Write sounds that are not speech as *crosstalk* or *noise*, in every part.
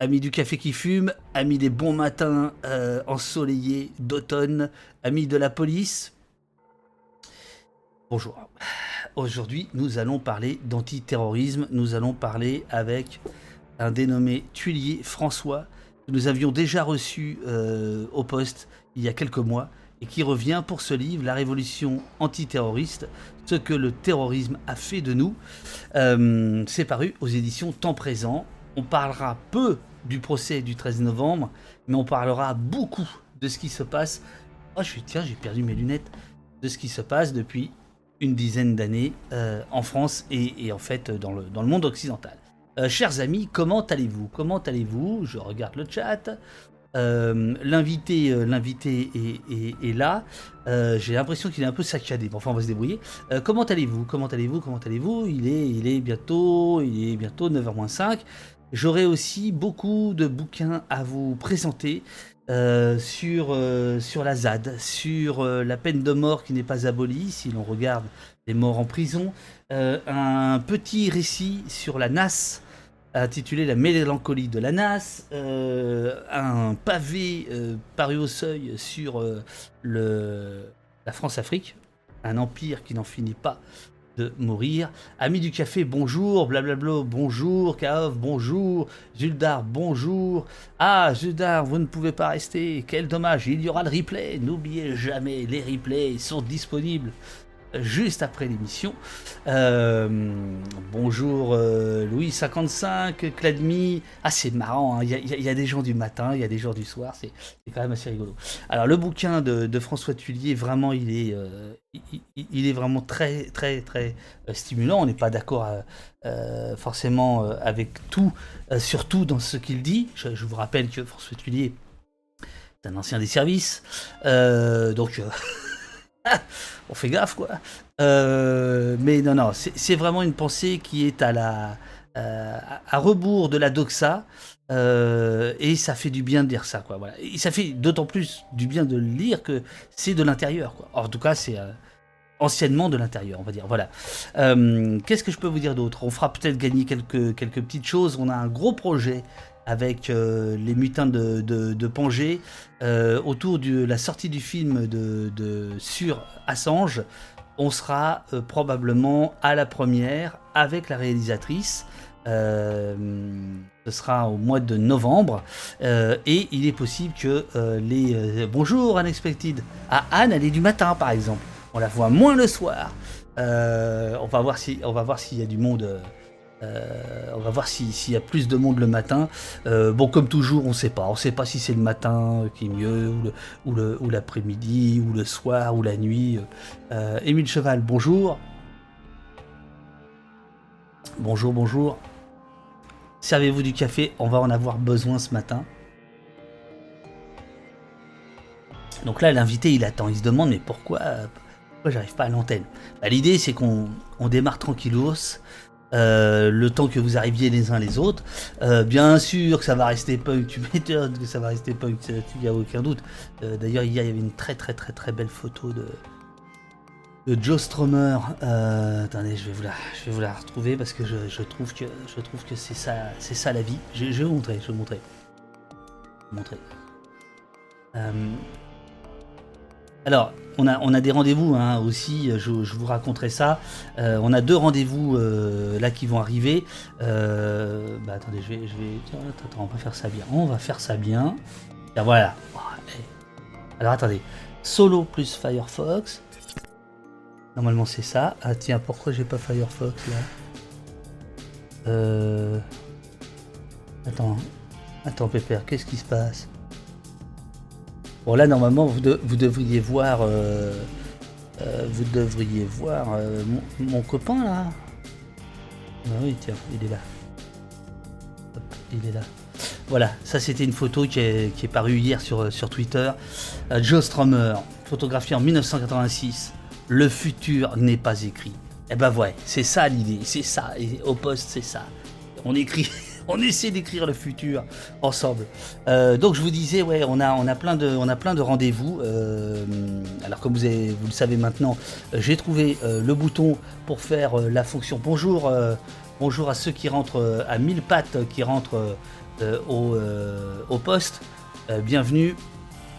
Amis du café qui fume, amis des bons matins euh, ensoleillés d'automne, amis de la police. Bonjour. Aujourd'hui, nous allons parler d'antiterrorisme. Nous allons parler avec un dénommé Tuilier François, que nous avions déjà reçu euh, au poste il y a quelques mois et qui revient pour ce livre, La révolution antiterroriste, ce que le terrorisme a fait de nous. Euh, c'est paru aux éditions Temps Présent. On parlera peu du procès du 13 novembre, mais on parlera beaucoup de ce qui se passe. Oh, je suis, tiens, j'ai perdu mes lunettes. De ce qui se passe depuis une dizaine d'années euh, en France et, en fait dans le, monde occidental. Euh, chers amis, comment allez-vous? Comment allez-vous? Je regarde le chat. Euh, l'invité, l'invité est, là. j'ai l'impression qu'il est un peu saccadé. Bon, enfin, on va se débrouiller. comment allez-vous? Comment allez-vous? Comment allez-vous? Il est, il est bientôt, il est bientôt 9h05. J'aurai aussi beaucoup de bouquins à vous présenter euh, sur, euh, sur la ZAD, sur euh, la peine de mort qui n'est pas abolie, si l'on regarde les morts en prison, un petit récit sur la NAS, intitulé La mélancolie de la NAS, un pavé paru au seuil sur le, la France-Afrique, un empire qui n'en finit pas mourir. Amis du café, bonjour. Blablabla, bonjour. Kaov, bonjour. Zuldar, bonjour. Ah, Zuldar, vous ne pouvez pas rester. Quel dommage. Il y aura le replay. N'oubliez jamais, les replays sont disponibles juste après l'émission. Euh, bonjour euh, Louis 55, Cladmi. Ah c'est marrant, hein. il y, a des gens du matin, il y a des gens du soir, c'est quand même assez rigolo. Alors le bouquin de, François Tullier, vraiment il est, euh, il, est vraiment très très très stimulant. On n'est pas d'accord forcément avec tout, surtout dans ce qu'il dit. Je, vous rappelle que François Tullier est un ancien des services, donc... *laughs* *laughs* on fait gaffe, quoi. Euh, mais non, non, c'est vraiment une pensée qui est à la euh, à rebours de la doxa. Euh, et ça fait du bien de dire ça, quoi. Voilà. Et ça fait d'autant plus du bien de le lire que c'est de l'intérieur, quoi. En tout cas, c'est anciennement de l'intérieur, on va dire. Voilà. Qu'est-ce que je peux vous dire d'autre? On fera peut-être gagner quelques, quelques petites choses. On a un gros projet avec euh, les mutins de, de, euh, autour de la sortie du film de, sur Assange. On sera euh, probablement à la première avec la réalisatrice. ce sera au mois de novembre et il est possible que les bonjour Unexpected à Anne elle est du matin par exemple on la voit moins le soir on va voir s'il y a du monde euh, on va voir s'il y a plus de monde le matin. Euh, bon, comme toujours, on ne sait pas. On ne sait pas si c'est le matin qui est mieux, ou l'après-midi, ou, le soir, ou la nuit. Euh, Émile Cheval, bonjour. Bonjour, bonjour. Servez-vous du café, on va en avoir besoin ce matin. Donc là, l'invité, il attend, il se demande, mais pourquoi, pourquoi j'arrive pas à l'antenne? Bah, L'idée, c'est qu'on démarre tranquillos. Euh, le temps que vous arriviez les uns les autres. Euh, bien sûr que ça va rester punk, tu *laughs* m'étonnes que ça va rester punk, il n'y a aucun doute. Euh, d'ailleurs, hier, il y avait une très très très très belle photo de, de Joe Stromer. attendez, je vais, vous la, je vais vous retrouver parce que je, trouve que je c'est ça, la vie. Je, vais vous montrer, je vais vous montrer. montrer. Alors, on a, des rendez-vous hein, aussi, je, vous raconterai ça. Euh, on a deux rendez-vous euh, là qui vont arriver. Euh, bah, attendez, je vais, je vais. Attends, on va faire ça bien. On va faire ça bien. voilà. Oh, Alors attendez. Solo plus Firefox. Normalement c'est ça. Ah tiens, pourquoi j'ai pas Firefox là? Attends. Attends Pépère, qu'est-ce qui se passe? Bon là normalement vous, devriez voir euh, euh, vous devriez voir euh, mon, copain là. Ah oui tiens, il est là. il est là. Voilà, ça c'était une photo qui est, parue hier sur, Twitter. Joe Strummer, photographié en 1986. Le futur n'est pas écrit. Eh ben ouais, c'est ça l'idée, c'est ça. Au poste, c'est ça. On écrit *laughs* on essaie d'écrire le futur ensemble. Euh, donc je vous disais, ouais, on a, plein de, rendez-vous. Euh, alors comme vous, vous le savez maintenant, euh, j'ai trouvé le bouton pour faire la fonction bonjour, bonjour à ceux qui rentrent à mille pattes, qui rentrent au, au, poste, bienvenue.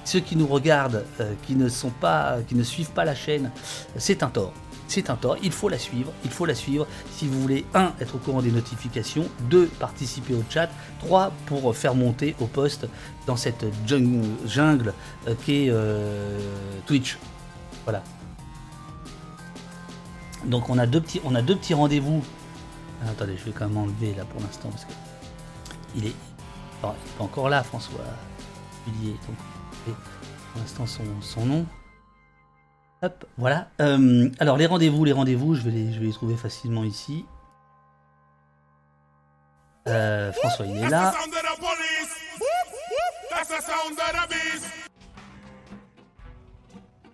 Ceux qui nous regardent, qui ne suivent pas la chaîne, c'est un tort c'est un tort, il faut la suivre, il faut la suivre si vous voulez, un, être au courant des notifications, deux, participer au chat, trois, pour faire monter au poste dans cette jungle euh, qui est euh, Twitch. Voilà. Donc on a deux petits, on a deux petits rendez-vous. Ah, attendez, je vais quand même enlever là pour l'instant parce que il est, pas encore là, François. Il est donc pour l'instant son nom. Hop, voilà. Euh, alors les rendez-vous, les rendez-vous, je vais les, je vais les trouver facilement ici. Euh, François, il est là.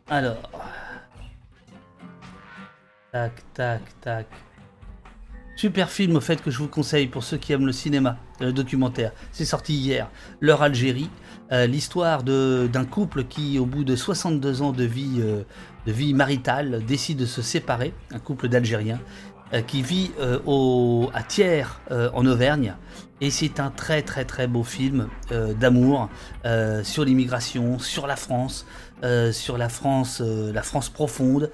Alors. Tac, tac, tac. Super film au fait que je vous conseille pour ceux qui aiment le cinéma, le documentaire. C'est sorti hier. L'heure Algérie. Euh, l'histoire d'un couple qui, au bout de 62 ans de vie, euh, de vie maritale, décide de se séparer, un couple d'Algériens, euh, qui vit au, à Thiers en Auvergne. Et c'est un très très très beau film d'amour sur l'immigration, sur la France, sur la France, la France profonde.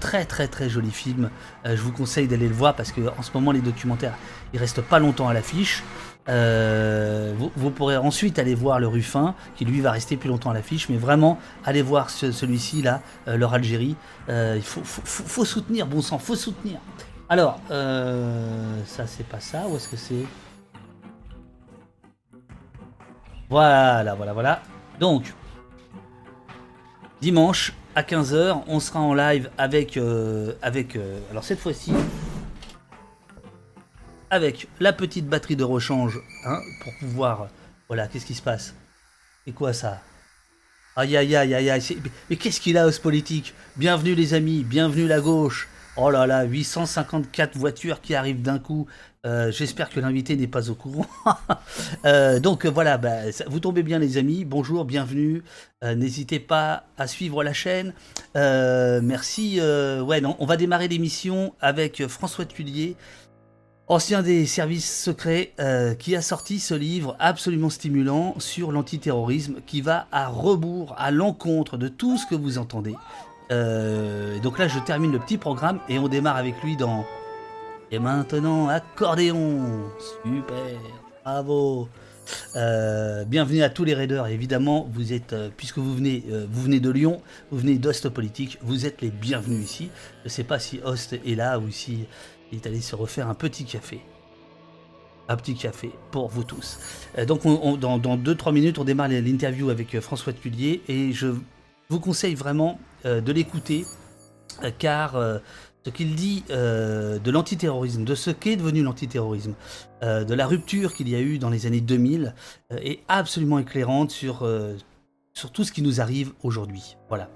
très très très joli film. je vous conseille d'aller le voir parce que en ce moment les documentaires, ils restent pas longtemps à l'affiche. Euh, vous, pourrez ensuite aller voir le Ruffin, qui lui va rester plus longtemps à l'affiche, mais vraiment, allez voir celui-ci, là, euh, leur Algérie. Euh, il faut, soutenir, bon sang, faut soutenir. Alors, ça c'est pas ça, ou est-ce que c'est... Voilà, voilà, voilà. Donc, dimanche à 15h, on sera en live avec... avec alors cette fois-ci, avec la petite batterie de rechange hein, pour pouvoir. Voilà, qu'est-ce qui se passe? Et quoi ça? Aïe aïe aïe aïe aïe. Mais qu'est-ce qu'il a, os politique? Bienvenue les amis, bienvenue la gauche. Oh là là, 854 voitures qui arrivent d'un coup. Euh, j'espère que l'invité n'est pas au courant. *laughs* Euh, donc voilà, bah, vous tombez bien les amis. Bonjour, bienvenue. Euh, n'hésitez pas à suivre la chaîne. merci. ouais, on va démarrer l'émission avec François Tullier ancien des services secrets, euh, qui a sorti ce livre absolument stimulant sur l'antiterrorisme, qui va à rebours, à l'encontre de tout ce que vous entendez. Euh, donc là, je termine le petit programme et on démarre avec lui dans. Et maintenant, accordéon Super Bravo euh, bienvenue à tous les raiders. Évidemment, vous êtes, puisque vous venez, vous venez de Lyon, vous venez d'Host Politique, vous êtes les bienvenus ici. Je ne sais pas si Host est là ou si il est allé se refaire un petit café. Un petit café pour vous tous. Euh, donc dans 2-3 minutes, on démarre l'interview avec euh, François Tullier et je vous conseille vraiment euh, de l'écouter car ce qu'il dit de l'antiterrorisme, de ce qu'est devenu l'antiterrorisme, de la rupture qu'il y a eu dans les années 2000 est absolument éclairante sur, sur tout ce qui nous arrive aujourd'hui. Voilà.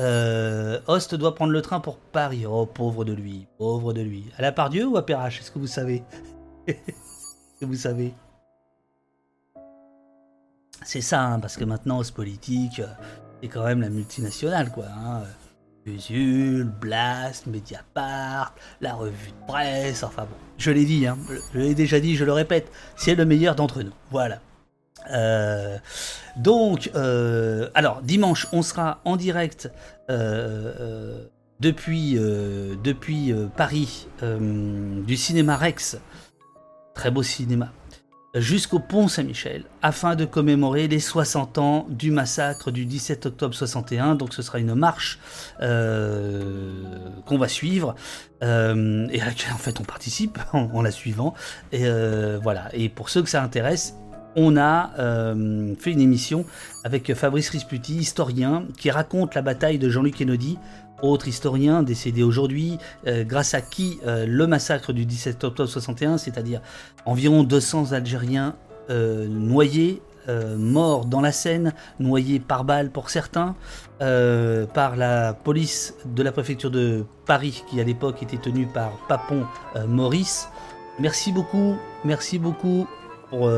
Euh, Host doit prendre le train pour Paris. Oh, pauvre de lui, pauvre de lui. À la Pardieu ou à Perrache Est-ce que vous savez? *laughs* Est-ce que vous savez? C'est ça, hein, parce que maintenant, Host Politique, c'est quand même la multinationale, quoi. Hein. Usul, Blast, Mediapart, la revue de presse, enfin bon. Je l'ai dit, hein, je l'ai déjà dit, je le répète, c'est le meilleur d'entre nous. Voilà. Euh, donc, euh, alors dimanche, on sera en direct euh, depuis, depuis Paris du cinéma Rex, très beau cinéma, jusqu'au pont Saint-Michel, afin de commémorer les 60 ans du massacre du 17 octobre 61. Donc, ce sera une marche qu'on va suivre et à laquelle en fait on participe *laughs* en, la suivant. Et voilà. Et pour ceux que ça intéresse, on a euh, fait une émission avec Fabrice Risputi, historien, qui raconte la bataille de Jean-Luc Kennedy, autre historien décédé aujourd'hui, euh, grâce à qui euh, le massacre du 17 octobre 61, c'est-à-dire environ 200 Algériens noyés, morts dans la Seine, noyés par balle pour certains, par la police de la préfecture de Paris, qui à l'époque était tenue par Papon Maurice. Merci beaucoup, merci beaucoup pour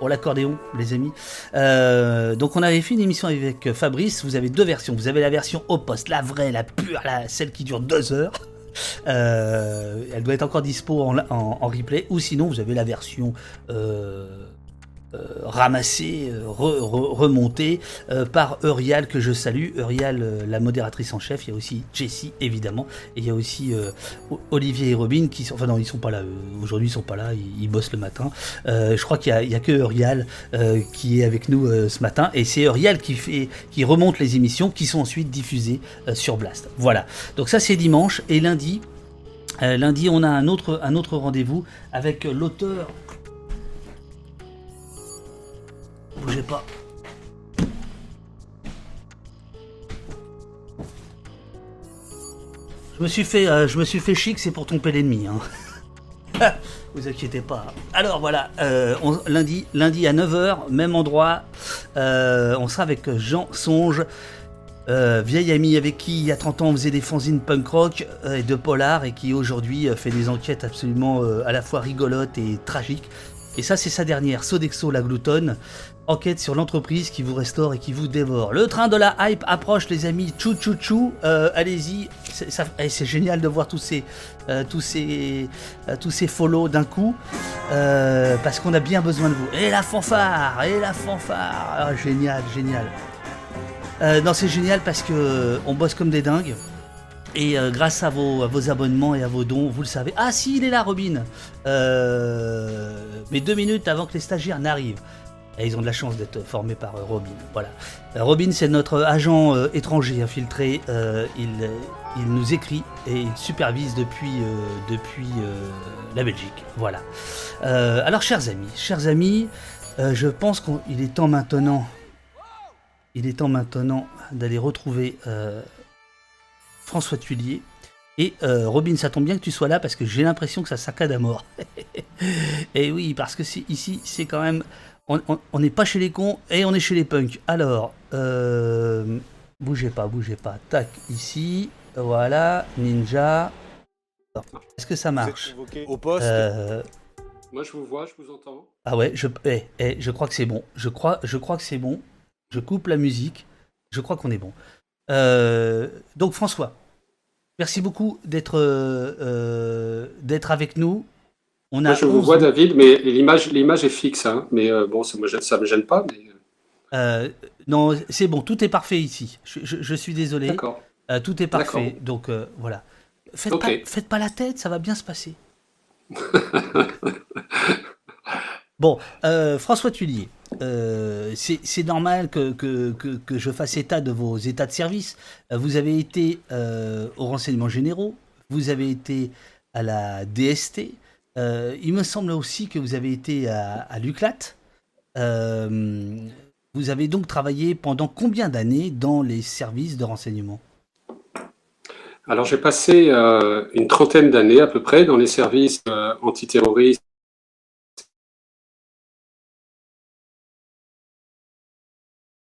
pour l'accordéon, les amis. Euh, donc on avait fait une émission avec Fabrice. Vous avez deux versions. Vous avez la version au poste, la vraie, la pure, celle qui dure deux heures. Euh, elle doit être encore dispo en, replay. Ou sinon, vous avez la version euh, euh, ramassé, euh, remonté euh, par Eurial que je salue, Eurial la modératrice en chef, il y a aussi Jessie évidemment, et il y a aussi Olivier et Robin qui sont, enfin non ils sont pas là, aujourd'hui ils sont pas là, ils, bossent le matin. je crois qu'il y, a que Eurial qui est avec nous ce matin, et c'est Eurial qui fait, qui remonte les émissions qui sont ensuite diffusées sur Blast. Voilà, donc ça c'est dimanche. Et lundi. lundi, on a un autre, un autre rendez-vous avec l'auteur Bougez pas. Je me suis fait, euh, je suis fait chic, c'est pour tromper l'ennemi. Hein. *laughs* Vous inquiétez pas. Alors voilà, euh, lundi, à 9h, même endroit. Euh, on sera avec Jean Songe, vieil ami avec qui il y a 30 ans on faisait des fanzines punk rock et de polar et qui aujourd'hui fait des enquêtes absolument à la fois rigolotes et tragiques. Et ça, c'est sa dernière, Sodexo la gloutonne. Enquête sur l'entreprise qui vous restaure et qui vous dévore. Le train de la hype approche, les amis. Chou chou chou. Euh, allez-y. Eh, c'est génial de voir tous ces, euh, tous ces, euh, tous ces follow d'un coup. parce qu'on a bien besoin de vous. Et la fanfare Et la fanfare ah, Génial, génial. non, c'est génial parce que on bosse comme des dingues. Et grâce à vos, à vos, abonnements et à vos dons, vous le savez. Ah si, il est là, Robin. mais deux minutes avant que les stagiaires n'arrivent. Ils ont de la chance d'être formés par euh, Robin. Voilà. Euh, Robin, c'est notre agent euh, étranger infiltré. il, il, nous écrit et il supervise depuis, depuis la Belgique. Voilà. alors, chers amis, chers amis, je pense qu'il est temps maintenant. Il est temps maintenant d'aller retrouver François Tullier. Et Robin, ça tombe bien que tu sois là parce que j'ai l'impression que ça saccade à mort. *laughs* et oui, parce que ici, c'est quand même on n'est pas chez les cons et on est chez les punks. Alors, euh, bougez pas, bougez pas. Tac, ici, voilà, ninja. Est-ce que ça marche Au poste. Euh, Moi, je vous vois, je vous entends. Ah ouais, je, eh, eh, je crois que c'est bon. Je crois, je crois que c'est bon. Je coupe la musique. Je crois qu'on est bon. Euh, donc François, merci beaucoup d'être d'être avec nous. Moi, je vous vois, David, mais l'image, l'image est fixe. Hein. Mais euh, bon, ça ne me gêne pas. Mais... Euh, non, c'est bon, tout est parfait ici. Je, suis désolé. D'accord. Euh, tout est parfait. Donc voilà. Faites, pas, faites pas la tête, ça va bien se passer. *laughs* bon, François Tullier, c'est normal que, que, que, je fasse état de vos états de service. vous avez été aux renseignements généraux, vous avez été à la DST, euh, il me semble aussi que vous avez été à, l'UCLAT. Euh, vous avez donc travaillé pendant combien d'années dans les services de renseignement? Alors j'ai passé euh, une trentaine d'années à peu près dans les services antiterroristes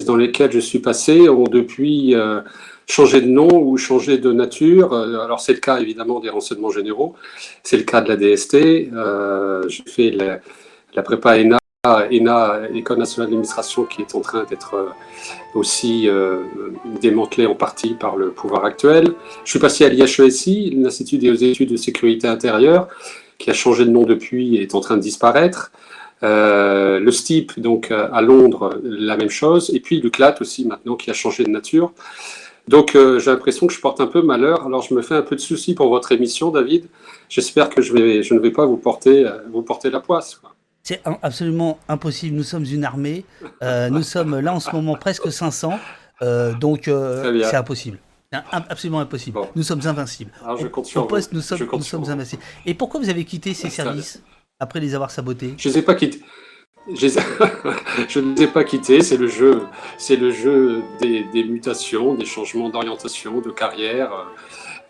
dans lesquels je suis passé ont depuis changer de nom ou changer de nature. Euh, alors c'est le cas évidemment des renseignements généraux, c'est le cas de la DST. Euh, J'ai fait la, prépa ENA, ENA, École nationale d'administration, qui est en train d'être euh, aussi euh, démantelée en partie par le pouvoir actuel. Je suis passé à l'IHESI, l'Institut des études de sécurité intérieure, qui a changé de nom depuis et est en train de disparaître. Euh, le STIP, donc à Londres, la même chose. Et puis le CLAT aussi maintenant, qui a changé de nature. Donc euh, j'ai l'impression que je porte un peu malheur. Alors je me fais un peu de soucis pour votre émission, David. J'espère que je, vais, je ne vais pas vous porter, euh, vous porter la poisse. C'est absolument impossible. Nous sommes une armée. Euh, nous sommes là en ce moment presque 500. donc c'est impossible. Absolument impossible. Nous sommes invincibles. Alors, je compte sur au poste, nous sommes, nous sommes invincibles. Et pourquoi vous avez quitté ces services? Après les avoir sabotés Je ne les ai pas quittés. *laughs* Je ne les ai pas quittés, c'est le jeu, c'est le jeu des, mutations, des changements d'orientation, de carrière.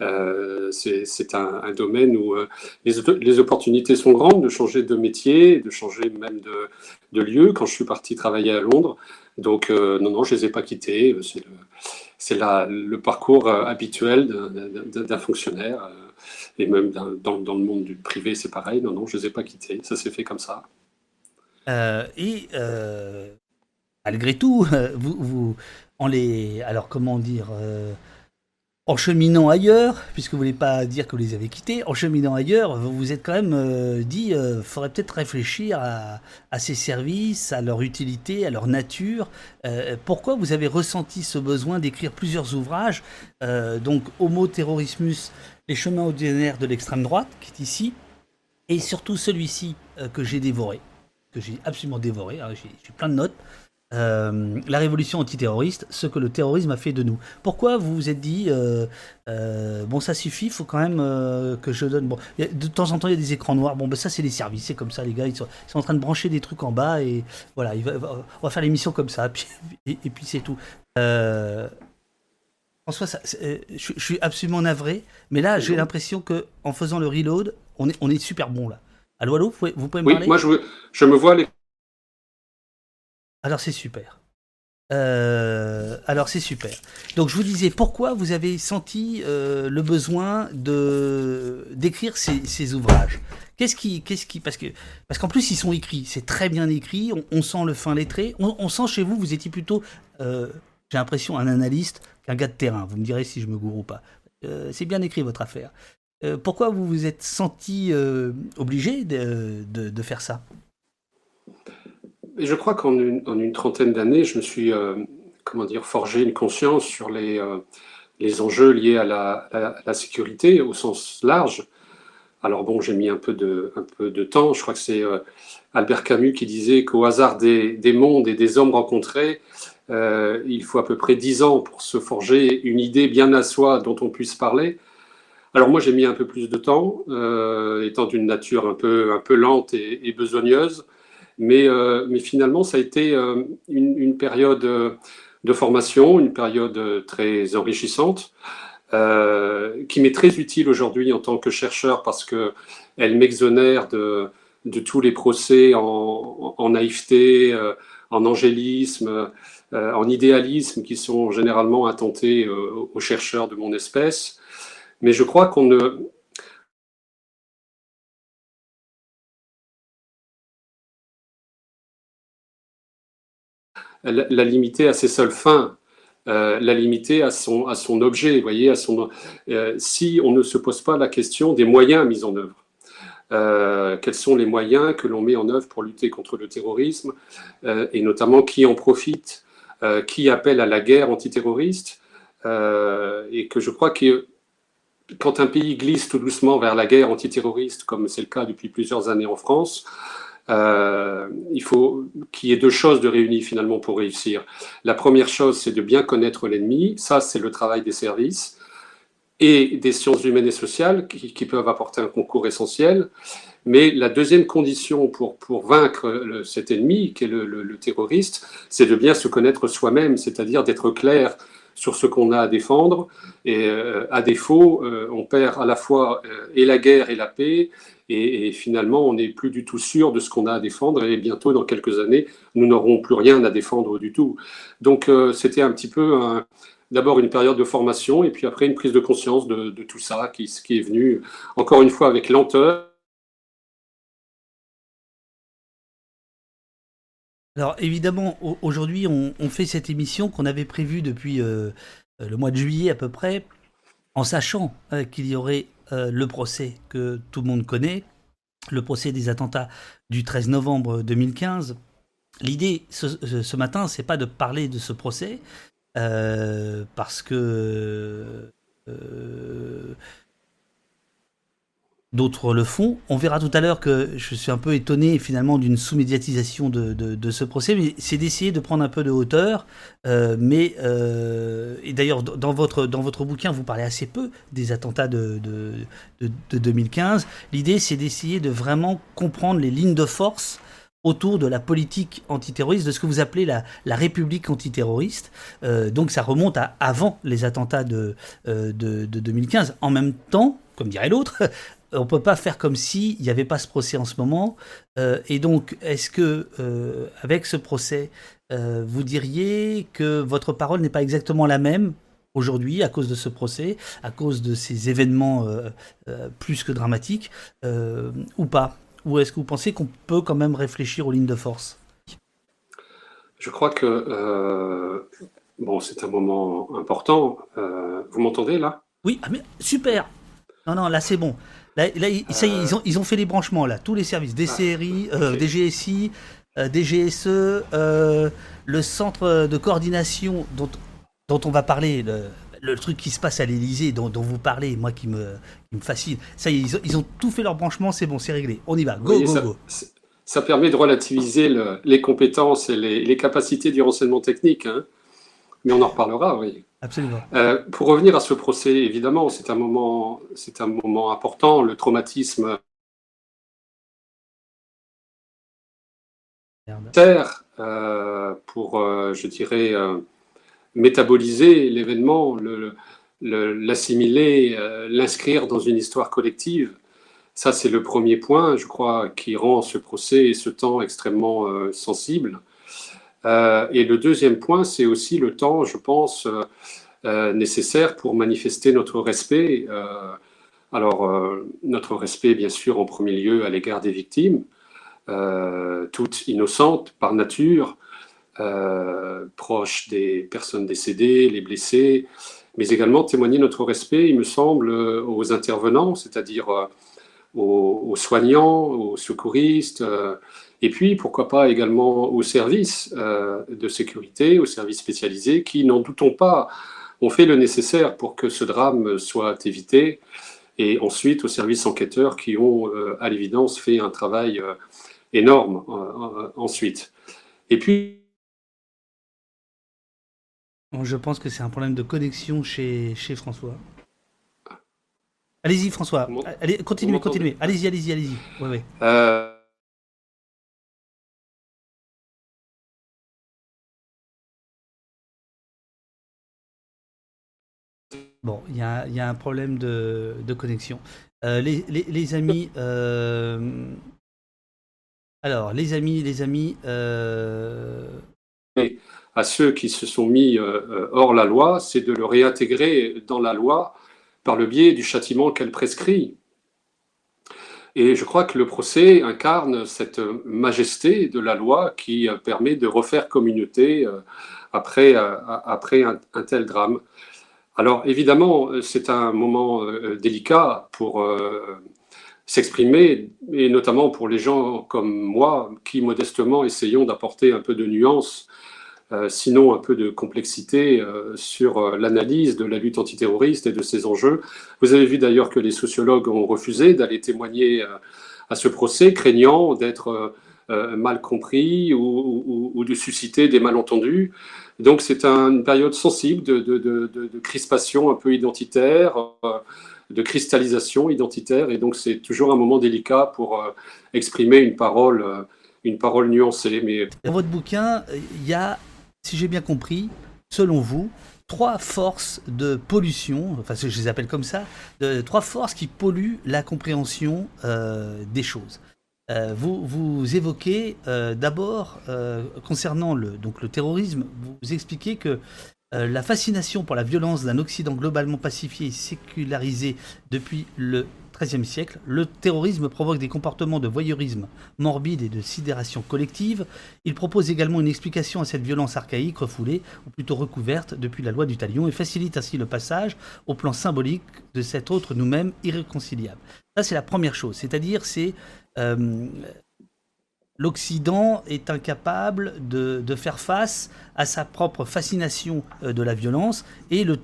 Euh, c'est un, domaine où euh, les, opportunités sont grandes de changer de métier, de changer même de, lieu. Quand je suis parti travailler à Londres, donc euh, non, non, je les ai pas quittés. C'est le, le parcours habituel d'un fonctionnaire. Et même dans, dans, le monde du privé, c'est pareil. Non, non, je les ai pas quittés. Ça s'est fait comme ça. Euh, et euh, malgré tout, vous, vous, en les, alors comment dire, en cheminant ailleurs, puisque vous voulez pas dire que vous les avez quittés, en cheminant ailleurs, vous vous êtes quand même euh, dit, il euh, faudrait peut-être réfléchir à, ces services, à leur utilité, à leur nature. Euh, pourquoi vous avez ressenti ce besoin d'écrire plusieurs ouvrages Donc, Homo Terrorismus, les chemins ordinaires de l'extrême droite, qui est ici, et surtout celui-ci que j'ai dévoré, que j'ai absolument dévoré. Hein, j'ai plein de notes. Euh, la révolution antiterroriste, ce que le terrorisme a fait de nous. Pourquoi vous vous êtes dit, euh, euh, bon ça suffit, faut quand même que je donne... De temps en temps il y a des écrans noirs, bon ben ça c'est les services, c'est comme ça les gars, ils sont, en train de brancher des trucs en bas et voilà, on va faire l'émission comme ça, *laughs* et, puis c'est tout. François, ça, je, suis absolument navré, mais là j'ai l'impression que en faisant le reload, on est, on est super bon là. Allô, allô, vous pouvez, me oui, Moi je, je me vois les alors c'est super. Euh, alors c'est super. Donc je vous disais pourquoi vous avez senti euh, le besoin de d'écrire ces, ouvrages? Qu'est-ce qui, qu'est-ce qui, parce que parce qu'en plus ils sont écrits, c'est très bien écrit. On, sent le fin lettré. On, sent chez vous, vous étiez plutôt, euh, j'ai l'impression, un analyste qu'un gars de terrain. Vous me direz si je me gourre ou pas. c'est bien écrit votre affaire. pourquoi vous vous êtes senti obligé de, faire ça? Je crois qu'en une, trentaine d'années, je me suis, euh, comment dire, forgé une conscience sur les, euh, les enjeux liés à la, sécurité au sens large. Alors bon, j'ai mis un peu de, un peu de temps. Je crois que c'est euh, Albert Camus qui disait qu'au hasard des, des, mondes et des hommes rencontrés, il faut à peu près dix ans pour se forger une idée bien à soi dont on puisse parler. Alors moi, j'ai mis un peu plus de temps, étant d'une nature un peu, un peu lente et, besogneuse. Mais, euh, mais finalement, ça a été euh, une, période euh, de formation, une période très enrichissante, euh, qui m'est très utile aujourd'hui en tant que chercheur parce qu'elle m'exonère de, de, tous les procès en, en naïveté, en angélisme, en idéalisme qui sont généralement intentés aux chercheurs de mon espèce. Mais je crois qu'on ne, la, limiter à ses seules fins, euh, la limiter à son, à son objet, voyez, à son, euh, si on ne se pose pas la question des moyens mis en œuvre. Euh, quels sont les moyens que l'on met en œuvre pour lutter contre le terrorisme et notamment qui en profite, qui appelle à la guerre antiterroriste et que je crois que quand un pays glisse tout doucement vers la guerre antiterroriste, comme c'est le cas depuis plusieurs années en France, euh, il faut qu'il y ait deux choses de réunies finalement pour réussir. La première chose, c'est de bien connaître l'ennemi. Ça, c'est le travail des services et des sciences humaines et sociales qui peuvent apporter un concours essentiel. Mais la deuxième condition pour, pour vaincre cet ennemi, qui est le, terroriste, c'est de bien se connaître soi-même, c'est-à-dire d'être clair sur ce qu'on a à défendre. Et euh, à défaut, euh, on perd à la fois euh, et la guerre et la paix, et, finalement, on n'est plus du tout sûr de ce qu'on a à défendre, et bientôt, dans quelques années, nous n'aurons plus rien à défendre du tout. Donc, c'était un petit peu d'abord une période de formation, et puis après une prise de conscience de, tout ça, qui, qui est venu, encore une fois, avec lenteur. Alors évidemment, aujourd'hui, on, fait cette émission qu'on avait prévue depuis le mois de juillet à peu près, en sachant qu'il y aurait euh, le procès que tout le monde connaît, le procès des attentats du 13 novembre 2015. L'idée ce, matin, c'est pas de parler de ce procès, euh, parce que euh, D'autres le font. On verra tout à l'heure que je suis un peu étonné finalement d'une sous-médiatisation de, ce procès, mais c'est d'essayer de prendre un peu de hauteur. Euh, mais euh, et d'ailleurs dans votre bouquin vous parlez assez peu des attentats de, de 2015. L'idée c'est d'essayer de vraiment comprendre les lignes de force autour de la politique antiterroriste, de ce que vous appelez la, République antiterroriste. Euh, donc ça remonte à avant les attentats de 2015. En même temps, comme dirait l'autre, on peut pas faire comme s'il n'y avait pas ce procès en ce moment. Euh, et donc, est-ce que, euh, avec ce procès, euh, vous diriez que votre parole n'est pas exactement la même aujourd'hui à cause de ce procès, à cause de ces événements plus que dramatiques, ou pas? Ou est-ce que vous pensez qu'on peut quand même réfléchir aux lignes de force? Je crois que bon, c'est un moment important. vous m'entendez là? Oui, ah, super. Non, non, là c'est bon. Là, ça y est, ils ont, ils ont fait les branchements là, tous les services, des séries, des GSI, des GSE, le centre de coordination dont, dont on va parler, le, truc qui se passe à l'Elysée, dont, vous parlez, moi qui me, me fascine. Ça y est, ils ont, tout fait leur branchement, c'est bon, c'est réglé. On y va, go, go, ça, go. Ça permet de relativiser les compétences et les, capacités du renseignement technique. Hein. Mais on en reparlera, oui. Absolument. Euh, pour revenir à ce procès, évidemment, c'est un moment, c'est un moment important. Le traumatisme terre euh, pour, euh, je dirais, métaboliser l'événement, l'assimiler, l'inscrire dans une histoire collective. Ça, c'est le premier point, je crois, qui rend ce procès et ce temps extrêmement sensible. Euh, et le deuxième point, c'est aussi le temps, je pense, euh, euh, nécessaire pour manifester notre respect. alors, notre respect, bien sûr, en premier lieu à l'égard des victimes, toutes innocentes par nature, proches des personnes décédées, les blessés, mais également témoigner notre respect, il me semble, aux intervenants, c'est-à-dire aux, soignants, aux secouristes, et puis, pourquoi pas également aux services euh, de sécurité, aux services spécialisés, qui, n'en doutons pas, ont fait le nécessaire pour que ce drame soit évité. Et ensuite, aux services enquêteurs qui ont, euh, à l'évidence, fait un travail euh, énorme ensuite. Et puis, je pense que c'est un problème de connexion chez, chez François. Allez-y, François. Allez, continuez, continuez. Allez-y, allez-y, allez-y. Ouais, ouais. Bon, il y a, un problème de, connexion. Euh, les, amis. Euh, alors, les amis, les amis. Euh, à ceux qui se sont mis hors la loi, c'est de le réintégrer dans la loi par le biais du châtiment qu'elle prescrit. Et je crois que le procès incarne cette majesté de la loi qui permet de refaire communauté après, après un tel drame. Alors évidemment, euh, c'est un moment euh, délicat pour euh, s'exprimer, et notamment pour les gens comme moi, qui modestement essayons d'apporter un peu de nuance, sinon un peu de complexité sur l'analyse de la lutte antiterroriste et de ses enjeux. Vous avez vu d'ailleurs que les sociologues ont refusé d'aller témoigner à ce procès, craignant d'être mal compris ou, de susciter des malentendus. Donc c'est une période sensible de, crispation un peu identitaire, euh, de cristallisation identitaire, et donc c'est toujours un moment délicat pour euh, exprimer une parole, euh, une parole nuancée. Mais... Dans votre bouquin, il y a, si j'ai bien compris, selon vous, trois forces de pollution, enfin je les appelle comme ça, de, trois forces qui polluent la compréhension des choses. Euh, vous, vous évoquez euh, d'abord, euh, concernant le, donc le terrorisme, vous expliquez que la fascination pour la violence d'un Occident globalement pacifié et sécularisé depuis le XIIIe siècle, le terrorisme provoque des comportements de voyeurisme morbide et de sidération collective. Il propose également une explication à cette violence archaïque refoulée, ou plutôt recouverte depuis la loi du talion, et facilite ainsi le passage au plan symbolique de cet autre nous-mêmes irréconciliable. Ça, c'est la première chose, c'est-à-dire c'est euh, l'Occident est incapable de, faire face à sa propre fascination euh, de la violence et le,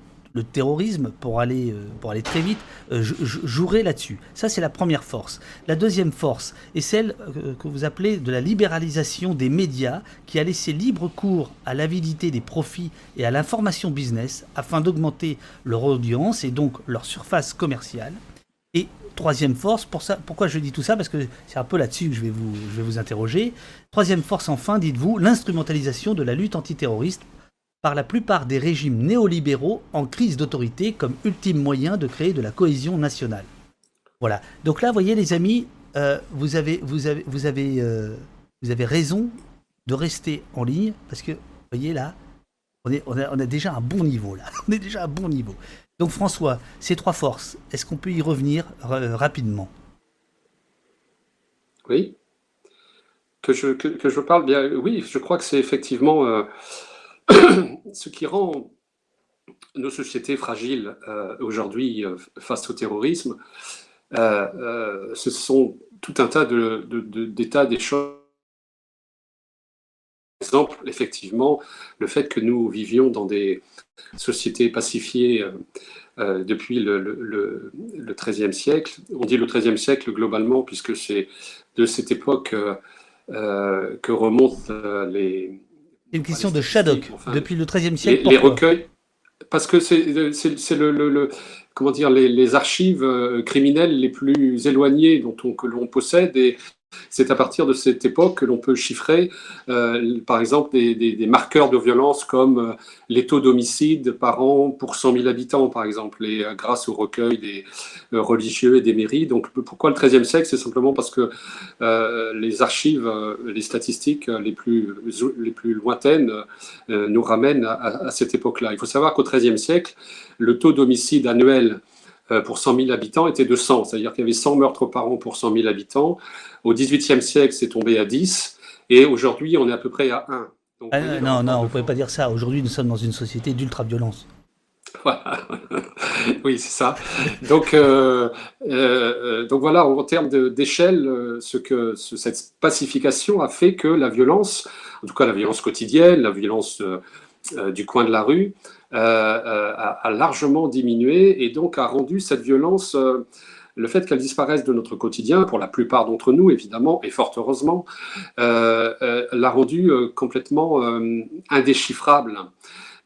terrorisme, pour aller, euh, pour aller très vite, jouerait là-dessus. Ça, c'est la première force. La deuxième force est celle que vous appelez de la libéralisation des médias qui a laissé libre cours à l'avidité des profits et à l'information business afin d'augmenter leur audience et donc leur surface commerciale. Et troisième force, pourquoi je dis tout ça? Parce que c'est un peu là-dessus que je vais, vous, interroger. Troisième force, enfin, dites-vous, l'instrumentalisation de la lutte antiterroriste par la plupart des régimes néolibéraux en crise d'autorité comme ultime moyen de créer de la cohésion nationale. Voilà. Donc là, vous voyez, les amis, euh, euh, vous avez raison de rester en ligne parce que, vous voyez là, on, est, déjà un bon niveau là. *laughs* On est déjà à un bon niveau. Donc François, ces trois forces, est-ce qu'on peut y revenir rapidement? Oui. Que je, parle bien, oui, je crois que c'est effectivement euh, *coughs* ce qui rend nos sociétés fragiles aujourd'hui face au terrorisme, ce sont tout un tas d'états des choses exemple, effectivement, le fait que nous vivions dans des sociétés pacifiées euh, euh, depuis le, le, XIIIe siècle. On dit le XIIIe siècle globalement, puisque c'est de cette époque euh, que remontent les. C'est une question de Shadok, depuis le XIIIe siècle. Les, les recueils, parce que c'est le, comment dire, les, les, archives criminelles les plus éloignées dont on, que l'on possède et c'est à partir de cette époque que l'on peut chiffrer, euh, par exemple, des, marqueurs de violence comme euh, les taux d'homicide par an pour 100 000 habitants, par exemple, euh, grâce au recueil des religieux et des mairies. Donc, pourquoi le XIIIe siècle? C'est simplement parce que les archives, les statistiques les plus, lointaines nous ramènent à, à cette époque-là. Il faut savoir qu'au XIIIe siècle, le taux d'homicide annuel pour 100 000 habitants était de 100, c'est-à-dire qu'il y avait 100 meurtres par an pour 100 000 habitants. Au XVIIIe siècle, c'est tombé à 10, et aujourd'hui, on est à peu près à 1. Ah, non, non, on ne pouvait pas dire ça. Aujourd'hui, nous sommes dans une société d'ultra-violence. Voilà. *laughs* oui, c'est ça. Donc, euh, euh, donc voilà, en termes d'échelle, ce que cette pacification a fait que la violence, en tout cas la violence quotidienne, la violence du coin de la rue, euh, euh, a, largement diminué et donc a rendu cette violence euh, le fait qu'elle disparaisse de notre quotidien, pour la plupart d'entre nous évidemment, et fort heureusement, l'a rendu complètement indéchiffrable.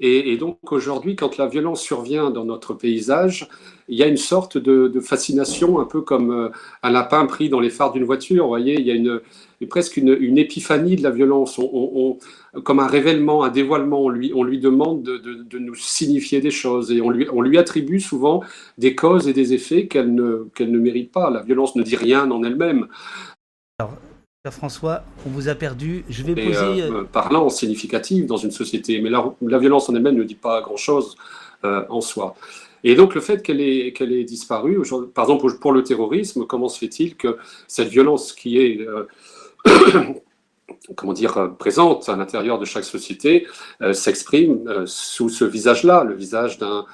Et, donc aujourd'hui, quand la violence survient dans notre paysage, il y a une sorte de, fascination, un peu comme un lapin pris dans les phares d'une voiture. Vous voyez, il y a une, presque une, épiphanie de la violence, on, comme un révèlement, un dévoilement. On lui, on lui demande de, nous signifier des choses et on lui, on lui attribue souvent des causes et des effets qu'elle ne, qu'elle ne mérite pas. La violence ne dit rien en elle-même. François, on vous a perdu. Je vais poser. Euh, euh, parlant significatif dans une société, mais la, la violence en elle-même ne dit pas grand-chose euh, en soi. Et donc le fait qu'elle ait, qu'elle ait disparu, par exemple pour le terrorisme, comment se fait-il que cette violence qui est *coughs* comment dire, présente à l'intérieur de chaque société s'exprime sous ce visage-là, le visage d'un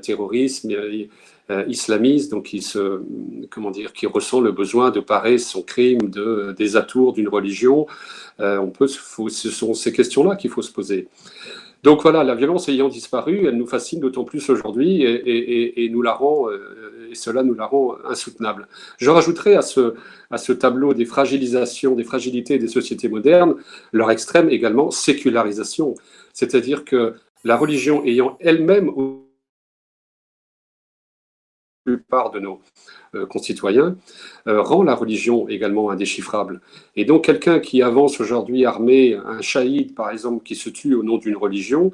terrorisme euh, islamiste, donc qui se, comment dire, qui ressent le besoin de parer son crime de, des atours d'une religion. Euh, on peut, ce sont ces questions-là qu'il faut se poser. Donc voilà, la violence ayant disparu, elle nous fascine d'autant plus aujourd'hui et, nous la rend, euh, et cela nous la rend insoutenable. Je rajouterai à ce, tableau des fragilisations, des fragilités des sociétés modernes, leur extrême également sécularisation. C'est-à-dire que la religion ayant elle-même plupart de nos euh, concitoyens, euh, rend la religion également indéchiffrable. Et donc quelqu'un qui avance aujourd'hui armé, un shahid par exemple, qui se tue au nom d'une religion,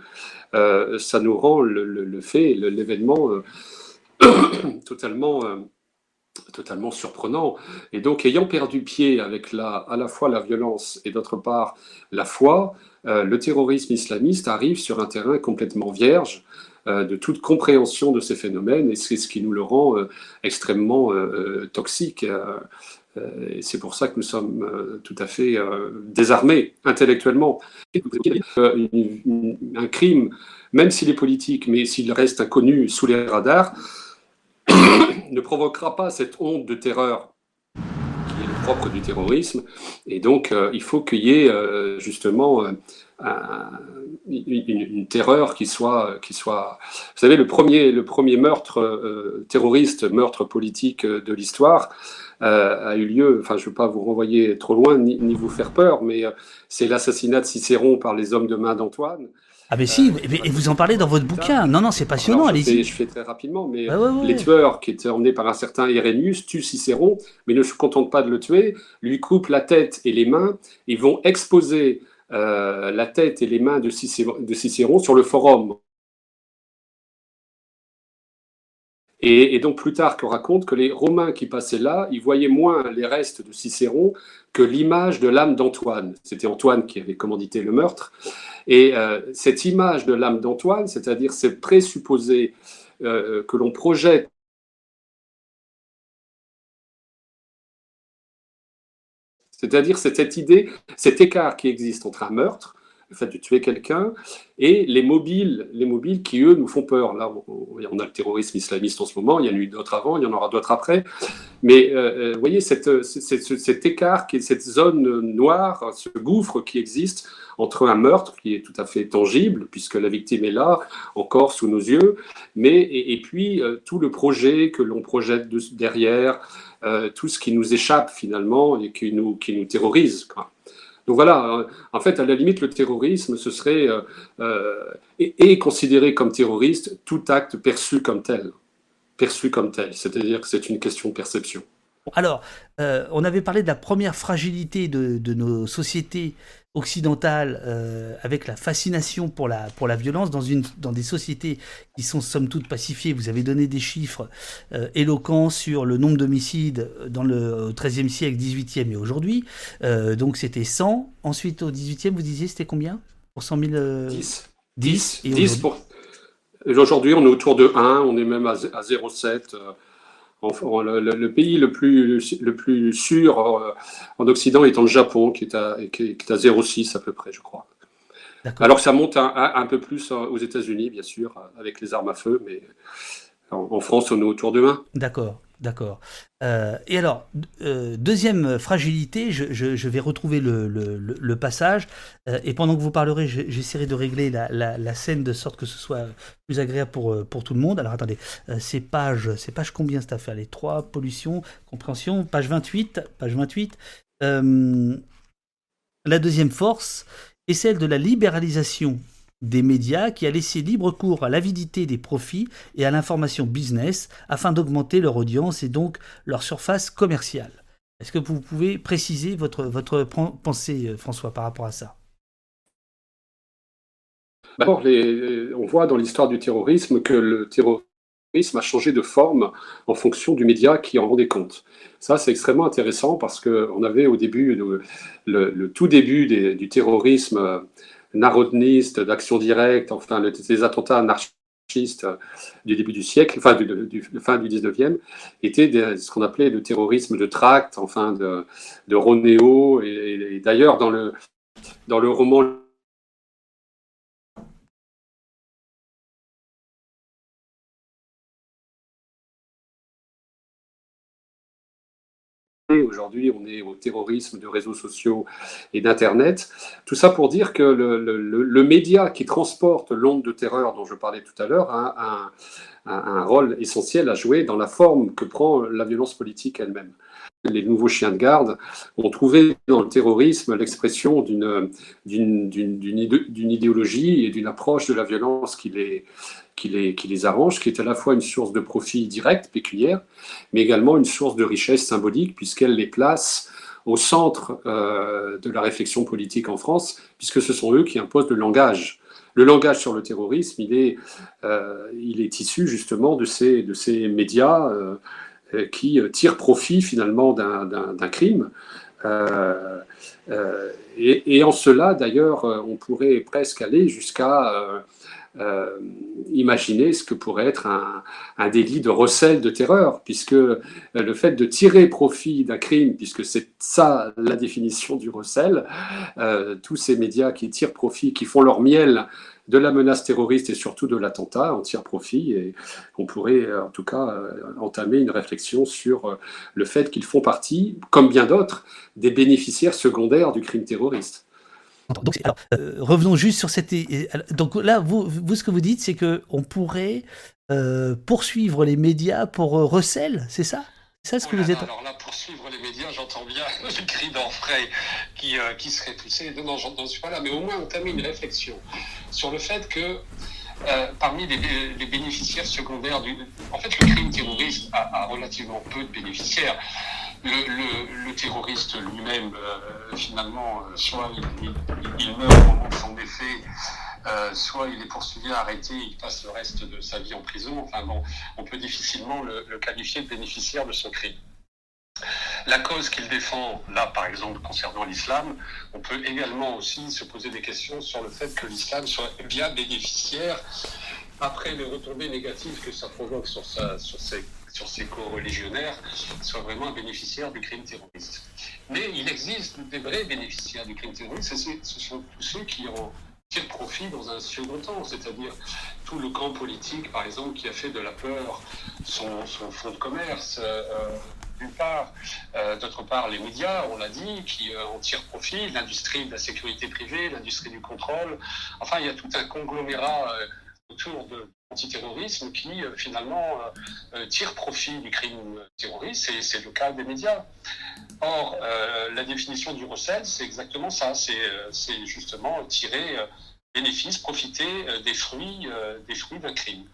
euh, ça nous rend le, fait, l'événement *coughs* totalement, totalement surprenant. Et donc ayant perdu pied avec la, à la fois la violence et d'autre part la foi, le terrorisme islamiste arrive sur un terrain complètement vierge euh, de toute compréhension de ces phénomènes, et c'est ce qui nous le rend euh, extrêmement euh, toxique. C'est pour ça que nous sommes tout à fait désarmés intellectuellement. Un crime, même s'il est politique, mais s'il reste inconnu sous les radars, ne provoquera pas cette honte de terreur qui est le propre du terrorisme. Et donc, il faut qu'il y ait justement une, terreur qui soit, qui soit. Vous savez, le premier, le premier meurtre euh, terroriste, meurtre politique de l'histoire, euh, a eu lieu. Enfin, je ne veux pas vous renvoyer trop loin ni, vous faire peur, mais euh, c'est l'assassinat de Cicéron par les hommes de main d'Antoine. Ah mais si, et vous en parlez dans votre bouquin. Non, non, c'est passionnant, allez-y. Je fais très rapidement, mais les tueurs qui étaient emmenés par un certain Irénius tuent Cicéron, mais ne se contentent pas de le tuer, lui coupent la tête et les mains, ils vont exposer euh, la tête et les mains de Cicéron, sur le forum. Et, donc Plutarque raconte que les Romains qui passaient là, ils voyaient moins les restes de Cicéron que l'image de l'âme d'Antoine. C'était Antoine qui avait commandité le meurtre. Et euh, cette image de l'âme d'Antoine, c'est-à-dire ces présupposés euh, que l'on projette C'est-à-dire cette idée, cet écart qui existe entre un meurtre, le fait de tuer quelqu'un, et les mobiles, les mobiles qui, eux, nous font peur. Là, on, a le terrorisme islamiste en ce moment, il y en a eu d'autres avant, il y en aura d'autres après. Mais euh, vous voyez, cette, cet écart, cette zone noire, ce gouffre qui existe entre un meurtre qui est tout à fait tangible, puisque la victime est là, encore sous nos yeux, mais et, puis tout le projet que l'on projette derrière, euh, tout ce qui nous échappe finalement et qui nous, qui nous terrorise. Donc voilà, euh, en fait, à la limite, le terrorisme, ce serait euh, et, considéré comme terroriste tout acte perçu comme tel, perçu comme tel, c'est-à-dire que c'est une question de perception. Alors, on avait parlé de la première fragilité de nos sociétés occidentale euh, avec la fascination pour la, pour la violence dans, une, dans des sociétés qui sont somme toute pacifiées. Vous avez donné des chiffres euh, éloquents sur le nombre d'homicides euh, dans le XIIIe siècle, XVIIIe et aujourd'hui. Euh, donc c'était 100. Ensuite au XVIIIe, vous disiez c'était combien Pour 100 000 10. 10. 10, pour... Aujourd'hui, on est autour de 1, on est même à 0,7. Le, pays le plus, le plus sûr euh, en, Occident étant le Japon, qui est à, qui est à 0,6 à peu près, je crois. Alors ça monte un, peu plus euh, aux États-Unis, bien sûr, euh, avec les armes à feu, mais en, France, on est autour de 1. D'accord. D'accord. Euh, et alors, euh, deuxième fragilité, je, vais retrouver le, passage, euh, et pendant que vous parlerez, j'essaierai de régler la, scène de sorte que ce soit plus agréable pour, pour tout le monde. Alors attendez, c'est page, c'est page combien cette affaire? Les trois, pollution, compréhension, page 28, page 28. la deuxième force est celle de la libéralisation des médias qui a laissé libre cours à l'avidité des profits et à l'information business afin d'augmenter leur audience et donc leur surface commerciale. Est-ce que vous pouvez préciser votre, pensée, euh, François, par rapport à ça? On voit dans l'histoire du terrorisme que le terrorisme a changé de forme en fonction du média qui en rendait compte. Ça, c'est extrêmement intéressant parce qu'on avait au début, le, tout début du terrorisme narodniste, d'action directe, enfin les attentats anarchistes du début du siècle, enfin du, du fin du 19e, étaient ce qu'on appelait le terrorisme de tract, enfin de, de Ronéo, et, d'ailleurs dans le, dans le roman Aujourd'hui, on est au terrorisme de réseaux sociaux et d'Internet. Tout ça pour dire que le, média qui transporte l'onde de terreur dont je parlais tout à l'heure a un, rôle essentiel à jouer dans la forme que prend la violence politique elle-même. Les nouveaux chiens de garde ont trouvé dans le terrorisme l'expression d'une idéologie et d'une approche de la violence qui les, qui les, qui les arrange, qui est à la fois une source de profit direct, pécuniaire, mais également une source de richesse symbolique, puisqu'elle les place au centre euh, de la réflexion politique en France, puisque ce sont eux qui imposent le langage. Le langage sur le terrorisme, il est, euh, il est issu justement de ces, de ces médias euh, qui tirent profit finalement d'un crime. Et, et, en cela, d'ailleurs, on pourrait presque aller jusqu'à euh, imaginer ce que pourrait être un, délit de recel de terreur, puisque euh, le fait de tirer profit d'un crime, puisque c'est ça la définition du recel, euh, tous ces médias qui tirent profit, qui font leur miel de la menace terroriste et surtout de l'attentat en tirent profit et on pourrait en tout cas entamer une réflexion sur le fait qu'ils font partie, comme bien d'autres, des bénéficiaires secondaires du crime terroriste. Euh, revenons juste sur cette. Donc là, vous, vous ce que vous dites, c'est que on pourrait euh, poursuivre les médias pour euh, recel, c'est ça? C'est ça ce que oh vous êtes. Alors là, poursuivre les médias, j'entends bien *laughs* le cri d'orfraie qui, qui serait poussé. Non, non, j'en suis pas là, mais au moins entamer une réflexion sur le fait que parmi les, les, bénéficiaires secondaires du. En fait, le crime terroriste a, a relativement peu de bénéficiaires le, terroriste lui-même, euh, finalement, euh, soit il, meurt au moment de son décès, euh, soit il est poursuivi, arrêté, il passe le reste de sa vie en prison. Enfin bon, on peut difficilement le, qualifier de bénéficiaire de son crime. La cause qu'il défend, là par exemple concernant l'islam, on peut également aussi se poser des questions sur le fait que l'islam soit bien bénéficiaire après les retombées négatives que ça provoque sur, sa, sur ses sur ses co-religionnaires soit vraiment un bénéficiaire du crime terroriste. Mais il existe des vrais bénéficiaires du crime terroriste, ce sont tous ceux qui en tirent profit dans un second temps, c'est-à-dire tout le camp politique, par exemple, qui a fait de la peur son, fonds de commerce. Euh, d'une part. Euh, d'autre part, les médias, on l'a dit, qui euh, en tirent profit, l'industrie de la sécurité privée, l'industrie du contrôle. Enfin, il y a tout un conglomérat euh, autour de l'antiterrorisme qui, finalement, tire profit du crime terroriste, et c'est le cas des médias. Or, la définition du recel, c'est exactement ça, c'est justement tirer bénéfice, profiter des fruits, d'un crime.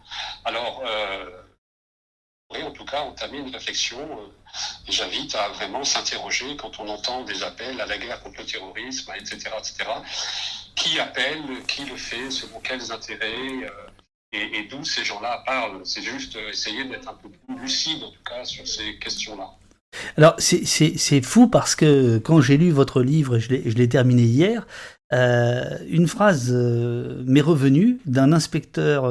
Alors, en tout cas entamer une réflexion. J'invite à vraiment s'interroger quand on entend des appels à la guerre contre le terrorisme, etc., etc. Qui appelle, qui le fait, selon quels intérêts, euh, et, d'où ces gens-là parlent. C'est juste essayer d'être un peu plus lucide, en tout cas, sur ces questions-là. Alors, c'est fou parce que quand j'ai lu votre livre, je l'ai terminé hier, euh, une phrase euh, m'est revenue d'un inspecteur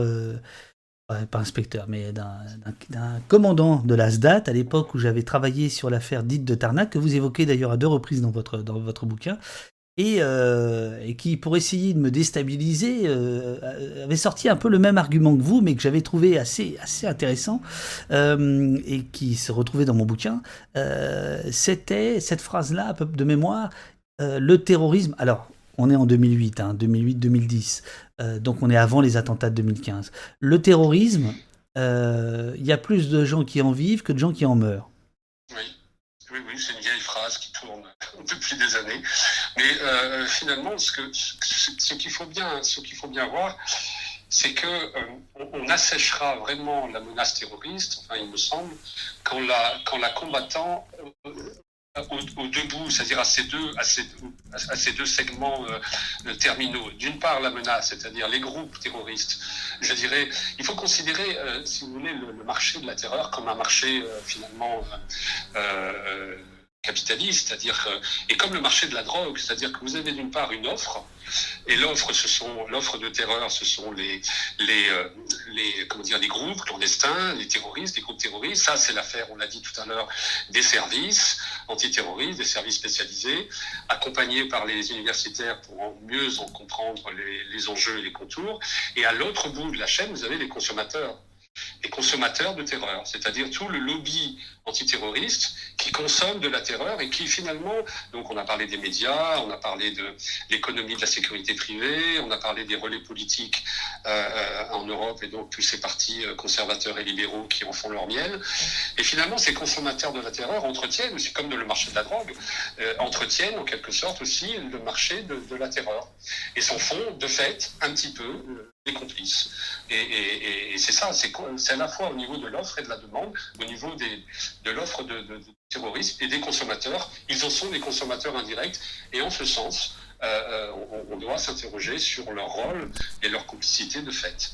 pas inspecteur, mais d'un commandant de la SDAT à l'époque où j'avais travaillé sur l'affaire dite de Tarnac, que vous évoquez d'ailleurs à deux reprises dans votre, dans votre bouquin, et, euh, et qui, pour essayer de me déstabiliser, euh, avait sorti un peu le même argument que vous, mais que j'avais trouvé assez, assez intéressant, euh, et qui se retrouvait dans mon bouquin. C'était cette phrase-là, de mémoire, le terrorisme. Alors, on est en 2008, 2008-2010. Euh, donc on est avant les attentats de 2015. Le terrorisme, il y a plus de gens qui en vivent que de gens qui en meurent. Oui, oui, oui c'est une vieille phrase qui tourne *laughs* depuis des années. Mais euh, finalement, ce qu'il faut, bien, ce qu'il faut bien voir, c'est que on, assèchera vraiment la menace terroriste, enfin il me semble, quand la, combattant aux, deux bouts, c'est-à-dire à ces deux, à ces, deux segments euh, terminaux. D'une part, la menace, c'est-à-dire les groupes terroristes. Je dirais, il faut considérer, euh, si vous voulez, le, marché de la terreur comme un marché euh, finalement capitaliste, c'est-à-dire et comme le marché de la drogue, c'est-à-dire que vous avez d'une part une offre et l'offre, ce sont l'offre de terreur, ce sont les les euh, les comment dire les groupes clandestins, les terroristes, les groupes terroristes. Ça, c'est l'affaire, on l'a dit tout à l'heure, des services antiterroristes, des services spécialisés, accompagnés par les universitaires pour mieux en comprendre les, les enjeux et les contours. Et à l'autre bout de la chaîne, vous avez les consommateurs les consommateurs de terreur, c'est-à-dire tout le lobby antiterroriste qui consomme de la terreur et qui finalement, donc on a parlé des médias, on a parlé de l'économie de la sécurité privée, on a parlé des relais politiques euh, euh, en Europe et donc tous ces partis euh, conservateurs et libéraux qui en font leur miel. Et finalement, ces consommateurs de la terreur entretiennent, c'est comme le marché de la drogue, entretiennent en quelque sorte aussi le marché de, de la terreur et s'en font de fait un petit peu les complices. Et, c'est ça, c'est à la fois au niveau de l'offre et de la demande, au niveau des, de l'offre de, de terrorisme et des consommateurs. Ils en sont des consommateurs indirects. Et en ce sens, euh, euh, on, doit s'interroger sur leur rôle et leur complicité de fait.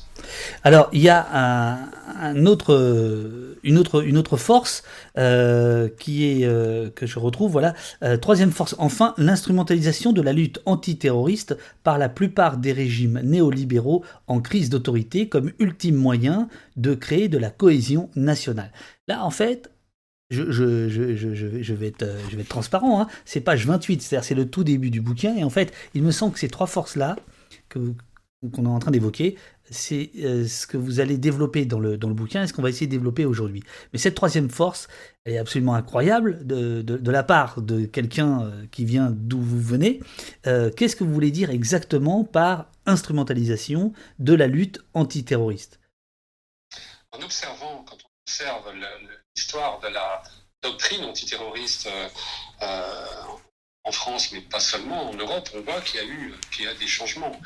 Alors, il y a un, autre, une, autre, une autre force euh, qui est, que je retrouve. Voilà. troisième force, enfin, l'instrumentalisation de la lutte antiterroriste par la plupart des régimes néolibéraux en crise d'autorité comme ultime moyen de créer de la cohésion nationale. Là, en fait, je, vais être, transparent, hein. c'est page 28, c'est-à-dire c'est le tout début du bouquin, et en fait, il me semble que ces trois forces-là, qu'on est en train d'évoquer, c'est euh, ce que vous allez développer dans le, bouquin et ce qu'on va essayer de développer aujourd'hui. Mais cette troisième force, est absolument incroyable de la part de quelqu'un euh, qui vient d'où vous venez. Euh, qu'est-ce que vous voulez dire exactement par instrumentalisation de la lutte antiterroriste? En observant, quand on observe l'histoire de la doctrine antiterroriste euh, euh, en France, mais pas seulement, en Europe, on voit qu'il y a eu qu'il y a des changements.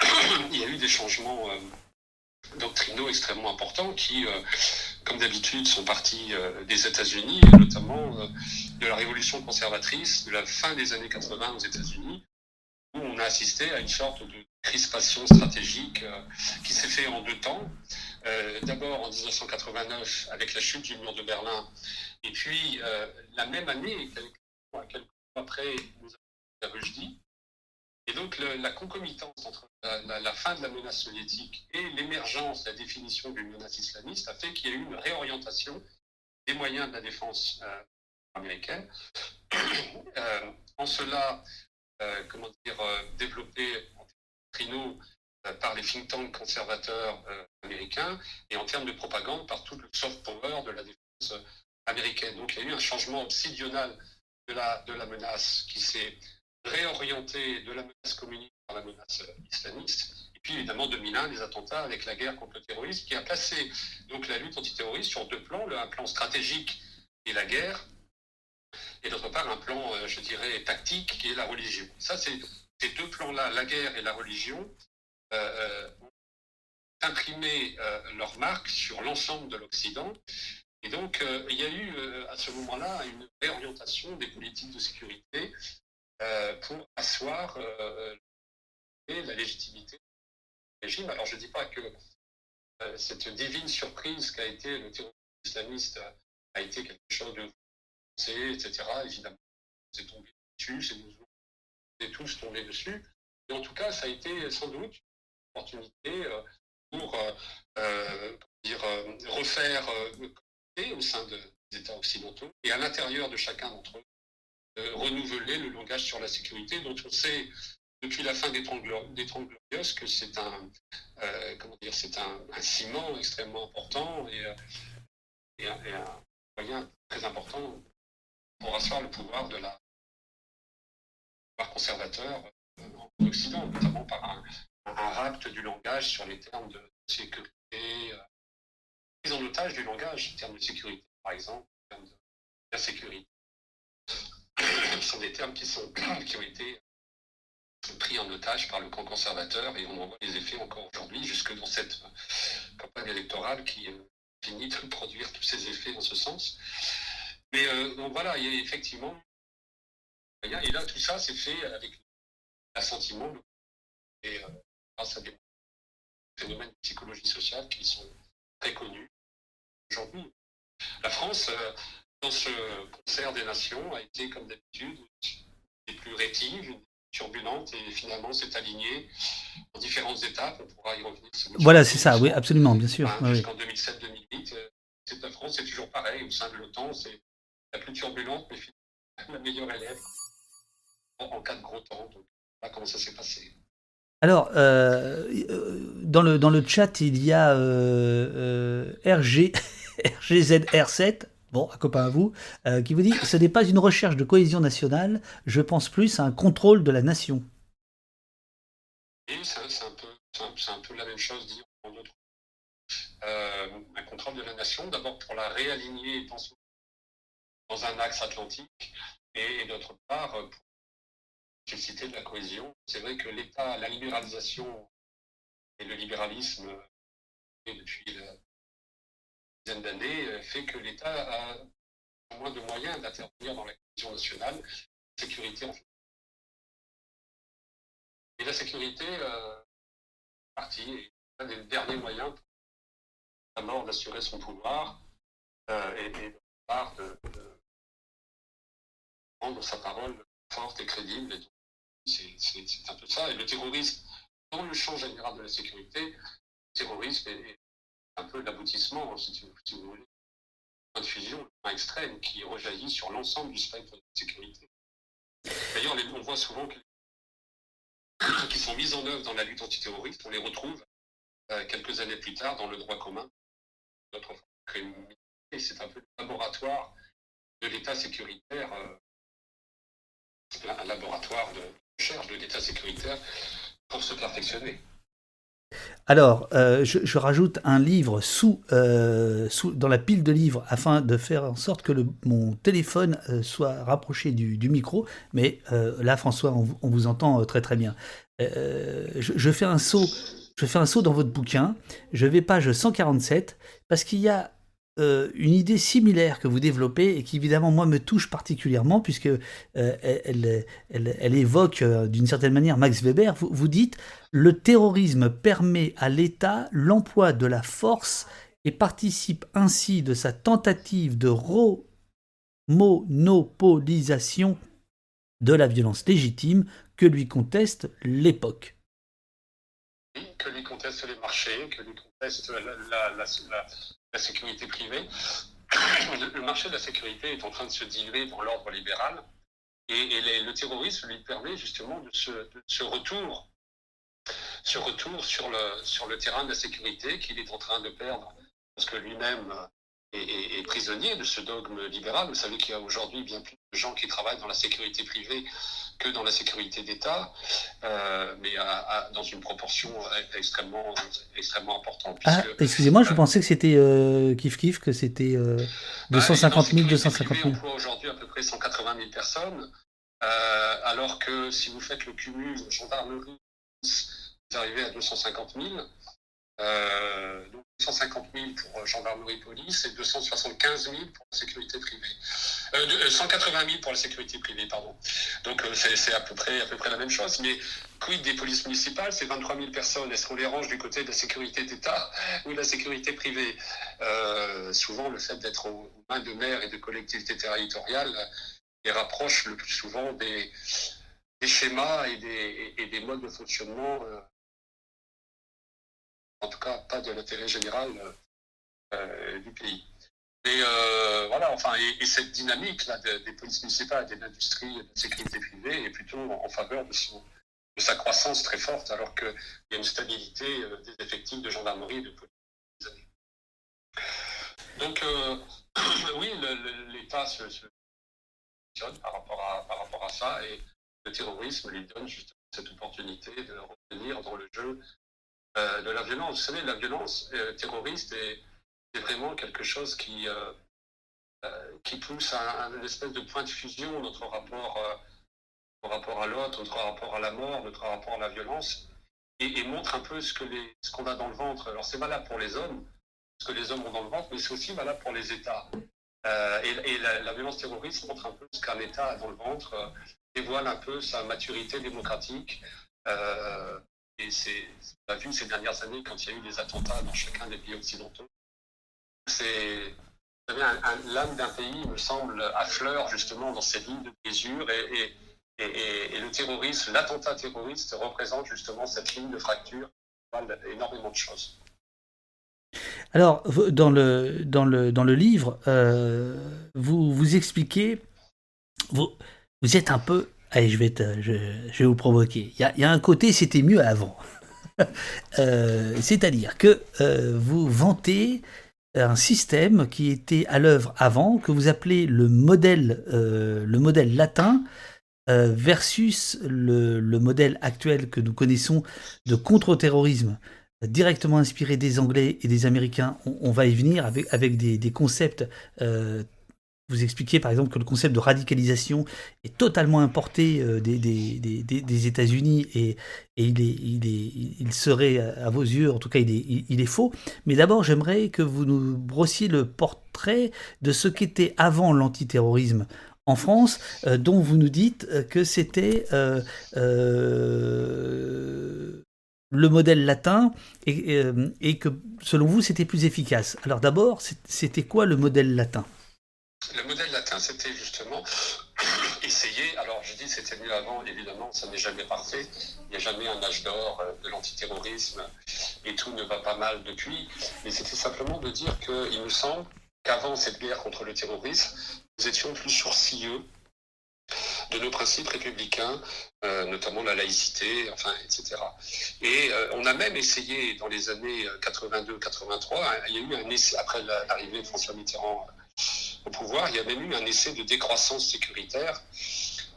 *clears throat* Il y a eu des changements euh, doctrinaux extrêmement importants qui, comme d'habitude, sont partis des États-Unis, notamment de la révolution conservatrice de la fin des années 80 aux États-Unis, où on a assisté à une sorte de crispation stratégique qui s'est fait en deux temps. Euh, d'abord en 1989 avec la chute du mur de Berlin, et puis euh, la même année, quelques mois, après, nous avons la Rushdie. Et donc la concomitance entre la, fin de la menace soviétique et l'émergence, la définition d'une menace islamiste a fait qu'il y a eu une réorientation des moyens de la défense euh, américaine. *coughs* en cela, comment dire, développé en trino par les think tanks conservateurs américains et en termes de propagande par tout le soft power de la défense américaine. Donc il y a eu un changement obsidional de la, de la menace qui s'est réorienté de la menace communiste à la menace islamiste. Et puis évidemment 2001, les attentats avec la guerre contre le terrorisme qui a placé donc la lutte antiterroriste sur deux plans, un plan stratégique est la guerre et d'autre part un plan, euh, je dirais, tactique qui est la religion. Ça, ces deux plans-là, la guerre et la religion, euh, euh, ont imprimé leur marque sur l'ensemble de l'Occident. Et donc, il y a eu à ce moment-là une réorientation des politiques de sécurité pour asseoir la légitimité du régime. Alors, je ne dis pas que cette divine surprise qu'a été le terrorisme islamiste a été quelque chose de etc. Évidemment, c'est tombé dessus, c'est nous est tous tombés dessus. Et en tout cas, ça a été sans doute une opportunité euh, pour euh, euh, dire, refaire au sein des États occidentaux et à l'intérieur de chacun d'entre eux, renouveler le langage sur la sécurité dont on sait depuis la fin des Trente Glorieuses que c'est un, comment dire, c'est un, ciment extrêmement important et, un, et, un, moyen très important pour asseoir le pouvoir de la pouvoir conservateur euh, en Occident, notamment par un, un, rapt du langage sur les termes de sécurité, euh, prise en otage du langage, termes de sécurité, par exemple, termes de sécurité. Ce sont des termes qui, sont, *coughs* qui ont été pris en otage par le camp conservateur et on en voit les effets encore aujourd'hui, jusque dans cette campagne électorale qui euh, finit de produire tous ces effets en ce sens. Mais euh, donc voilà, il y a effectivement. Et là, tout ça, c'est fait avec l'assentiment et euh, grâce à des phénomènes de psychologie sociale qui sont très connus aujourd'hui. La France, euh, dans ce concert des nations, a été, comme d'habitude, des plus rétive, turbulente et finalement s'est alignée en différentes étapes. On pourra y revenir. voilà, c'est ça, oui, absolument, bien sûr. Jusqu'en 2007-2008, la France, c'est toujours pareil. Au sein de l'OTAN, c'est la plus turbulente, mais la meilleure élève en, cas de gros temps. Donc, voilà comment ça s'est passé. Alors, euh, euh, dans, le, dans le chat, il y a euh, RG, *laughs* RGZR7, bon, un copain à vous, qui vous dit Ce n'est pas une recherche de cohésion nationale, je pense plus à un contrôle de la nation. Oui, c'est un, un, peu la même chose dit en d'autres. un contrôle de la nation, d'abord pour la réaligner dans son dans un axe atlantique et, d'autre part pour nécessiter de la cohésion. C'est vrai que l'État, la libéralisation et le libéralisme depuis une dizaine d'années fait que l'État a moins de moyens d'intervenir dans la cohésion nationale, la sécurité en fait. Et la sécurité, euh, partie, est un des derniers moyens pour d'assurer son pouvoir euh, et, et de, de rendre sa parole forte et crédible. c'est un peu ça. Et le terrorisme, dans le champ général de la sécurité, le terrorisme est, un peu l'aboutissement, si, vous voulez, de fusion, extrême qui rejaillit sur l'ensemble du spectre de la sécurité. D'ailleurs, on voit souvent que qui sont mises en œuvre dans la lutte antiterroriste, on les retrouve euh, quelques années plus tard dans le droit commun. Notre c'est un peu le laboratoire de l'État sécuritaire euh, un laboratoire de recherche de l'État sécuritaire pour se perfectionner. Alors, euh, je, rajoute un livre sous, euh, sous, dans la pile de livres afin de faire en sorte que mon téléphone euh, soit rapproché du, micro. Mais là, François, on, on, vous entend très très bien. Je, je, fais un saut, je fais un saut dans votre bouquin. Je vais page 147 parce qu'il y a euh, une idée similaire que vous développez et qui évidemment moi me touche particulièrement puisque euh, elle, elle, évoque euh, d'une certaine manière Max Weber. Vous, vous dites le terrorisme permet à l'État l'emploi de la force et participe ainsi de sa tentative de remonopolisation de la violence légitime que lui conteste l'époque. Que lui contestent les marchés, que lui conteste la sécurité privée. *clears throat* le marché de la sécurité est en train de se diluer dans l'ordre libéral et, le terrorisme lui permet justement de ce, retour, ce retour sur le terrain de la sécurité qu'il est en train de perdre parce que lui-même est, prisonnier de ce dogme libéral. Vous savez qu'il y a aujourd'hui bien plus de gens qui travaillent dans la sécurité privée que dans la sécurité d'État, euh, mais dans une proportion extrêmement, extrêmement importante. ah, excusez-moi, je euh, pensais que c'était euh, kiff kiff, que c'était 250 000, 250 000. emploie aujourd'hui à peu près 180 000 personnes, alors que si vous faites le cumul gendarmerie, vous arrivez à 250 000. Euh, donc 150 000 pour euh, gendarmerie police et 275 000 pour la sécurité privée. 180 euh, 000 pour la sécurité privée, pardon. Donc c'est à peu près à peu près la même chose. Mais quid des polices municipales? C'est 23 000 personnes. Est-ce qu'on les range du côté de la sécurité d'État *laughs* ou de la sécurité privée? Souvent, le fait d'être aux mains de maires et de collectivités territoriales les rapproche le plus souvent des, schémas et des, modes de fonctionnement en tout cas pas de l'intérêt général euh, euh, du pays. Et euh, voilà, enfin, et, cette dynamique là des polices municipales et de l'industrie de sécurité privée est plutôt en, faveur de, sa croissance très forte, alors qu'il y a une stabilité des effectifs de gendarmerie et de police. Donc, *clears throat* oui, l'État se, se par rapport à ça, et le terrorisme lui donne justement cette opportunité de revenir dans le jeu euh, de la violence. Vous savez, la violence euh, terroriste est, vraiment quelque chose qui, euh, qui pousse à, une espèce de point de fusion notre rapport, rapport à l'autre, notre rapport à la mort, notre rapport à la violence, et, montre un peu ce qu'on a dans le ventre. Alors c'est valable pour les hommes, ce que les hommes ont dans le ventre, mais c'est aussi valable pour les États. et, la, violence terroriste montre un peu ce qu'un État a dans le ventre, dévoile un peu sa maturité démocratique, et c'est, on a vu ces dernières années quand il y a eu des attentats dans chacun des pays occidentaux. C'est, l'âme d'un pays, me semble, affleure justement dans ces lignes de brisure et, le terrorisme, l'attentat terroriste représente justement cette ligne de fracture énormément de choses. Alors, dans le, dans le, dans le livre, euh, vous, vous expliquez, vous, vous êtes un peu Allez, je vais, je, vais vous provoquer. Il y a, un côté, c'était mieux avant. *laughs* Euh, c'est-à-dire que euh, vous vantez un système qui était à l'œuvre avant, que vous appelez le modèle, euh, le modèle latin, versus le, modèle actuel que nous connaissons de contre-terrorisme, directement inspiré des Anglais et des Américains. On, va y venir avec, avec des concepts vous expliquiez par exemple que le concept de radicalisation est totalement importé euh, des, États-Unis et, il, serait, à vos yeux, en tout cas, il est, faux. Mais d'abord, j'aimerais que vous nous brossiez le portrait de ce qu'était avant l'antiterrorisme en France, euh, dont vous nous dites euh, que c'était le modèle latin et que, selon vous, c'était plus efficace. Alors d'abord, c'était quoi le modèle latin? Le modèle latin, c'était justement *clears throat* essayer, alors je dis c'était mieux avant, évidemment, ça n'est jamais parfait, il n'y a jamais un âge d'or euh, de l'antiterrorisme et tout ne va pas mal depuis, mais c'était simplement de dire qu'il me semble qu'avant cette guerre contre le terrorisme, nous étions plus sourcilleux de nos principes républicains, euh, notamment la laïcité, enfin, etc. Et euh, on a même essayé dans les années 82-83, hein, il y a eu un essai, après l'arrivée de François Mitterrand au pouvoir, il y a même eu un essai de décroissance sécuritaire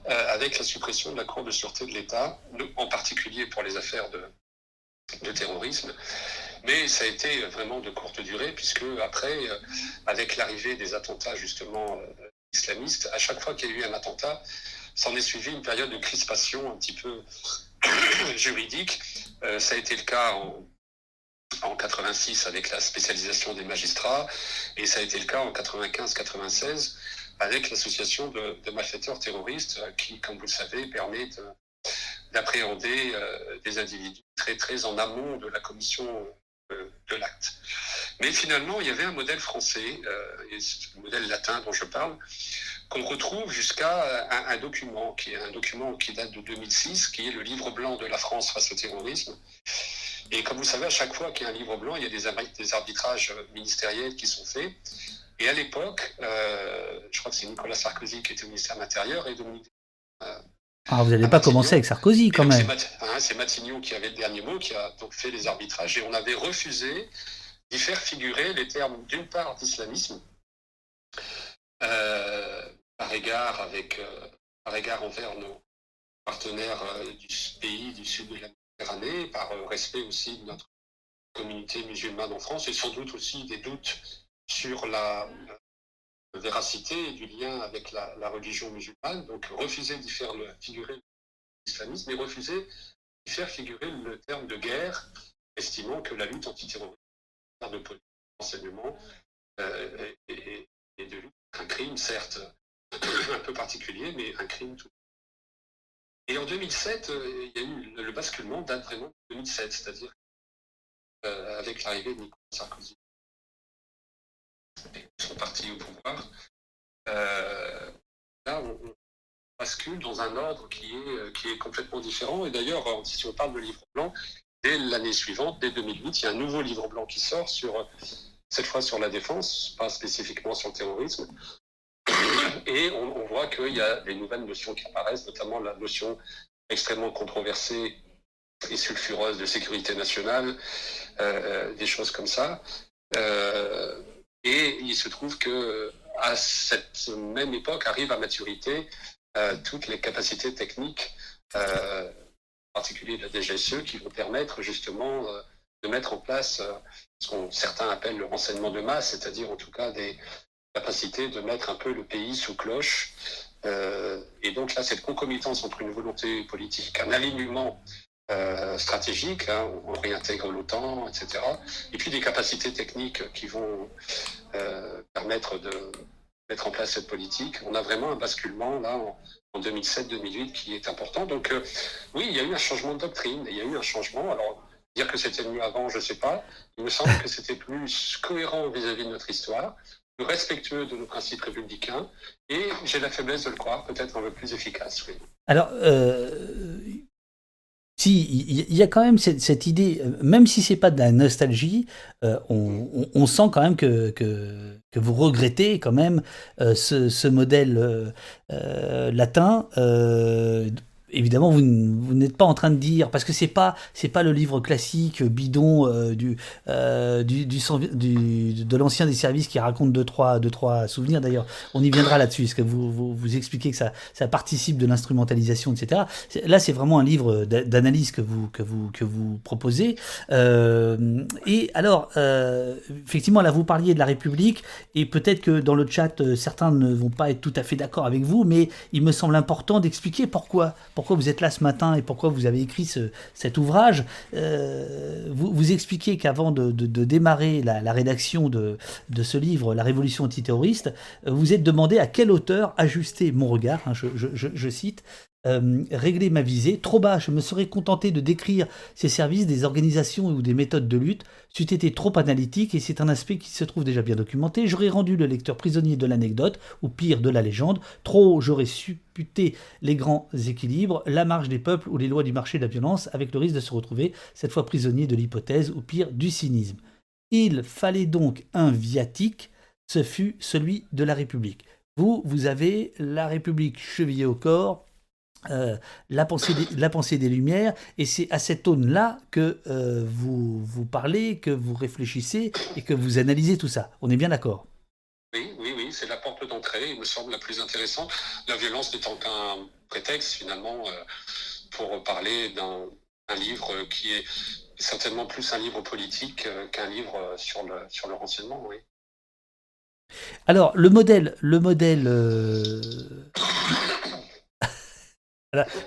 euh, avec la suppression de la Cour de sûreté de l'État, en particulier pour les affaires de, terrorisme. Mais ça a été vraiment de courte durée, puisque après, euh, avec l'arrivée des attentats justement euh, islamistes, à chaque fois qu'il y a eu un attentat, s'en est suivi une période de crispation un petit peu *coughs* juridique. ça a été le cas en en 86 avec la spécialisation des magistrats, et ça a été le cas en 95-96 avec l'association de, malfaiteurs terroristes euh, qui, comme vous le savez, permet d'appréhender euh, des individus très très en amont de la commission euh, de l'acte. Mais finalement, il y avait un modèle français, le modèle latin dont je parle, qu'on retrouve jusqu'à un, un, document, qui est un document qui date de 2006, qui est le livre blanc de la France face au terrorisme, et comme vous savez, à chaque fois qu'il y a un livre blanc, il y a des, arbitrages ministériels qui sont faits. Et à l'époque, je crois que c'est Nicolas Sarkozy qui était au ministère de l'Intérieur et Dominique. ah, vous n'allez pas commencer avec Sarkozy quand même. Hein, c'est Matignon qui avait le dernier mot, qui a donc fait les arbitrages. Et on avait refusé d'y faire figurer les termes d'une part d'islamisme, par égard avec par égard envers nos partenaires du pays du sud de la Méditerranée, par respect aussi de notre communauté musulmane en France et sans doute aussi des doutes sur la véracité du lien avec la, religion musulmane. Donc refuser d'y faire figurer l'islamisme et refuser d'y faire figurer le terme de guerre, estimant que la lutte antiterroriste, de politique, d'enseignement euh, et, de lutte, un crime certes un peu particulier, mais un crime tout. Et en 2007, euh, il y a eu le basculement date vraiment de 2007, c'est-à-dire euh, avec l'arrivée de Nicolas Sarkozy. Ils sont partis au pouvoir. Euh, là, on, bascule dans un ordre qui est, qui est complètement différent. Et d'ailleurs, si on parle de livre blanc, dès l'année suivante, dès 2008, il y a un nouveau livre blanc qui sort sur cette fois sur la défense, pas spécifiquement sur le terrorisme. Et on, voit qu'il y a des nouvelles notions qui apparaissent, notamment la notion extrêmement controversée et sulfureuse de sécurité nationale, euh, des choses comme ça. Euh, et il se trouve que à cette même époque arrivent à maturité euh, toutes les capacités techniques, en particulier la DGSE, qui vont permettre justement de mettre en place ce qu'on certains appellent le renseignement de masse, c'est-à-dire en tout cas des capacités de mettre un peu le pays sous cloche. et donc là, cette concomitance entre une volonté politique, un alignement euh, stratégique, hein, on réintègre l'OTAN, etc. Et puis des capacités techniques qui vont euh, permettre de mettre en place cette politique. On a vraiment un basculement là en, 2007-2008 qui est important. Donc euh, oui, il y a eu un changement de doctrine, il y a eu un changement. Alors dire que c'était mieux avant, je ne sais pas. Il me semble que c'était plus cohérent vis-à-vis de notre histoire, respectueux de nos principes républicains, et j'ai la faiblesse de le croire, peut-être un peu plus efficace. Alors, euh, si, il y, a quand même cette, idée, euh, même si c'est pas de la nostalgie, euh, on, sent quand même que, vous regrettez quand même ce, modèle latin évidemment, vous, n'êtes pas en train de dire, parce que c'est pas, c'est pas le livre classique bidon euh, du, euh, du, du, de l'ancien des services qui raconte deux trois, deux, trois souvenirs. D'ailleurs, on y viendra là-dessus, parce que vous, vous, vous, expliquez que ça, ça participe de l'instrumentalisation, etc. Là, c'est vraiment un livre d'analyse que vous, que vous, que vous proposez. Euh, et alors, effectivement, là, vous parliez de la République, et peut-être que dans le chat, certains ne vont pas être tout à fait d'accord avec vous, mais il me semble important d'expliquer pourquoi vous êtes là ce matin et pourquoi vous avez écrit cet ouvrage. Euh, vous, expliquez qu'avant de, démarrer la, rédaction de, ce livre, La Révolution antiterroriste, vous êtes demandé à quel auteur ajuster mon regard, hein, je, cite, euh, régler ma visée. Trop bas, je me serais contenté de décrire ces services, des organisations ou des méthodes de lutte. C'eût été trop analytique et c'est un aspect qui se trouve déjà bien documenté. J'aurais rendu le lecteur prisonnier de l'anecdote, ou pire de la légende. Trop, j'aurais supputé les grands équilibres, la marche des peuples ou les lois du marché de la violence, avec le risque de se retrouver, cette fois prisonnier de l'hypothèse, ou pire, du cynisme. Il fallait donc un viatique, ce fut celui de la République. Vous, vous avez la République chevillée au corps, euh, la, pensée des, la pensée des Lumières, et c'est à cette aune-là que euh, vous, vous parlez, que vous réfléchissez et que vous analysez tout ça. On est bien d'accord? Oui, oui, oui, c'est la porte d'entrée, il me semble la plus intéressante. La violence n'étant qu'un prétexte finalement euh, pour parler d'un livre qui est certainement plus un livre politique qu'un livre sur le, sur le renseignement, oui. Alors, le modèle, le modèle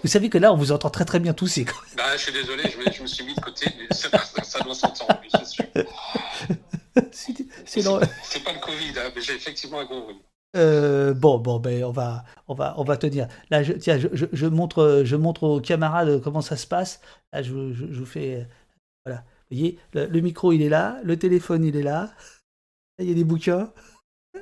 vous savez que là, on vous entend très très bien tousser. Bah, je suis désolé, je me, suis mis de côté, mais ça, doit s'entendre, *laughs* C'est pas le Covid, hein, mais j'ai effectivement un gros bruit. Euh, bon, bon, ben on va, on va, on va tenir. Là, je, tiens, je, montre, je montre aux camarades comment ça se passe. Là, je, vous fais, voilà. Vous voyez, le, micro il est là, le téléphone il est là. là il y a des bouquins.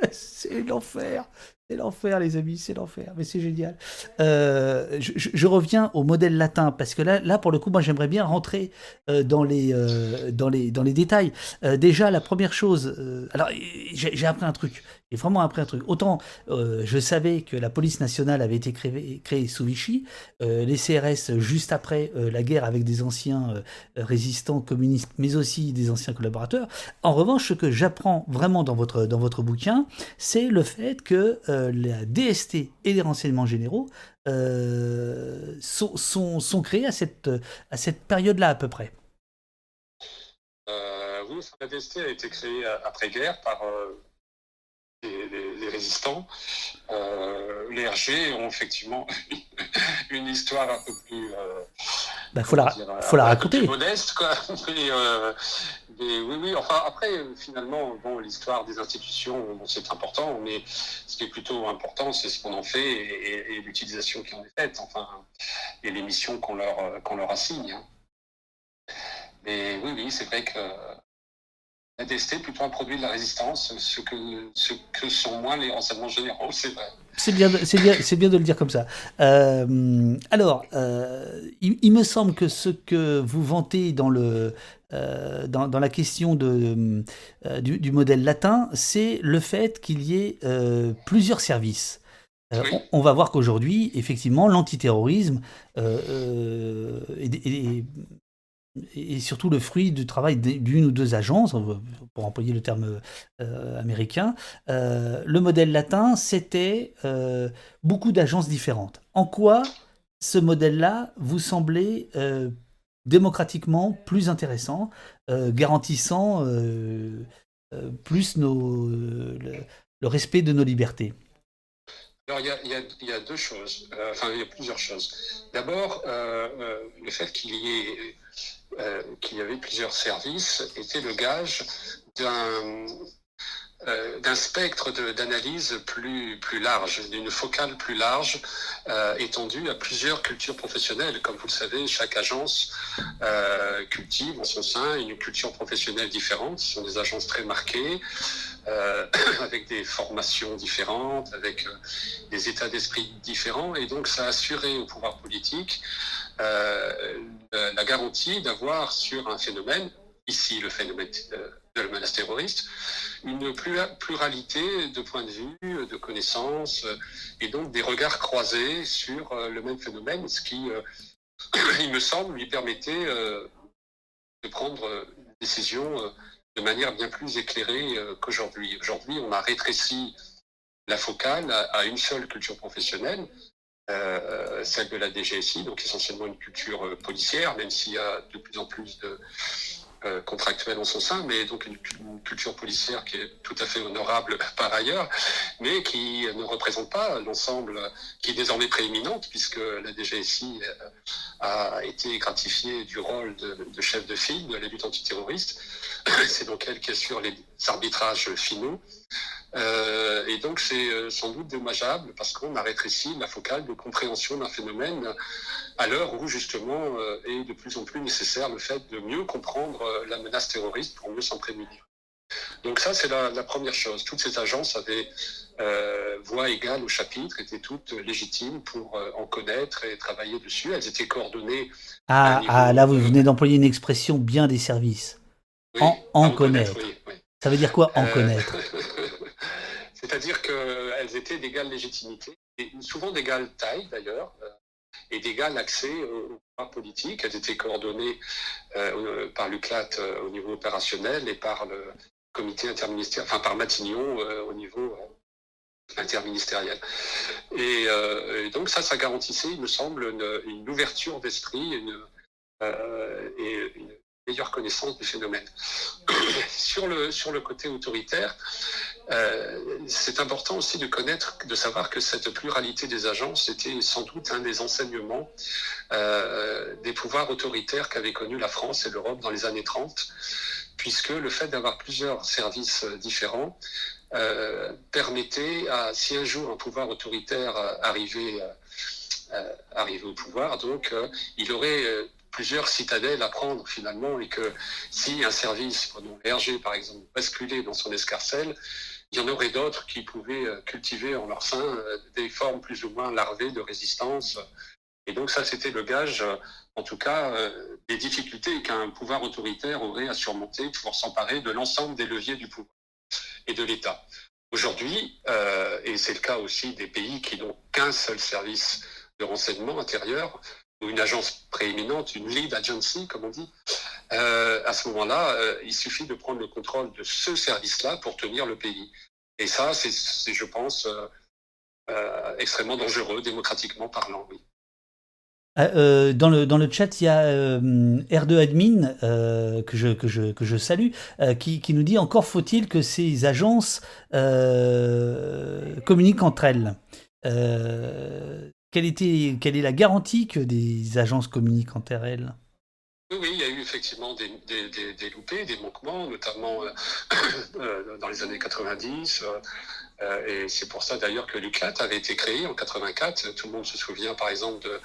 *laughs* c'est l'enfer. C'est l'enfer, les amis, c'est l'enfer, mais c'est génial. Euh, je, reviens au modèle latin, parce que là, là pour le coup, moi j'aimerais bien rentrer euh, euh, dans les détails. déjà, la première chose, alors j'ai appris un truc, j'ai vraiment appris un truc. Autant je savais que la police nationale avait été créée, sous Vichy, les CRS juste après la guerre avec des anciens résistants communistes, mais aussi des anciens collaborateurs. En revanche, ce que j'apprends vraiment dans votre, dans votre bouquin, c'est le fait que euh, la DST et les renseignements généraux euh, sont, sont, créés à cette, à cette période-là à peu près. Euh, oui, la DST a été créée après-guerre par les, résistants. les RG ont effectivement *laughs* une histoire un peu plus. Il bah, faut, la, faut la raconter. modeste, quoi. *laughs* oui, oui, enfin, après, finalement, bon, l'histoire des institutions, c'est important, mais ce qui est plutôt important, c'est ce qu'on en fait et, l'utilisation qui en est faite, enfin, et les missions qu'on leur, qu'on leur assigne. Hein. Mais oui, oui, c'est vrai que la DST plutôt un produit de la résistance, ce que, ce que sont moins les renseignements généraux, c'est vrai. C'est bien, c'est bien, c'est bien de le dire comme ça. Euh, alors, euh, il, me semble que ce que vous vantez dans le euh, dans, dans, la question de, du, modèle latin, c'est le fait qu'il y ait plusieurs services. On, va voir qu'aujourd'hui, effectivement, l'antiterrorisme est, et surtout le fruit du travail d'une ou deux agences, pour employer le terme euh, américain. Euh, le modèle latin, c'était euh, beaucoup d'agences différentes. En quoi ce modèle-là vous semblait démocratiquement plus intéressant, garantissant plus nos, le, respect de nos libertés? Alors, il y, a, deux choses, enfin, il y a plusieurs choses. D'abord, le fait qu'il y ait euh, qu'il y avait plusieurs services était le gage d'un euh, spectre d'analyse plus, large, d'une focale plus large, euh, étendue à plusieurs cultures professionnelles. Comme vous le savez, chaque agence cultive en son sein une culture professionnelle différente. Ce sont des agences très marquées, *coughs* avec des formations différentes, avec des états d'esprit différents. Et donc, ça a assuré au pouvoir politique la garantie d'avoir sur un phénomène, ici le phénomène de la menace terroriste, une pluralité de points de vue, de connaissances, et donc des regards croisés sur euh, le même phénomène, ce qui, euh, *coughs* il me semble, lui permettait de prendre une décision de manière bien plus éclairée qu'aujourd'hui. Aujourd'hui, on a rétréci la focale à une seule culture professionnelle, euh, celle de la DGSI, donc essentiellement une culture euh, policière, même s'il y a de plus en plus de euh, contractuels en son sein, mais donc une, culture policière qui est tout à fait honorable *laughs* par ailleurs, mais qui ne représente pas l'ensemble, qui est désormais prééminente, puisque la DGSI a été gratifiée du rôle de, chef de file de la lutte antiterroriste. *clears throat* C'est donc elle qui assure les arbitrages finaux. Euh, et donc c'est euh, sans doute dommageable parce qu'on a rétréci la focale de compréhension d'un phénomène à l'heure où justement euh, est de plus en plus nécessaire le fait de mieux comprendre la menace terroriste pour mieux s'en prémunir. Donc ça c'est la, première chose. Toutes ces agences avaient voix égale au chapitre, étaient toutes légitimes pour en connaître et travailler dessus. Elles étaient coordonnées. Ah, ah là vous venez d'employer une expression bien des services. en, connaître. Ça veut dire quoi en connaître? *laughs* C'est-à-dire qu'elles étaient d'égale légitimité, souvent d'égale taille d'ailleurs, euh, et d'égal accès au pouvoir politique. Elles étaient coordonnées euh, par l'UCLAT euh, au niveau opérationnel et par le comité interministériel, enfin par Matignon au niveau interministériel. Et, donc ça, ça garantissait, il me semble, une, ouverture d'esprit et une meilleure connaissance du phénomène. *coughs* sur, le, sur le côté autoritaire, euh, c'est important aussi de connaître, de savoir que cette pluralité des agences était sans doute un des enseignements euh, des pouvoirs autoritaires qu'avait connu la France et l'Europe dans les années 30, puisque le fait d'avoir plusieurs services différents euh, permettait à, si un jour un pouvoir autoritaire arrivait, au pouvoir, donc il aurait plusieurs citadelles à prendre finalement et que si un service, l'RG par exemple, basculait dans son escarcelle, il y en aurait d'autres qui pouvaient cultiver en leur sein des formes plus ou moins larvées de résistance. Et donc ça, c'était le gage, en tout cas, des difficultés qu'un pouvoir autoritaire aurait à surmonter pour s'emparer de l'ensemble des leviers du pouvoir et de l'État. Aujourd'hui, et c'est le cas aussi des pays qui n'ont qu'un seul service de renseignement intérieur, ou une agence prééminente, une lead agency, comme on dit, euh, à ce moment-là, euh, il suffit de prendre le contrôle de ce service-là pour tenir le pays. Et ça, c'est, je pense, euh, extrêmement dangereux, démocratiquement parlant, dans, le, dans le chat, il y a R2Admin, que, je, que, je, que je salue, qui, qui, nous dit encore faut-il que ces agences communiquent entre elles. Quelle, était, quelle est la garantie que des agences communiquent entre elles? Oui, il y a eu effectivement des, des, loupés, des manquements, notamment euh, *coughs* euh, dans les années 90. Euh, et c'est pour ça d'ailleurs que l'UCLAT avait été créé en 84. Tout le monde se souvient par exemple de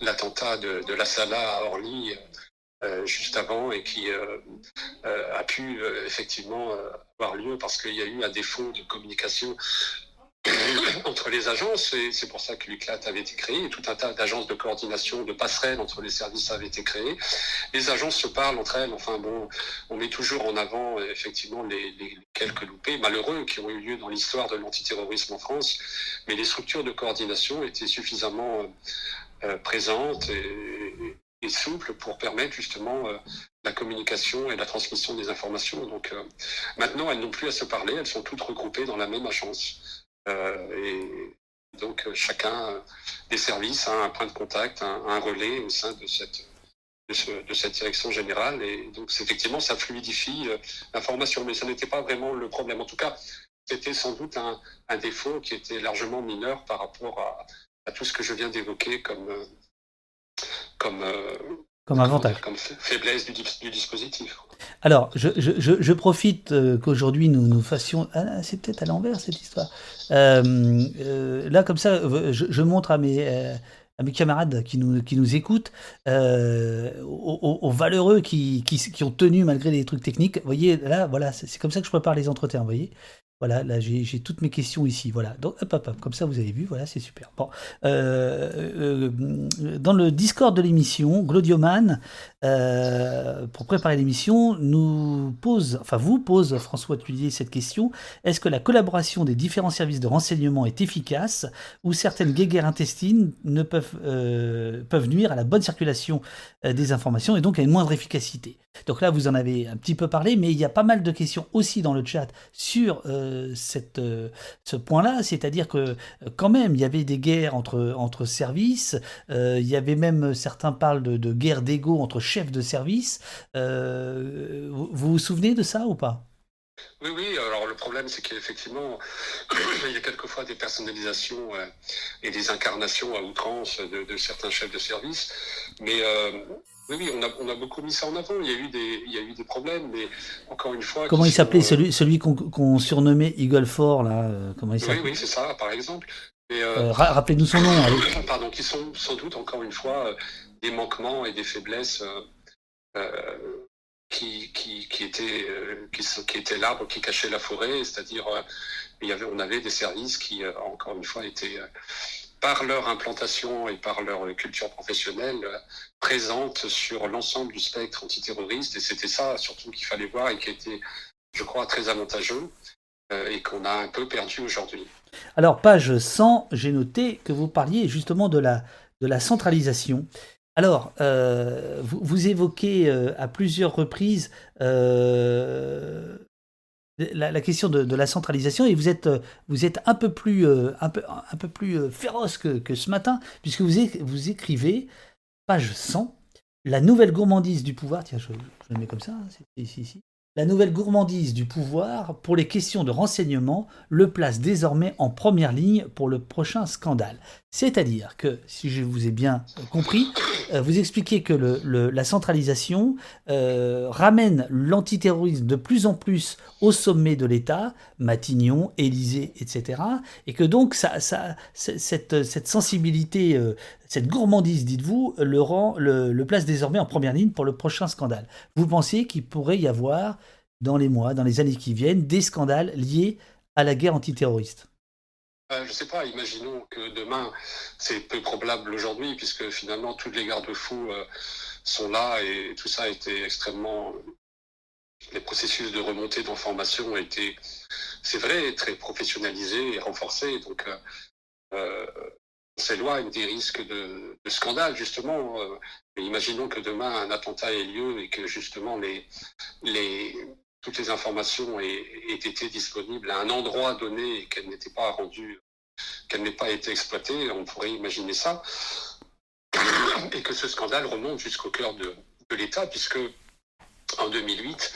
l'attentat de, la Sala à Orly juste avant et qui a pu effectivement avoir lieu parce qu'il y a eu un défaut de communication *coughs* entre les agences, et c'est pour ça que l'UCLAT avait été créé, tout un tas d'agences de coordination, de passerelles entre les services avaient été créées. Les agences se parlent entre elles, enfin bon, on met toujours en avant effectivement les, quelques loupés malheureux qui ont eu lieu dans l'histoire de l'antiterrorisme en France, mais les structures de coordination étaient suffisamment euh, euh, présentes et, souples pour permettre justement euh, la communication et la transmission des informations. Donc maintenant, elles n'ont plus à se parler, elles sont toutes regroupées dans la même agence. Euh, et donc euh, chacun des services a un point de contact, un, relais au sein de cette, de, cette direction générale. Et donc effectivement, ça fluidifie euh, l'information, mais ça n'était pas vraiment le problème. En tout cas, c'était sans doute un, défaut qui était largement mineur par rapport à, tout ce que je viens d'évoquer comme, comme, comme avantage. Comme faiblesse du, dispositif. Alors, je, je, je, profite euh, qu'aujourd'hui nous nous fassions. Ah, c'est peut-être à l'envers cette histoire. Euh, euh, là, comme ça, je, montre à mes, à mes camarades qui nous, qui nous écoutent, aux, aux, valeureux qui, qui, qui, ont tenu malgré les trucs techniques. Vous voyez, là, voilà, c'est comme ça que je prépare les entretiens. Vous voyez voilà, là j'ai toutes mes questions ici. Voilà, donc hop, hop, hop, comme ça vous avez vu, voilà, c'est super. Euh, euh, dans le Discord de l'émission, Glodioman, euh, pour préparer l'émission, nous pose, enfin vous pose François Tullier cette question est-ce que la collaboration des différents services de renseignement est efficace ou certaines guéguerres intestines ne peuvent nuire à la bonne circulation des informations et donc à une moindre efficacité? Donc là, vous en avez un petit peu parlé, mais il y a pas mal de questions aussi dans le chat sur euh, euh, ce point-là, c'est-à-dire que euh, quand même, il y avait des guerres entre, entre services, il y avait même, certains parlent de, de guerre d'ego entre chefs de service. Vous, vous, souvenez de ça ou pas? Oui, oui, alors le problème c'est qu'effectivement, *coughs* il y a quelquefois des personnalisations et des incarnations à outrance de, certains chefs de service, mais oui, oui, on a, beaucoup mis ça en avant. Il y a eu des, il y a eu des problèmes, mais encore une fois. Comment il s'appelait euh, celui, celui qu'on surnommait Eagle Ford là euh, Comment il Oui, oui, c'est ça, par exemple. Euh, rappelez-nous son nom. *coughs* Pardon, qui sont sans doute encore une fois des manquements et des faiblesses qui, qui, qui, étaient, qui, qui étaient l'arbre qui cachait la forêt, c'est-à-dire avait, on avait des services qui, encore une fois, étaient par leur implantation et par leur culture professionnelle, euh, présente sur l'ensemble du spectre antiterroriste. Et c'était ça surtout qu'il fallait voir et qui était, je crois, très avantageux euh, et qu'on a un peu perdu aujourd'hui. Alors, page 100, j'ai noté que vous parliez justement de la, de la centralisation. Alors, euh, vous, évoquez à plusieurs reprises la, question de, la centralisation et vous êtes, euh, vous êtes un peu plus, euh, euh, féroce que, ce matin, puisque vous, vous écrivez, page 100, la nouvelle gourmandise du pouvoir, tiens, je, je le mets comme ça, hein, c'est ici, ici, la nouvelle gourmandise du pouvoir pour les questions de renseignement le place désormais en première ligne pour le prochain scandale. C'est-à-dire que, si je vous ai bien compris, euh, vous expliquez que la centralisation euh, ramène l'antiterrorisme de plus en plus au sommet de l'État, Matignon, Élysée, etc. Et que donc cette, sensibilité, euh, cette gourmandise, dites-vous, le place désormais en première ligne pour le prochain scandale. Vous pensez qu'il pourrait y avoir dans les mois, dans les années qui viennent, des scandales liés à la guerre antiterroriste? Je ne sais pas, imaginons que demain, c'est peu probable aujourd'hui, puisque finalement, tous les garde-fous sont là et tout ça a été extrêmement. Les processus de remontée d'informations ont été, c'est vrai, très professionnalisés et renforcés. Donc, euh, euh, on s'éloigne des risques de, scandale, justement. Euh, mais imaginons que demain, un attentat ait lieu et que, justement, les, les, toutes les informations aient, aient, été disponibles à un endroit donné et qu'elles n'étaient pas rendues, qu'elles n'aient pas été exploitées. On pourrait imaginer ça et que ce scandale remonte jusqu'au cœur de, l'État, puisque en 2008,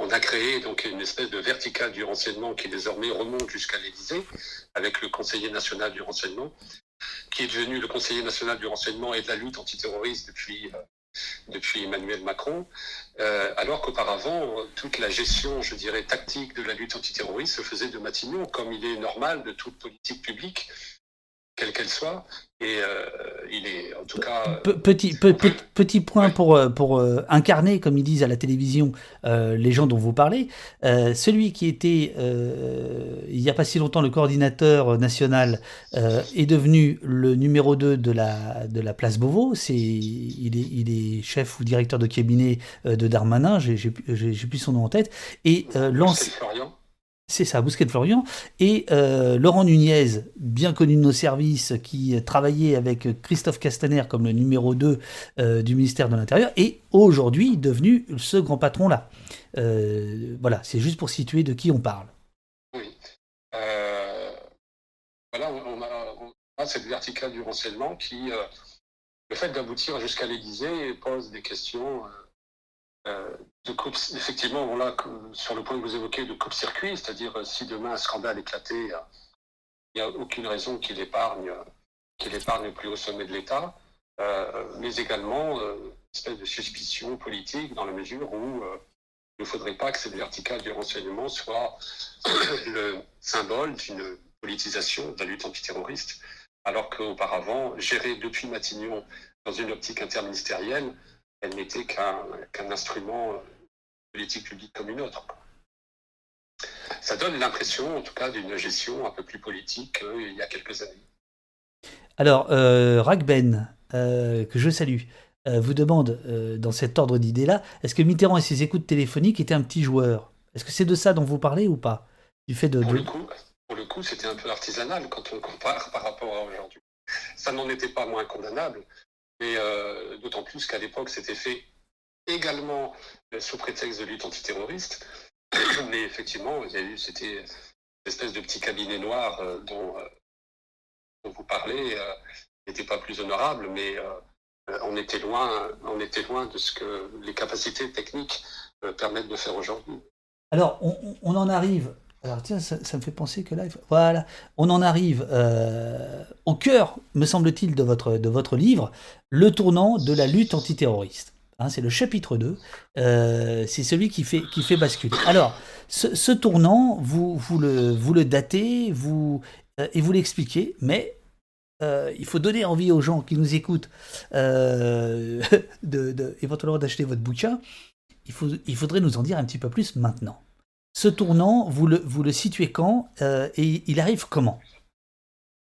on a créé donc une espèce de verticale du renseignement qui désormais remonte jusqu'à l'Élysée, avec le conseiller national du renseignement, qui est devenu le conseiller national du renseignement et de la lutte antiterroriste depuis, euh, depuis Emmanuel Macron, euh, alors qu'auparavant, toute la gestion, je dirais, tactique de la lutte antiterroriste se faisait de Matignon, comme il est normal de toute politique publique quelle qu'elle soit. Et euh, il est en tout cas. Petit, petit point pour, euh, pour euh, incarner, comme ils disent à la télévision, les gens dont vous parlez. celui qui était, il n'y a pas si longtemps, le coordinateur national est devenu le numéro 2 de la, de la place Beauvau. Il, est, il est chef ou directeur de cabinet de Darmanin, j'ai, j'ai, plus son nom en tête. Et lance. C'est ça, Bousquet de Florian. Et euh, Laurent Nunez, bien connu de nos services, qui travaillait avec Christophe Castaner comme le numéro 2 euh, du ministère de l'Intérieur, est aujourd'hui devenu ce grand patron-là. Euh, voilà, c'est juste pour situer de qui on parle. Oui. voilà, on a, cette verticale du renseignement qui, le fait d'aboutir jusqu'à l'Élysée, pose des questions euh, effectivement, sur le point que vous évoquez de coupe-circuit, c'est-à-dire euh, si demain un scandale éclatait, euh, il n'y a aucune raison qu'il épargne, qu'il épargne plus au sommet de l'État, mais également une espèce de suspicion politique dans la mesure où il ne faudrait pas que cette verticale du renseignement soit *coughs* le symbole d'une politisation de la lutte antiterroriste, alors qu'auparavant, gérée depuis Matignon dans une optique interministérielle, elle n'était qu'un instrument euh, politique publique comme une autre. Ça donne l'impression, en tout cas, d'une gestion un peu plus politique qu'il y a quelques années. Alors, euh, Ragben, euh, que je salue, vous demande, dans cet ordre d'idées-là, est-ce que Mitterrand et ses écoutes téléphoniques étaient un petit joueur? Est-ce que c'est de ça dont vous parlez ou pas? Du fait de, pour, Le coup, pour le coup, c'était un peu artisanal quand on compare par rapport à aujourd'hui. Ça n'en était pas moins condamnable, et euh, d'autant plus qu'à l'époque, c'était fait également euh, sous prétexte de lutte antiterroriste. *coughs* Mais effectivement, il y a eu, c'était une espèce de petit cabinet noir euh, dont, vous parlez, n'était pas plus honorable, mais on était loin, on était loin de ce que les capacités techniques permettent de faire aujourd'hui. Alors, on, en arrive alors tiens, ça, me fait penser que là, voilà, on en arrive euh, au cœur, me semble-t-il, de votre, de votre livre, le tournant de la lutte antiterroriste. Hein, c'est le chapitre 2, euh, c'est celui qui fait, qui fait basculer. Alors, ce, tournant, vous, vous, le, vous le datez vous, euh, et vous l'expliquez, mais il faut donner envie aux gens qui nous écoutent *laughs* éventuellement d'acheter votre bouquin. Il, faut, il faudrait nous en dire un petit peu plus maintenant. Ce tournant, vous le, situez quand euh, et il arrive comment?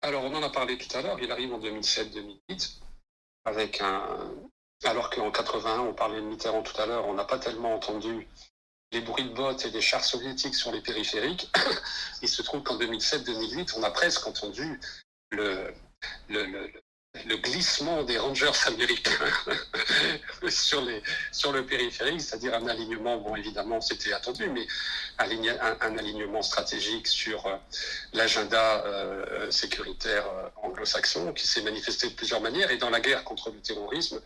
Alors, on en a parlé tout à l'heure, il arrive en 2007-2008, avec un... alors qu'en 81, on parlait de Mitterrand tout à l'heure, on n'a pas tellement entendu les bruits de bottes et des chars soviétiques sur les périphériques. *coughs* il se trouve qu'en 2007-2008, on a presque entendu le, le glissement des Rangers américains *laughs* sur, le périphérique, c'est-à-dire un alignement, bon évidemment c'était attendu, mais un, un, alignement stratégique sur euh, l'agenda euh, sécuritaire euh, anglo-saxon qui s'est manifesté de plusieurs manières et dans la guerre contre le terrorisme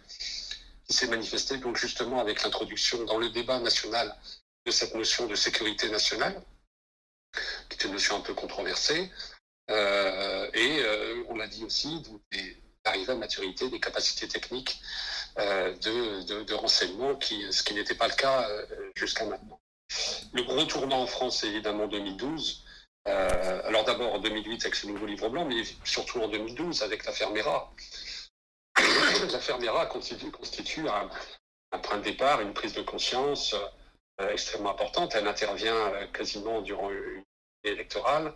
qui s'est manifesté donc justement avec l'introduction dans le débat national de cette notion de sécurité nationale, qui est une notion un peu controversée. et on l'a dit aussi, donc, des, arriver à maturité des capacités techniques euh, de, renseignement, qui, ce qui n'était pas le cas euh, jusqu'à maintenant. Le gros tournant en France, c'est évidemment 2012. Euh, alors d'abord en 2008 avec ce nouveau livre blanc, mais surtout en 2012 avec l'affaire Mera. *coughs* l'affaire Mera constitue, constitue un, point de départ, une prise de conscience extrêmement importante. Elle intervient quasiment durant une électorale,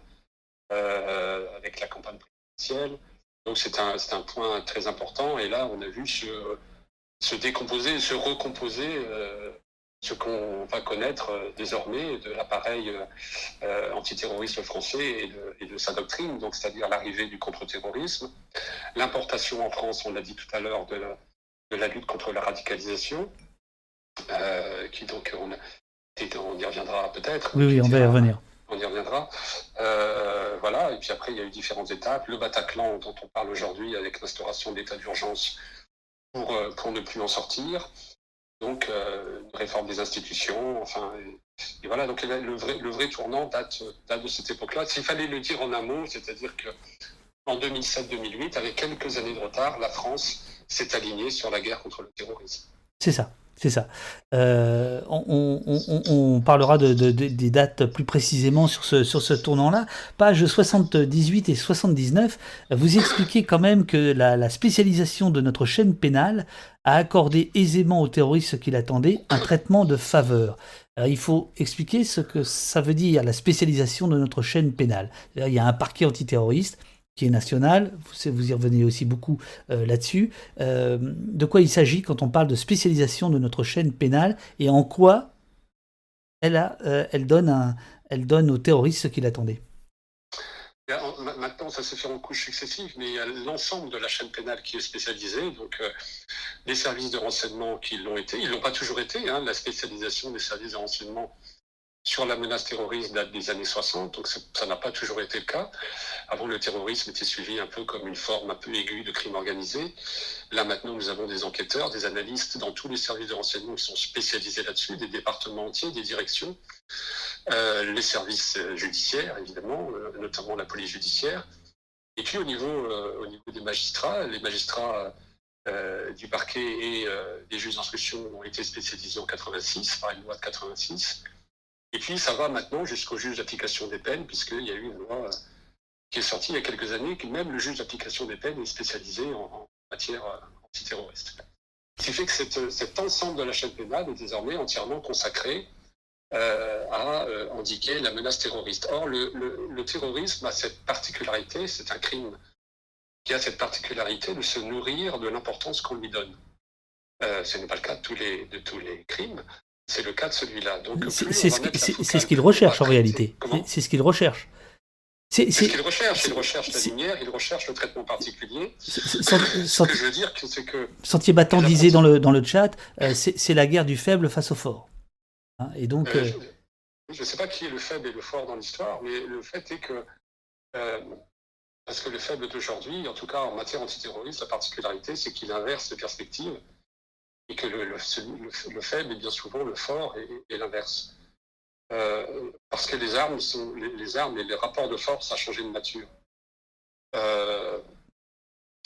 avec la campagne présidentielle. Donc c'est un, un, point très important. Et là, on a vu se, se décomposer, se recomposer ce qu'on va connaître euh, désormais de l'appareil euh, euh, antiterroriste français et de, sa doctrine, donc c'est-à-dire l'arrivée du contre-terrorisme, l'importation en France, on l'a dit tout à l'heure, de, la lutte contre la radicalisation, qui donc on, on y reviendra peut-être. Oui, oui, on va y revenir. On y reviendra. voilà, et puis après, il y a eu différentes étapes. Le Bataclan, dont on parle aujourd'hui, avec l'instauration de l'état d'urgence pour, pour ne plus en sortir donc euh, une réforme des institutions, enfin, et, voilà, donc le vrai, tournant date, date de cette époque-là. S'il fallait le dire en amont, c'est-à-dire que en 2007-2008, avec quelques années de retard, la France s'est alignée sur la guerre contre le terrorisme. C'est ça. C'est ça. Euh, on, parlera de, des dates plus précisément sur ce, sur ce tournant-là. Page 78 et 79, vous expliquez quand même que la, spécialisation de notre chaîne pénale a accordé aisément aux terroristes qui l'attendaient un traitement de faveur. il faut expliquer ce que ça veut dire la spécialisation de notre chaîne pénale. Il y a un parquet antiterroriste qui est national, vous, y revenez aussi beaucoup euh, là-dessus. Euh, de quoi il s'agit quand on parle de spécialisation de notre chaîne pénale et en quoi elle, euh, donne aux terroristes ce qu'ils attendaient Maintenant, ça se fait en couches successives, mais il y a l'ensemble de la chaîne pénale qui est spécialisée. Donc, les services de renseignement qui l'ont été, ils l'ont pas toujours été. Hein, la spécialisation des services de renseignement sur la menace terroriste date des années 60, donc ça n'a pas toujours été le cas. Avant, le terrorisme était suivi un peu comme une forme un peu aiguë de crime organisé. Là, maintenant, nous avons des enquêteurs, des analystes dans tous les services de renseignement qui sont spécialisés là-dessus, des départements entiers, des directions, euh, les services judiciaires, évidemment, euh, notamment la police judiciaire. Et puis, au niveau, euh, au niveau des magistrats, les magistrats du parquet et des juges d'instruction ont été spécialisés en 86 par une loi de 86. Et puis ça va maintenant jusqu'au juge d'application des peines, puisqu'il y a eu une loi euh, qui est sortie il y a quelques années, que même le juge d'application des peines est spécialisé en, matière euh, antiterroriste. Ce qui fait que cet ensemble de la chaîne pénale est désormais entièrement consacré euh, à indiquer la menace terroriste. Or, le, terrorisme a cette particularité, c'est un crime qui a cette particularité de se nourrir de l'importance qu'on lui donne. ce n'est pas le cas de tous les crimes, c'est le cas de celui-là. Donc, c'est ce qu'il recherche en réalité. C'est ce qu'il recherche. C'est ce qu'il recherche. Il recherche la lumière, il recherche le traitement particulier. ce que je veux dire, c'est que. Sentier battant disait dans le, dans le chat, euh, c'est la guerre du faible face au fort. Hein, et donc. Euh, euh, je ne sais pas qui est le faible et le fort dans l'histoire, mais le fait est que. parce que le faible d'aujourd'hui, en tout cas en matière antiterroriste, la particularité, c'est qu'il inverse les perspectives que le, le, faible est bien souvent le fort et, l'inverse. Euh, parce que les armes, sont, les, armes et les rapports de force ont changé de nature. Euh,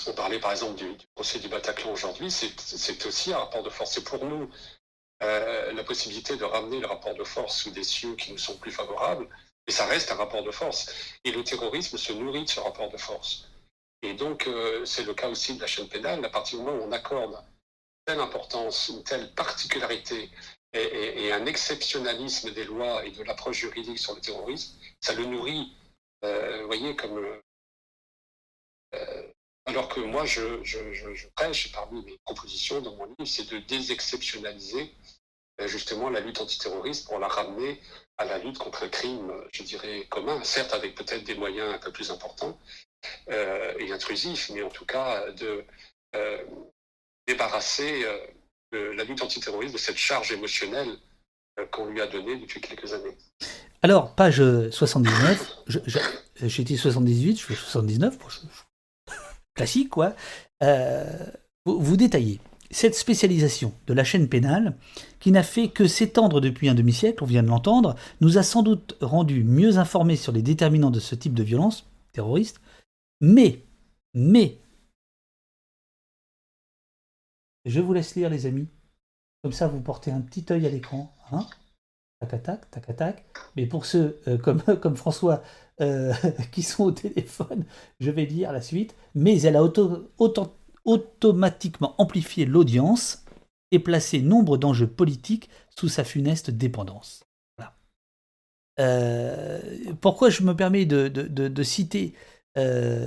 on parlait par exemple du, procès du Bataclan aujourd'hui, c'est aussi un rapport de force. C'est pour nous euh, la possibilité de ramener le rapport de force sous des cieux qui nous sont plus favorables, et ça reste un rapport de force. Et le terrorisme se nourrit de ce rapport de force. Et donc, c'est le cas aussi de la chaîne pénale, à partir du moment où on accorde telle importance, une telle particularité et, un exceptionnalisme des lois et de l'approche juridique sur le terrorisme, ça le nourrit, euh, vous voyez, comme... Euh, alors que moi, je, prêche, parmi mes propositions dans mon livre, c'est de désexceptionnaliser euh, justement la lutte antiterroriste pour la ramener à la lutte contre un crime, je dirais, commun, certes avec peut-être des moyens un peu plus importants et intrusifs, mais en tout cas de, débarrasser euh, la lutte antiterroriste de cette charge émotionnelle euh, qu'on lui a donnée depuis quelques années. Alors, page 79, j'ai dit 78, je fais 79, classique quoi. Euh, vous, détaillez cette spécialisation de la chaîne pénale, qui n'a fait que s'étendre depuis un demi-siècle, on vient de l'entendre, nous a sans doute rendu mieux informés sur les déterminants de ce type de violence terroriste, mais, mais, je vous laisse lire, les amis. Comme ça, vous portez un petit œil à l'écran. Hein tac, tac, tac, tac. Mais pour ceux euh, comme, *laughs* François euh, *laughs* qui sont au téléphone, je vais lire la suite. Mais elle a automatiquement amplifié l'audience et placé nombre d'enjeux politiques sous sa funeste dépendance. pourquoi je me permets de, citer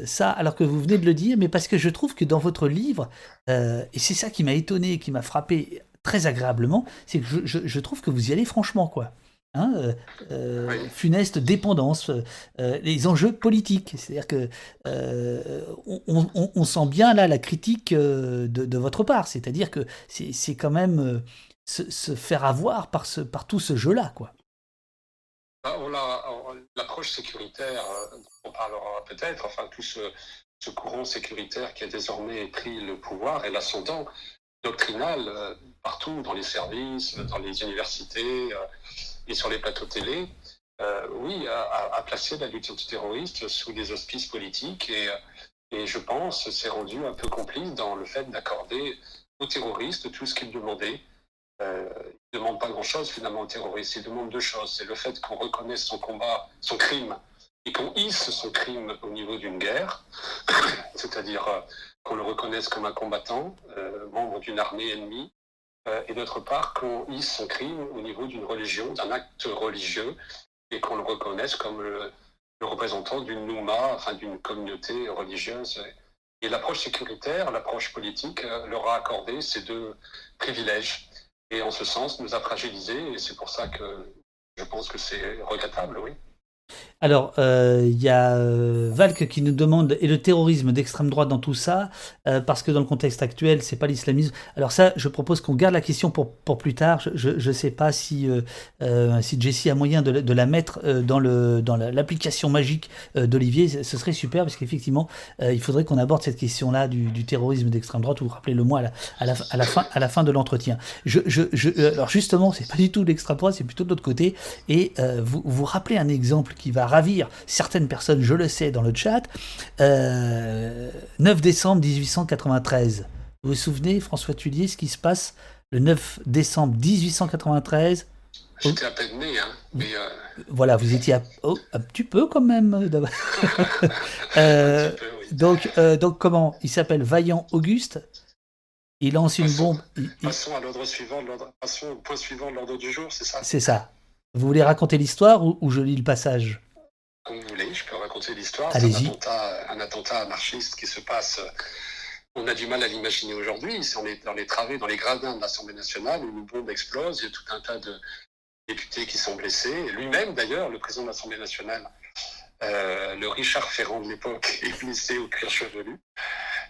ça alors que vous venez de le dire, mais parce que je trouve que dans votre livre, et c'est ça qui m'a étonné, qui m'a frappé très agréablement, c'est que je, je, trouve que vous y allez franchement, quoi. Hein, euh, euh, funeste dépendance, euh, les enjeux politiques. C'est-à-dire que on, sent bien là la critique de, votre part. C'est-à-dire que c'est quand même se, faire avoir par, ce, par tout ce jeu-là, quoi. Bah, l'approche sécuritaire, on parlera peut-être, enfin tout ce, courant sécuritaire qui a désormais pris le pouvoir et l'ascendant doctrinal partout dans les services, dans les universités et sur les plateaux télé, euh, oui, a, placé la lutte antiterroriste sous des auspices politiques et, et je pense s'est rendu un peu complice dans le fait d'accorder aux terroristes tout ce qu'ils demandaient. Euh, ils ne demandent pas grand-chose finalement aux terroristes, ils demandent deux choses. C'est le fait qu'on reconnaisse son combat, son crime, et qu'on hisse son crime au niveau d'une guerre, *coughs* c'est-à-dire euh, qu'on le reconnaisse comme un combattant, membre d'une armée ennemie, euh, et d'autre part qu'on hisse son crime au niveau d'une religion, d'un acte religieux, et qu'on le reconnaisse comme le, représentant d'une nouma, enfin d'une communauté religieuse. Et l'approche sécuritaire, l'approche politique euh, leur a accordé ces deux privilèges. Et en ce sens, nous a fragilisés, et c'est pour ça que je pense que c'est regrettable, oui. Alors, euh, il y a euh, Valk qui nous demande et le terrorisme d'extrême droite dans tout ça, euh, parce que dans le contexte actuel, c'est pas l'islamisme. Alors ça, je propose qu'on garde la question pour, pour plus tard. Je ne sais pas si, si Jessie a moyen de, la mettre dans, dans l'application magique d'Olivier. Ce serait super, parce qu'effectivement, il faudrait qu'on aborde cette question-là du, terrorisme d'extrême droite, ou rappelez-le moi à la, à la, à la, fin, à la fin de l'entretien. Je, je, je, alors justement, c'est pas du tout l'extrême droite, c'est plutôt de l'autre côté. Et vous vous rappelez un exemple qui va ravir certaines personnes, je le sais, dans le chat. 9 euh, décembre 1893. Vous vous souvenez, François Tullier, ce qui se passe le 9 décembre 1893 J'étais à peine né, hein, mais euh, Voilà, vous étiez oh, un petit peu quand même. euh, *laughs* donc, euh, donc, comment? Il s'appelle Vaillant Auguste. Il lance une bombe. Passons à l'ordre suivant, passons au point suivant de l'ordre du jour, c'est ça? C'est ça. Vous voulez raconter l'histoire ou je lis le passage comme vous voulez, je peux raconter l'histoire. C'est un attentat, un attentat anarchiste qui se passe. On a du mal à l'imaginer aujourd'hui. On est dans les travées, dans les gradins de l'Assemblée nationale, où une bombe explose, il y a tout un tas de députés qui sont blessés. Lui-même, d'ailleurs, le président de l'Assemblée nationale, euh, le Richard Ferrand de l'époque, *laughs* est blessé au cuir chevelu.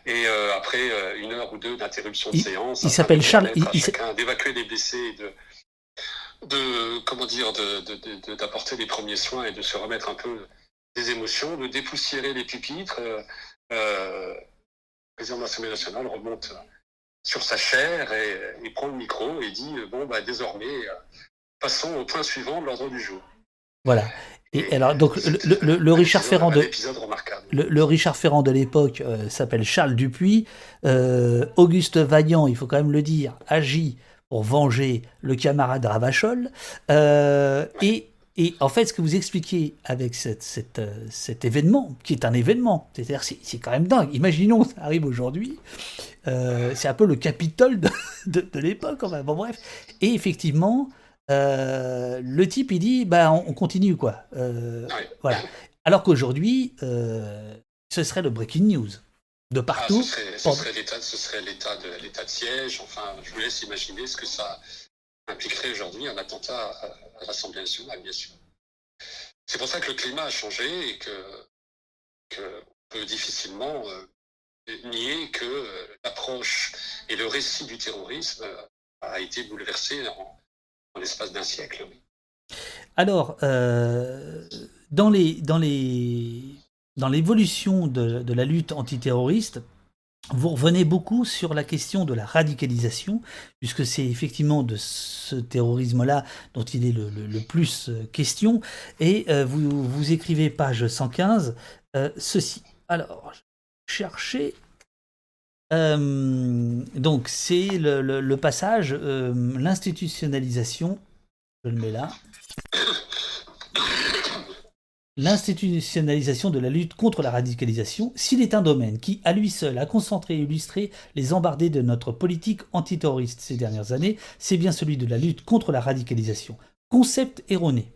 Et euh, après euh, une heure ou deux d'interruption de séance, il s'appelle Charles. Il, d'évacuer les blessés et de de comment dire d'apporter les premiers soins et de se remettre un peu des émotions, de dépoussiérer les pupitres. Euh, euh, le président de l'Assemblée nationale remonte sur sa chair et, prend le micro et dit bon bah désormais euh, passons au point suivant de l'ordre du jour. Voilà. Et, alors donc le, Richard Ferrand de le, Richard Ferrand de l'époque s'appelle Charles Dupuis. Auguste Vaillant, il faut quand même le dire, agit pour venger le camarade Ravachol. Euh, et, et, en fait, ce que vous expliquez avec cette, euh, cet événement, qui est un événement, c'est-à-dire c'est quand même dingue. Imaginons ça arrive aujourd'hui. Euh, c'est un peu le Capitole de, *laughs* de, l'époque. Enfin, bon, bref. Et effectivement, le type, il dit, bah, on, continue, quoi. Voilà. Alors qu'aujourd'hui, ce serait le breaking news de partout. Ah, ce serait, l'état, ce serait l'état de siège. Enfin, je vous laisse imaginer ce que ça impliquerait aujourd'hui un attentat à, l'Assemblée nationale, bien sûr. C'est pour ça que le climat a changé et que, que on peut difficilement euh, nier que euh, l'approche et le récit du terrorisme euh, a été bouleversé en, l'espace d'un siècle. Alors, dans les dans les dans l'évolution de, la lutte antiterroriste, vous revenez beaucoup sur la question de la radicalisation, puisque c'est effectivement de ce terrorisme-là dont il est le, plus euh, question. Et euh, vous, vous écrivez, page 115, euh, ceci. Alors, cherchez. donc, c'est le, le, passage, l'institutionnalisation. Je le mets là *coughs* *coughs* *coughs* l'institutionnalisation de la lutte contre la radicalisation, s'il est un domaine qui, à lui seul, a concentré et illustré les embardés de notre politique antiterroriste ces dernières années, c'est bien celui de la lutte contre la radicalisation. Concept erroné.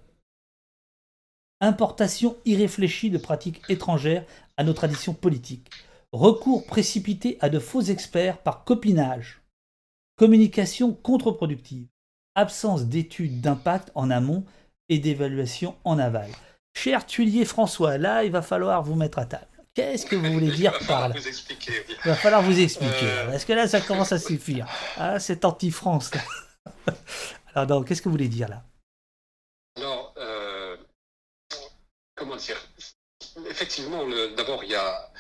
Importation irréfléchie de pratiques étrangères à nos traditions politiques. Recours précipité à de faux experts par copinage. Communication contre-productive. Absence d'études d'impact en amont et d'évaluation en aval. Cher Tuilier François, là, il va falloir vous mettre à table. Qu'est-ce que vous voulez dire par là Il va falloir vous expliquer. Euh. Est-ce que là, ça commence à suffire Ah, c'est anti-France. *laughs* Alors, qu'est-ce que vous voulez dire là? Alors, euh, comment dire? Effectivement, d'abord, il y a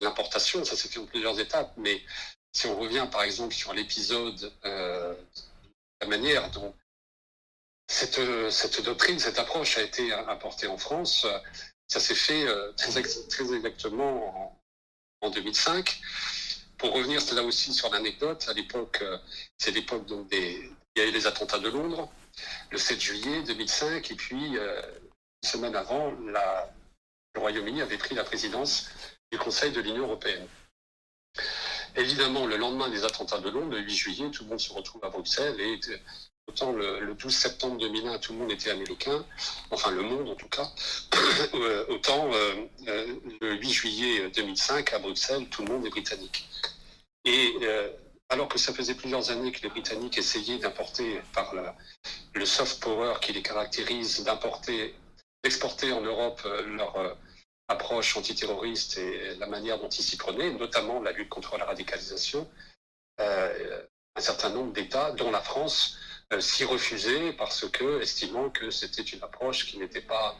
l'importation, ça s'est fait en plusieurs étapes, mais si on revient par exemple sur l'épisode, euh, la manière dont cette, cette, doctrine, cette approche a été apportée en France, ça s'est fait euh, très, exactement en, 2005. Pour revenir là aussi sur l'anecdote, à l'époque, euh, c'est l'époque donc des, il y a eu les attentats de Londres, le 7 juillet 2005, et puis euh, une semaine avant, le Royaume-Uni avait pris la présidence du Conseil de l'Union européenne. Évidemment, le lendemain des attentats de Londres, le 8 juillet, tout le monde se retrouve à Bruxelles et Autant le, 12 septembre 2001, tout le monde était américain, enfin le monde en tout cas, *coughs* euh, autant euh, euh, le 8 juillet 2005 à Bruxelles, tout le monde est britannique. Et alors que ça faisait plusieurs années que les Britanniques essayaient d'importer par le soft power qui les caractérise, d'importer, d'exporter en Europe leur approche antiterroriste et la manière dont ils s'y prenaient, notamment la lutte contre la radicalisation, un certain nombre d'États, dont la France, s'y refuser parce que, estimant que c'était une approche qui n'était pas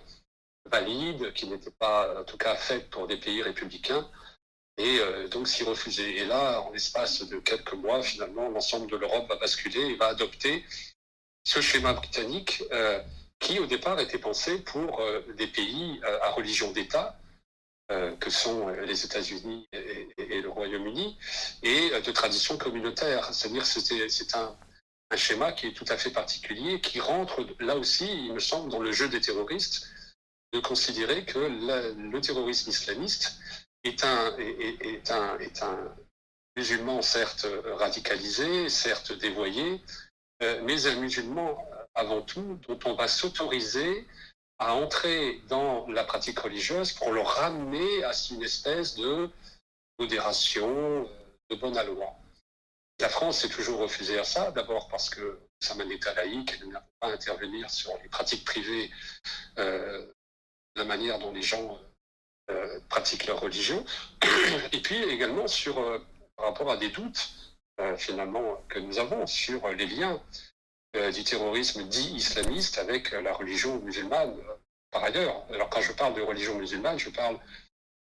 valide, qui n'était pas, en tout cas, faite pour des pays républicains, et euh, donc s'y refuser. Et là, en l'espace de quelques mois, finalement, l'ensemble de l'Europe va basculer et va adopter ce schéma britannique euh, qui, au départ, était pensé pour des pays à religion d'État, que sont les États-Unis et, et, le Royaume-Uni, et de tradition communautaire. C'est-à-dire c'est un un schéma qui est tout à fait particulier, qui rentre là aussi, il me semble, dans le jeu des terroristes, de considérer que le terrorisme islamiste est un, musulman certes radicalisé, certes dévoyé, euh, mais un musulman avant tout dont on va s'autoriser à entrer dans la pratique religieuse pour le ramener à une espèce de modération, de bonne aloi. La France s'est toujours refusée à ça, d'abord parce que ça un État laïque, elle n'a pas à intervenir sur les pratiques privées, euh, la manière dont les gens euh, pratiquent leur religion, *clears throat* et puis également sur, euh, par rapport à des doutes finalement que nous avons sur les liens du terrorisme dit islamiste avec la religion musulmane par ailleurs. Alors quand je parle de religion musulmane, je parle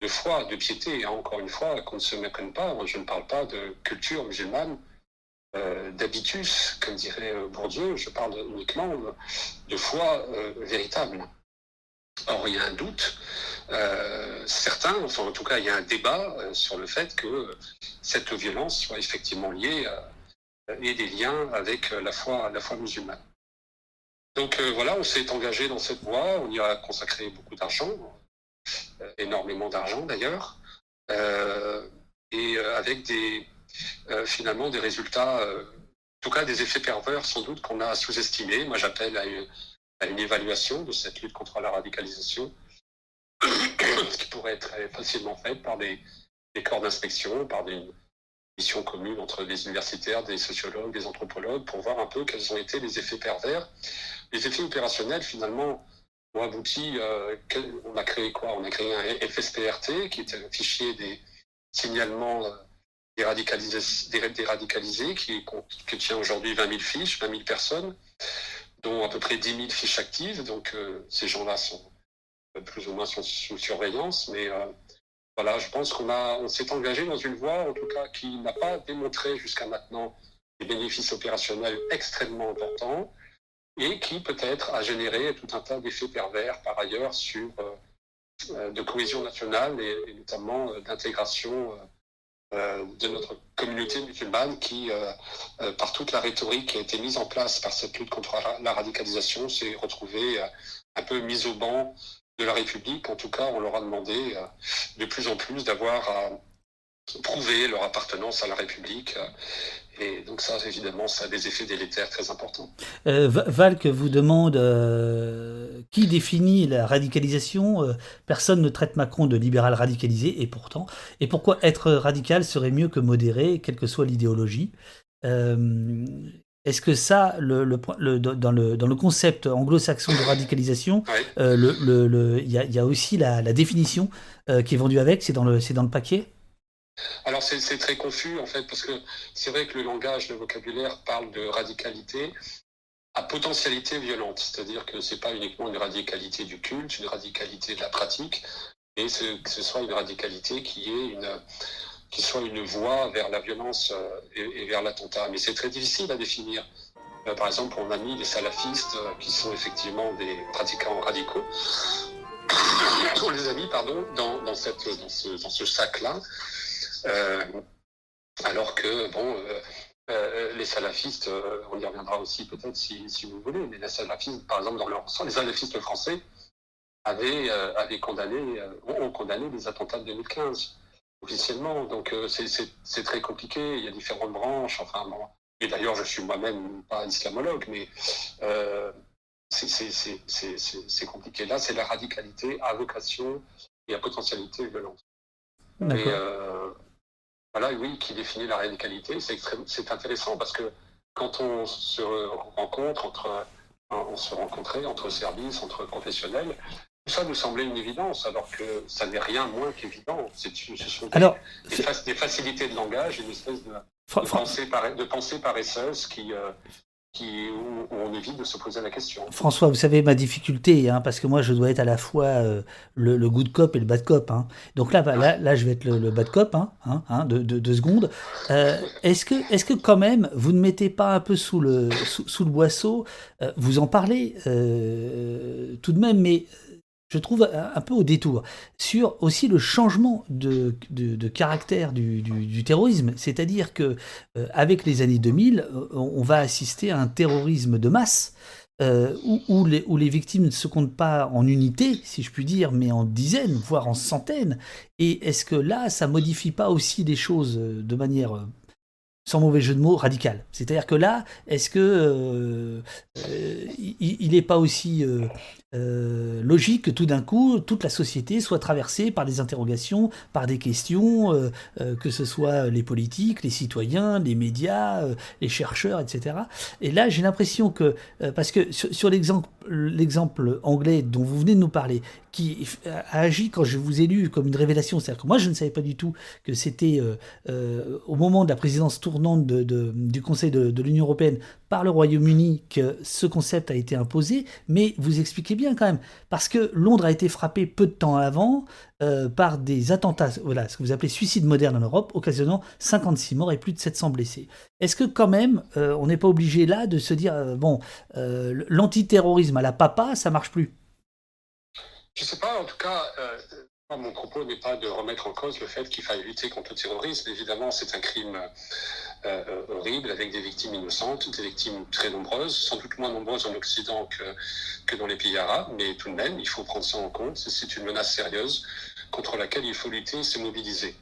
de foi, de piété. Et encore une fois, qu'on ne se méprenne pas, je ne parle pas de culture musulmane, euh, d'habitus, comme dirait euh, Bourdieu, je parle uniquement de foi euh, véritable. Or, il y a un doute, certains, enfin en tout cas, il y a un débat sur le fait que cette violence soit effectivement liée et des liens avec la foi musulmane. Donc voilà, on s'est engagé dans cette voie, on y a consacré beaucoup d'argent, énormément d'argent d'ailleurs, euh, et euh, avec des, euh, finalement des résultats, en tout cas des effets pervers sans doute qu'on a sous-estimés. Moi j'appelle à une, évaluation de cette lutte contre la radicalisation, *coughs* qui pourrait être facilement faite par des, des corps d'inspection, par des missions communes entre des universitaires, des sociologues, des anthropologues, pour voir un peu quels ont été les effets pervers. Les effets opérationnels, finalement, ont abouti, euh, on a créé quoi? On a créé un FSPRT, qui est un fichier des signalements euh, des, radicalisés, qui, tient aujourd'hui 20 000 fiches, 20 000 personnes, dont à peu près 10 000 fiches actives. Donc euh, ces gens-là sont plus ou moins sous surveillance, mais voilà, je pense qu'on on s'est engagé dans une voie, en tout cas, qui n'a pas démontré jusqu'à maintenant des bénéfices opérationnels extrêmement importants et qui peut-être a généré tout un tas d'effets pervers par ailleurs sur euh, euh, de cohésion nationale et, notamment euh, d'intégration de notre communauté musulmane qui, par toute la rhétorique qui a été mise en place par cette lutte contre la radicalisation, s'est retrouvée un peu mise au banc de la République. En tout cas, on leur a demandé de plus en plus d'avoir à prouver leur appartenance à la République. Et donc ça, évidemment, ça a des effets délétères très importants. Euh, Valk vous demande, euh, qui définit la radicalisation? Personne ne traite Macron de libéral radicalisé, et pourtant. Et pourquoi être radical serait mieux que modéré, quelle que soit l'idéologie? Est-ce que ça, le, dans, le, dans le concept anglo-saxon de radicalisation, il y, a aussi la, définition qui est vendue avec, c'est dans le paquet? Alors c'est très confus en fait, parce que c'est vrai que le langage, le vocabulaire parle de radicalité à potentialité violente, c'est-à-dire que ce n'est pas uniquement une radicalité du culte, une radicalité de la pratique, mais que ce soit une radicalité qui est une qui soit une voie vers la violence euh, et, vers l'attentat. Mais c'est très difficile à définir. Euh, par exemple, on a mis les salafistes, euh, qui sont effectivement des pratiquants radicaux, *coughs* on les a mis pardon, dans ce sac-là. Euh, alors que, bon, euh, euh, les salafistes, on y reviendra aussi peut-être si, si, vous voulez, mais les salafistes, par exemple, dans leur, les salafistes français avaient, avaient condamné, ont condamné les attentats de 2015 officiellement. Donc c'est très compliqué. Il y a différentes branches. Enfin bon. Et d'ailleurs, je suis moi-même pas islamologue, mais c'est compliqué. Là, c'est la radicalité à vocation et à potentialité violente. Voilà, oui, qui définit la radicalité. C'est intéressant parce que quand on se rencontre entre, on se rencontrait entre services, entre professionnels, tout ça nous semblait une évidence, alors que ça n'est rien moins qu'évident. Ce sont alors, des, facilités de langage, une espèce de, pensée, de pensée paresseuse qui, euh, qui, où, on évite de se poser la question. François, vous savez ma difficulté, hein, parce que moi je dois être à la fois euh, le, le, good cop et le bad cop. Hein. Donc là, là, là, je vais être le, bad cop, hein, de, deux secondes. Euh, est-ce que, est que quand même, vous ne mettez pas un peu sous le, sous, le boisseau euh, Vous en parlez tout de même, mais je trouve un peu au détour, sur aussi le changement de, caractère du, terrorisme. C'est-à-dire que euh, avec les années 2000, euh, on va assister à un terrorisme de masse. Euh, où, les, victimes ne se comptent pas en unités, si je puis dire, mais en dizaines, voire en centaines. Et est-ce que là, ça modifie pas aussi des choses de manière sans mauvais jeu de mots, radical. C'est-à-dire que là, est-ce que euh, euh, il n'est pas aussi euh, logique que tout d'un coup, toute la société soit traversée par des interrogations, par des questions, que ce soit les politiques, les citoyens, les médias, les chercheurs, etc. Et là, j'ai l'impression que, parce que sur, l'exemple anglais dont vous venez de nous parler, qui a agi quand je vous ai lu comme une révélation, c'est-à-dire que moi, je ne savais pas du tout que c'était au moment de la présidence tournante du Conseil de, l'Union européenne par le Royaume-Uni que ce concept a été imposé, mais vous expliquez bien quand même, parce que Londres a été frappé peu de temps avant euh, par des attentats, voilà, ce que vous appelez suicide moderne en Europe, occasionnant 56 morts et plus de 700 blessés. Est-ce que quand même, euh, on n'est pas obligé là de se dire, euh, bon, l'antiterrorisme à la papa, ça marche plus? Je ne sais pas, en tout cas, mon propos n'est pas de remettre en cause le fait qu'il faille lutter contre le terrorisme. Évidemment, c'est un crime euh, euh, horrible avec des victimes innocentes, des victimes très nombreuses, sans doute moins nombreuses en Occident que, que dans les pays arabes, mais tout de même, il faut prendre ça en compte. C'est une menace sérieuse contre laquelle il faut lutter et se mobiliser.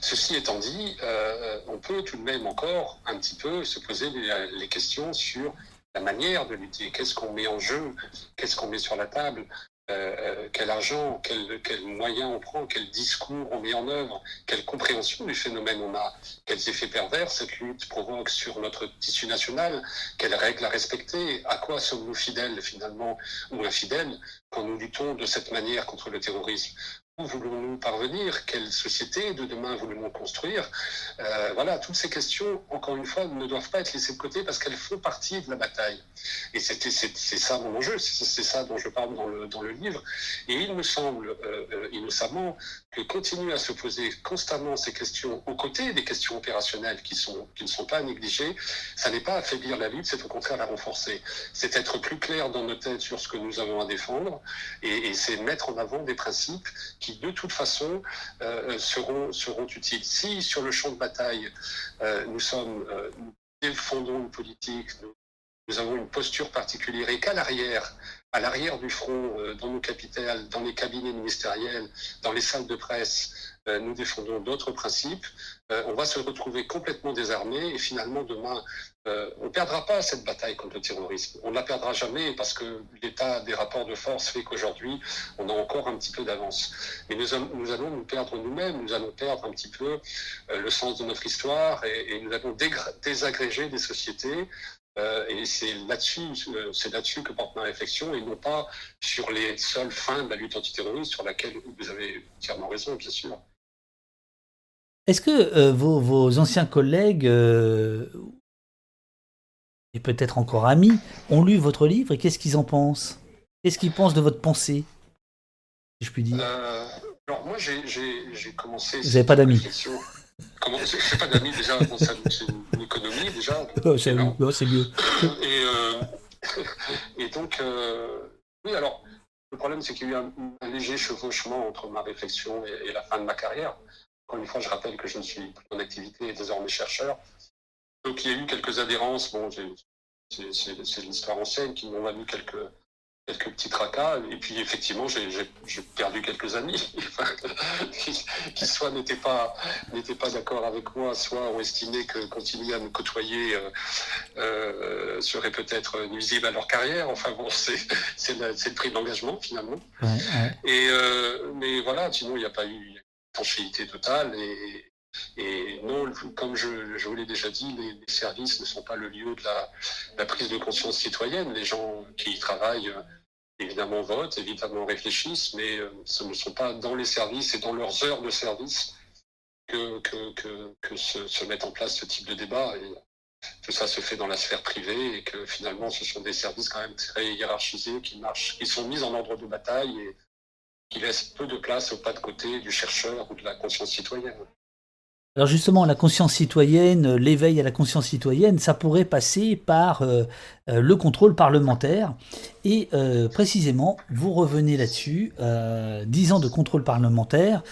Ceci étant dit, euh, on peut tout de même encore un petit peu se poser les, les questions sur la manière de lutter. Qu'est-ce qu'on met en jeu? Qu'est-ce qu'on met sur la table? Euh, quel argent, quels quel moyens on prend, quel discours on met en œuvre, quelle compréhension du phénomène on a, quels effets pervers cette lutte provoque sur notre tissu national, quelles règles à respecter, à quoi sommes-nous fidèles finalement ou infidèles quand nous luttons de cette manière contre le terrorisme voulons-nous parvenir? Quelle société de demain voulons-nous construire? Euh, Voilà, toutes ces questions, encore une fois, ne doivent pas être laissées de côté parce qu'elles font partie de la bataille. Et c'est ça mon enjeu, c'est ça dont je parle dans le, dans le livre. Et il me semble euh, euh, innocemment que continuer à se poser constamment ces questions aux côtés des questions opérationnelles qui, sont, qui ne sont pas négligées, ça n'est pas affaiblir la lutte, c'est au contraire la renforcer. C'est être plus clair dans nos têtes sur ce que nous avons à défendre et, c'est mettre en avant des principes qui de toute façon euh, seront, seront utiles. Si sur le champ de bataille, euh, nous sommes, euh, nous défendons une politique, nous, avons une posture particulière et qu'à l'arrière, à l'arrière du front, dans nos capitales, dans les cabinets ministériels, dans les salles de presse, nous défendons d'autres principes. on va se retrouver complètement désarmés et finalement demain, on ne perdra pas cette bataille contre le terrorisme. On ne la perdra jamais parce que l'état des rapports de force fait qu'aujourd'hui, on a encore un petit peu d'avance. Mais nous, allons nous perdre nous-mêmes, nous allons perdre un petit peu le sens de notre histoire et, et nous allons désagréger des sociétés euh, et c'est là-dessus, euh, c'est là-dessus que porte ma réflexion, et non pas sur les seules fins de la lutte antiterroriste, sur laquelle vous avez entièrement raison, bien sûr. Est-ce que euh, vos, anciens collègues et peut-être encore amis ont lu votre livre et qu'est-ce qu'ils en pensent? Qu'est-ce qu'ils pensent de votre pensée, si je puis dire? Alors moi, j'ai commencé. Vous n'avez pas d'amis Comment C'est pas d'amis déjà, c'est une, économie déjà. *laughs* c'est mieux. Et, euh, *laughs* et donc, euh, oui, alors, le problème c'est qu'il y a eu un, léger chevauchement entre ma réflexion et, la fin de ma carrière. Encore une fois, je rappelle que je ne suis plus en activité et désormais chercheur. Donc, il y a eu quelques adhérences. Bon, c'est l'histoire ancienne qui m'ont valu quelques quelques petits tracas. Et puis, effectivement, j'ai perdu quelques amis *laughs* qui, soit n'étaient pas, pas d'accord avec moi, soit ont estimé que continuer à me côtoyer euh, euh, serait peut-être nuisible à leur carrière. Enfin bon, c'est le prix de l'engagement, finalement. Et, euh, mais voilà, sinon, il n'y a pas eu une totale. Et, et non, comme je, vous l'ai déjà dit, les, services ne sont pas le lieu de la, prise de conscience citoyenne. Les gens qui y travaillent, évidemment, votent, évidemment, réfléchissent, mais euh, ce ne sont pas dans les services et dans leurs heures de service que, se, se, met en place ce type de débat. Tout ça se fait dans la sphère privée et que finalement, ce sont des services quand même très hiérarchisés qui marchent, qui sont mis en ordre de bataille et qui laissent peu de place au pas de côté du chercheur ou de la conscience citoyenne. Alors justement, la conscience citoyenne, l'éveil à la conscience citoyenne, ça pourrait passer par euh, euh, le contrôle parlementaire. Et euh, précisément, vous revenez là-dessus, 10 ans de contrôle parlementaire,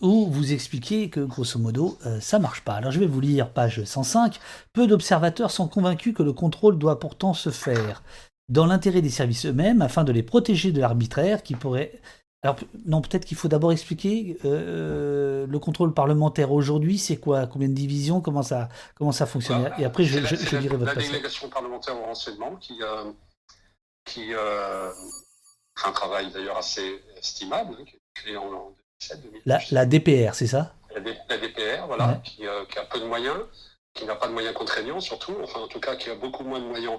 où vous expliquez que grosso modo, ça marche pas. Alors je vais vous lire page 105. Peu d'observateurs sont convaincus que le contrôle doit pourtant se faire dans l'intérêt des services eux-mêmes, afin de les protéger de l'arbitraire qui pourrait alors, non, peut-être qu'il faut d'abord expliquer euh, le contrôle parlementaire aujourd'hui, c'est quoi? Combien de divisions? Comment ça, comment ça fonctionne? Et après, je, je, je dirai votre La délégation parlementaire au renseignement qui, euh, qui euh, fait un travail d'ailleurs assez estimable, hein, qui est créé en, 2007 la, la, DPR, c'est ça? La, DPR, voilà, qui, qui, a peu de moyens, qui n'a pas de moyens contraignants surtout, enfin en tout cas qui a beaucoup moins de moyens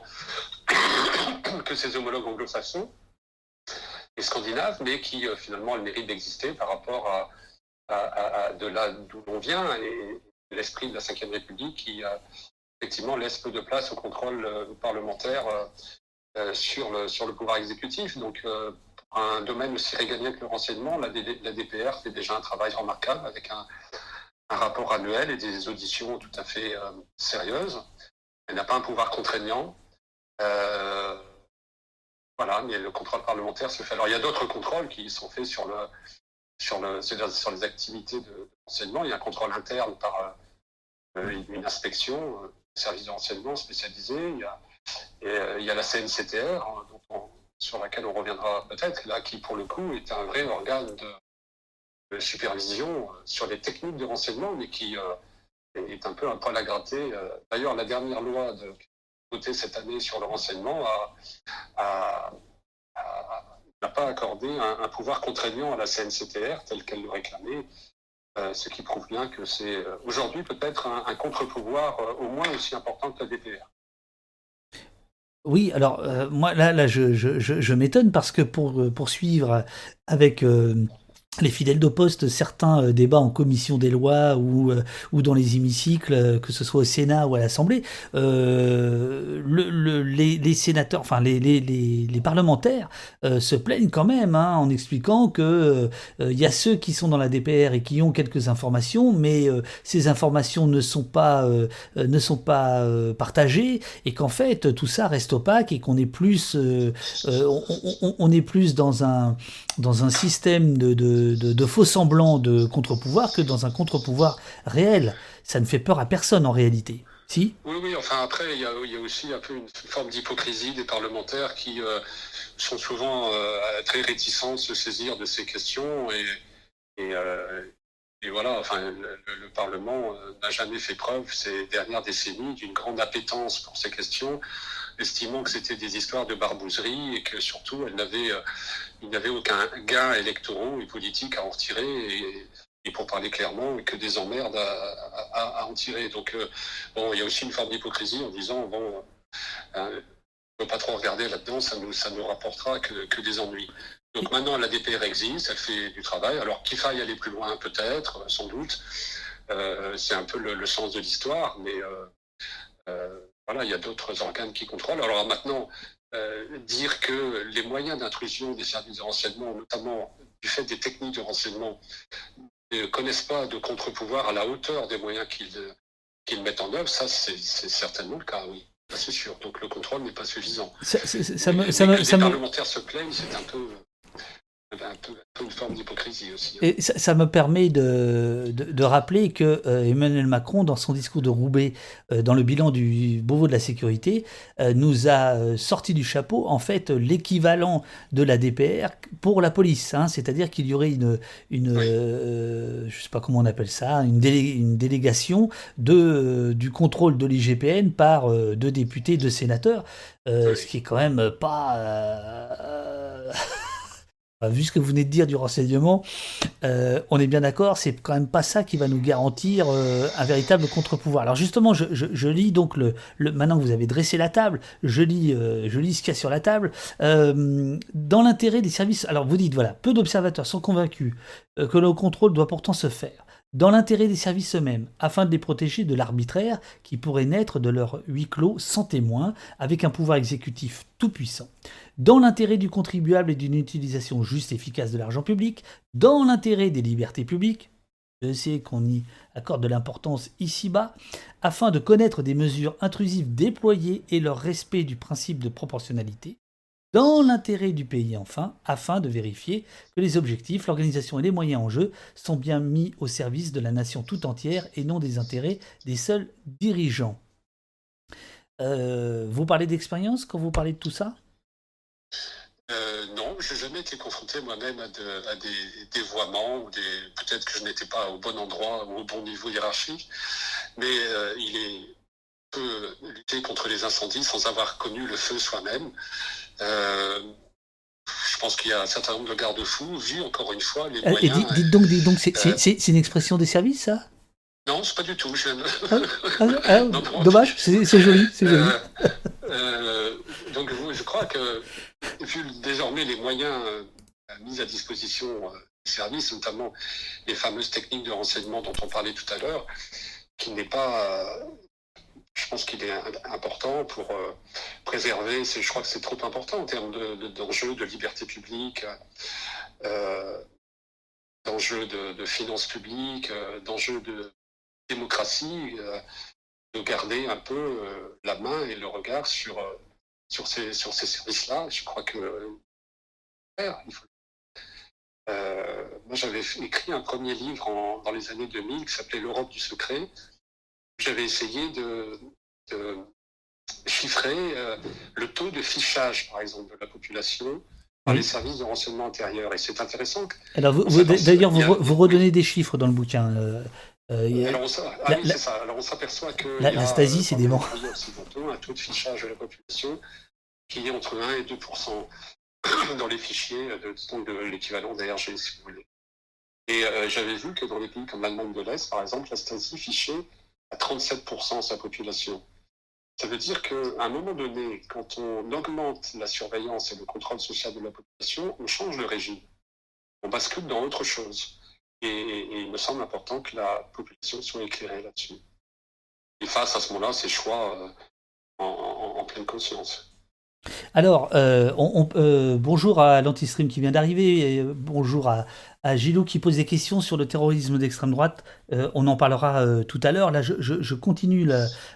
*coughs* que ses homologues anglo-saxons et scandinaves, mais qui euh, finalement a le mérite d'exister par rapport à, de là d'où l'on vient et l'esprit de la Ve République qui euh, effectivement laisse peu de place au contrôle euh, parlementaire sur, le, pouvoir exécutif. Donc, un domaine aussi régalien que le renseignement, la, DPR fait déjà un travail remarquable avec un rapport annuel et des auditions tout à fait sérieuses. Elle n'a pas un pouvoir contraignant. Voilà, mais le contrôle parlementaire se fait. Alors il y a d'autres contrôles qui sont faits sur, le, sur, le, sur les activités de, renseignement. Il y a un contrôle interne par euh, une inspection, euh, service de renseignement spécialisé. Il y a, euh, la CNCTR, hein, sur laquelle on reviendra peut-être, là qui pour le coup est un vrai organe de, supervision sur les techniques de renseignement, mais qui est un peu un poil à gratter. D'ailleurs, la dernière loi de cette année sur le renseignement n'a pas accordé un, pouvoir contraignant à la CNCTR tel qu'elle le réclamait, euh, ce qui prouve bien que c'est euh, aujourd'hui peut-être un, contre-pouvoir euh, au moins aussi important que la DPR. Oui, alors moi là, là je, je m'étonne parce que pour poursuivre avec les fidèles de poste, certains euh, débats en commission des lois ou, euh, ou dans les hémicycles, euh, que ce soit au Sénat ou à l'Assemblée, euh, le, les, les, sénateurs, enfin les, les, les parlementaires se plaignent quand même hein, en expliquant que il y a ceux qui sont dans la DPR et qui ont quelques informations, mais ces informations ne sont pas ne sont pas partagées et qu'en fait tout ça reste opaque et qu'on est plus on, on, on, est plus dans un dans un système de, faux semblants de contre-pouvoir que dans un contre-pouvoir réel. Ça ne fait peur à personne en réalité. Si? Oui, oui, enfin après, il y a, aussi un peu une forme d'hypocrisie des parlementaires qui euh, sont souvent euh, très réticents de se saisir de ces questions et, euh, voilà, enfin, le, Parlement n'a jamais fait preuve ces dernières décennies d'une grande appétence pour ces questions, estimant que c'était des histoires de barbouzerie et que surtout, elle n'avait, il n'avait aucun gain électoral et politique à en retirer. Et, pour parler clairement, que des emmerdes à, en tirer. Donc, euh, bon, il y a aussi une forme d'hypocrisie en disant, bon, euh, ne pas trop regarder là-dedans, ça nous, ça nous rapportera que, que, des ennuis. Donc maintenant, la DPR existe, elle fait du travail. Alors qu'il faille aller plus loin, peut-être, sans doute. Euh, c'est un peu le, sens de l'histoire, mais euh, voilà, il y a d'autres organes qui contrôlent. Alors maintenant, dire que les moyens d'intrusion des services de renseignement, notamment du fait des techniques de renseignement, ne connaissent pas de contre-pouvoir à la hauteur des moyens qu'ils mettent en œuvre, ça c'est certainement le cas, oui. C'est sûr. Donc le contrôle n'est pas suffisant. Ça, me, ça les parlementaires se plaignent, c'est un peu un peu, une forme d'hypocrisie aussi. Hein. Et ça, me permet de, de, rappeler que euh, Emmanuel Macron, dans son discours de Roubaix, euh, dans le bilan du Beauvau de la sécurité, euh, nous a sorti du chapeau en fait l'équivalent de la DPR pour la police. Hein. C'est-à-dire qu'il y aurait une, une je sais pas comment on appelle ça, une, une délégation de, du contrôle de l'IGPN par deux députés, deux sénateurs, ce qui est quand même pas *laughs* vu ce que vous venez de dire du renseignement, euh, on est bien d'accord, c'est quand même pas ça qui va nous garantir euh, un véritable contre-pouvoir. Alors justement, je, lis donc le, maintenant que vous avez dressé la table, je lis, euh, je lis ce qu'il y a sur la table. dans l'intérêt des services, alors vous dites voilà, peu d'observateurs sont convaincus que le contrôle doit pourtant se faire dans l'intérêt des services eux-mêmes, afin de les protéger de l'arbitraire qui pourrait naître de leur huis clos sans témoin, avec un pouvoir exécutif tout-puissant, dans l'intérêt du contribuable et d'une utilisation juste et efficace de l'argent public, dans l'intérêt des libertés publiques, je sais qu'on y accorde de l'importance ici-bas, afin de connaître des mesures intrusives déployées et leur respect du principe de proportionnalité, dans l'intérêt du pays enfin, afin de vérifier que les objectifs, l'organisation et les moyens en jeu sont bien mis au service de la nation tout entière et non des intérêts des seuls dirigeants. Euh, vous parlez d'expérience quand vous parlez de tout ça? Euh, non, je n'ai jamais été confronté moi-même à, des dévoiements, ou peut-être que je n'étais pas au bon endroit ou au bon niveau hiérarchique, mais euh, il est peut lutter contre les incendies sans avoir connu le feu soi-même. Euh, je pense qu'il y a un certain nombre de garde-fous, vu encore une fois les euh, moyens. dites, donc, dites donc euh, c'est une expression des services, ça? Non, c'est pas du tout. Je ah, ah, *laughs* ah, dommage, c'est joli, c'est joli. donc je crois que vu désormais les moyens mis à disposition des services, notamment les fameuses techniques de renseignement dont on parlait tout à l'heure, qui n'est pas je pense qu'il est important pour euh, préserver, je crois que c'est trop important en termes d'enjeux de, liberté publique, euh, d'enjeux de, finances publiques, euh, d'enjeux de démocratie, de garder un peu la main et le regard sur, sur ces, sur ces services-là. Je crois que moi, j'avais écrit un premier livre dans les années 2000 qui s'appelait L'Europe du secret, j'avais essayé de, chiffrer euh, le taux de fichage, par exemple, de la population par les services de renseignement intérieur. Et c'est intéressant. Alors, d'ailleurs, vous, redonnez des chiffres dans le bouquin. Euh, euh, alors, on, ah oui. Alors, on s'aperçoit que. La, la Stasi, c'est des morts. Un taux de fichage de la population qui est entre 1 et 2% *coughs* dans les fichiers de, de l'équivalent d'ARG, si vous voulez. Et j'avais vu que dans les pays comme l'Allemagne de l'Est, par exemple, la Stasi fichait à 37% de sa population. Ça veut dire qu'à un moment donné, quand on augmente la surveillance et le contrôle social de la population, on change de régime. On bascule dans autre chose. Et, il me semble important que la population soit éclairée là-dessus. Et face à ce moment-là, ses choix euh, en, pleine conscience. Alors, euh, euh, bonjour à l'Antistream qui vient d'arriver, bonjour à, à Gilou qui pose des questions sur le terrorisme d'extrême droite. Euh, on en parlera euh, tout à l'heure. Là, je, continue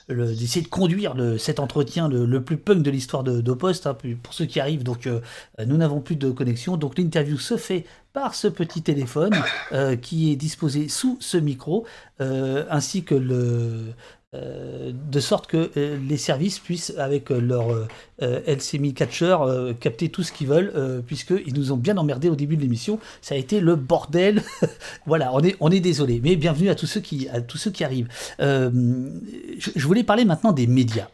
d'essayer de conduire cet entretien le, plus punk de l'histoire de, hein, pour ceux qui arrivent. Donc, euh, nous n'avons plus de connexion. Donc, l'interview se fait par ce petit téléphone qui est disposé sous ce micro, ainsi que le, de sorte que les services puissent, avec leur LCMI catcher, capter tout ce qu'ils veulent, puisqu'ils nous ont bien emmerdés au début de l'émission. Ça a été le bordel. *laughs* voilà, on est, on est désolé. Mais bienvenue à tous ceux qui, à tous ceux qui arrivent. je voulais parler maintenant des médias.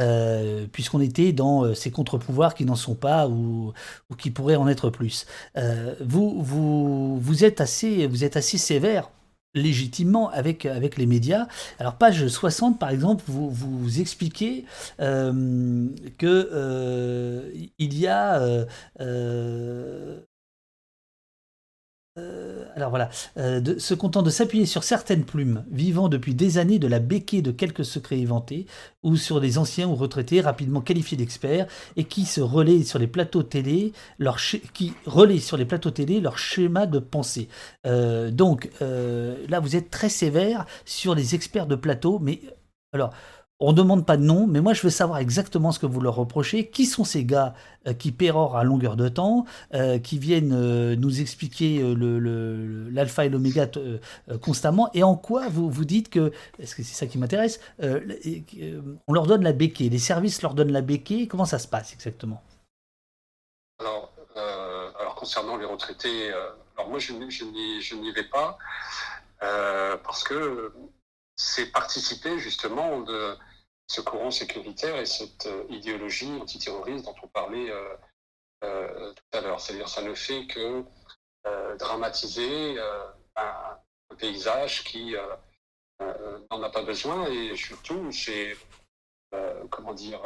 Euh, puisqu'on était dans euh, ces contre-pouvoirs qui n'en sont pas ou, qui pourraient en être plus. Euh, vous, vous, vous, êtes assez, vous êtes assez sévère légitimement avec, avec les médias. Alors page 60 par exemple, vous, vous expliquez que il y a euh, alors voilà, euh, se content de s'appuyer sur certaines plumes, vivant depuis des années de la béquée de quelques secrets inventés, ou sur des anciens ou retraités rapidement qualifiés d'experts, et qui se relaient sur les plateaux télé, leur qui relaient sur les plateaux télé leur schéma de pensée. Euh, donc là, vous êtes très sévère sur les experts de plateau, mais alors on ne demande pas de nom, mais moi je veux savoir exactement ce que vous leur reprochez. Qui sont ces gars euh, qui pérorent à longueur de temps, euh, qui viennent euh, nous expliquer l'alpha et l'oméga constamment, et en quoi vous vous dites que, est-ce que c'est ça qui m'intéresse, on leur donne la béquille, les services leur donnent la béquille, comment ça se passe exactement? Alors, concernant les retraités, alors moi je, je n'y vais pas, parce que c'est participer justement de ce courant sécuritaire et cette euh, idéologie antiterroriste dont on parlait euh, euh, tout à l'heure. C'est-à-dire ça ne fait que dramatiser un, paysage qui n'en a pas besoin et surtout c'est comment dire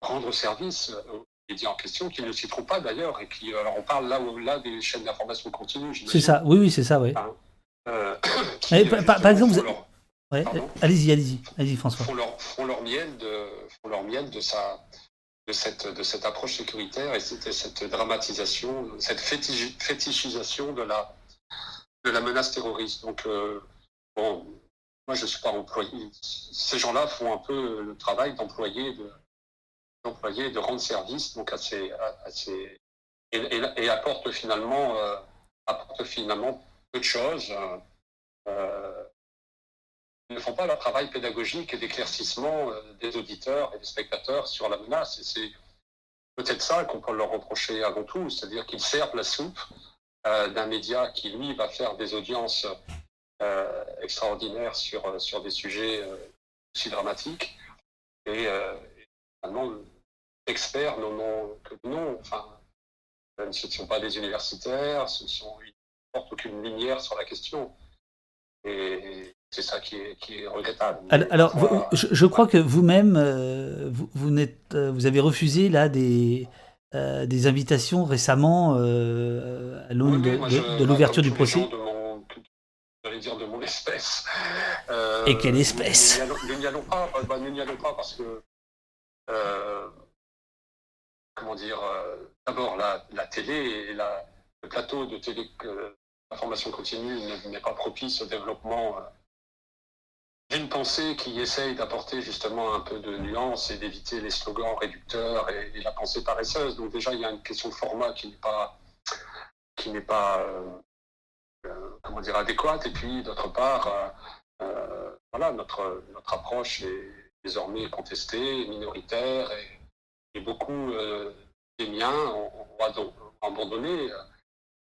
rendre service aux médias en question qui ne s'y trouvent pas d'ailleurs et qui alors on parle là où là des chaînes d'information continue. C'est ça, oui oui c'est ça oui. *coughs* Par, exemple, vous... Ouais, allez-y, allez-y, allez-y, François. Font leur, font leur miel de, font leur miel de sa, de cette, de cette approche sécuritaire et cette, cette dramatisation, cette fétichisation de la, de la menace terroriste. Donc, euh, bon, moi, je ne suis pas employé. Ces gens-là font un peu le travail d'employé, de, de rendre service donc à ces, à, ces et, et, apportent finalement, euh, apportent finalement peu de choses. Euh, ne font pas leur travail pédagogique et d'éclaircissement euh, des auditeurs et des spectateurs sur la menace. Et c'est peut-être ça qu'on peut leur reprocher avant tout, c'est-à-dire qu'ils servent la soupe euh, d'un média qui, lui, va faire des audiences euh, extraordinaires sur, sur des sujets aussi dramatiques. Et finalement, experts non, que non, enfin, ce ne sont pas des universitaires, ils ne portent aucune lumière sur la question. Et c'est ça qui est, regrettable. Alors, je, crois que vous-même, euh, vous, vous, euh, vous, avez refusé là des, euh, des invitations récemment à l'aune de, l'ouverture du procès. J'allais dire de mon espèce. Et quelle espèce Nous n'y allons pas, bah, nous n'y allons pas parce que, comment dire, d'abord la, la, télé et la, le plateau de télé, l'information continue n'est pas propice au développement d'une pensée qui essaye d'apporter justement un peu de nuance et d'éviter les slogans réducteurs et, la pensée paresseuse. Donc déjà, il y a une question de format qui n'est pas, qui n'est pas euh, euh, comment dire, adéquate. Et puis, d'autre part, euh, voilà, notre, notre approche est désormais contestée, minoritaire, et, beaucoup des miens ont abandonné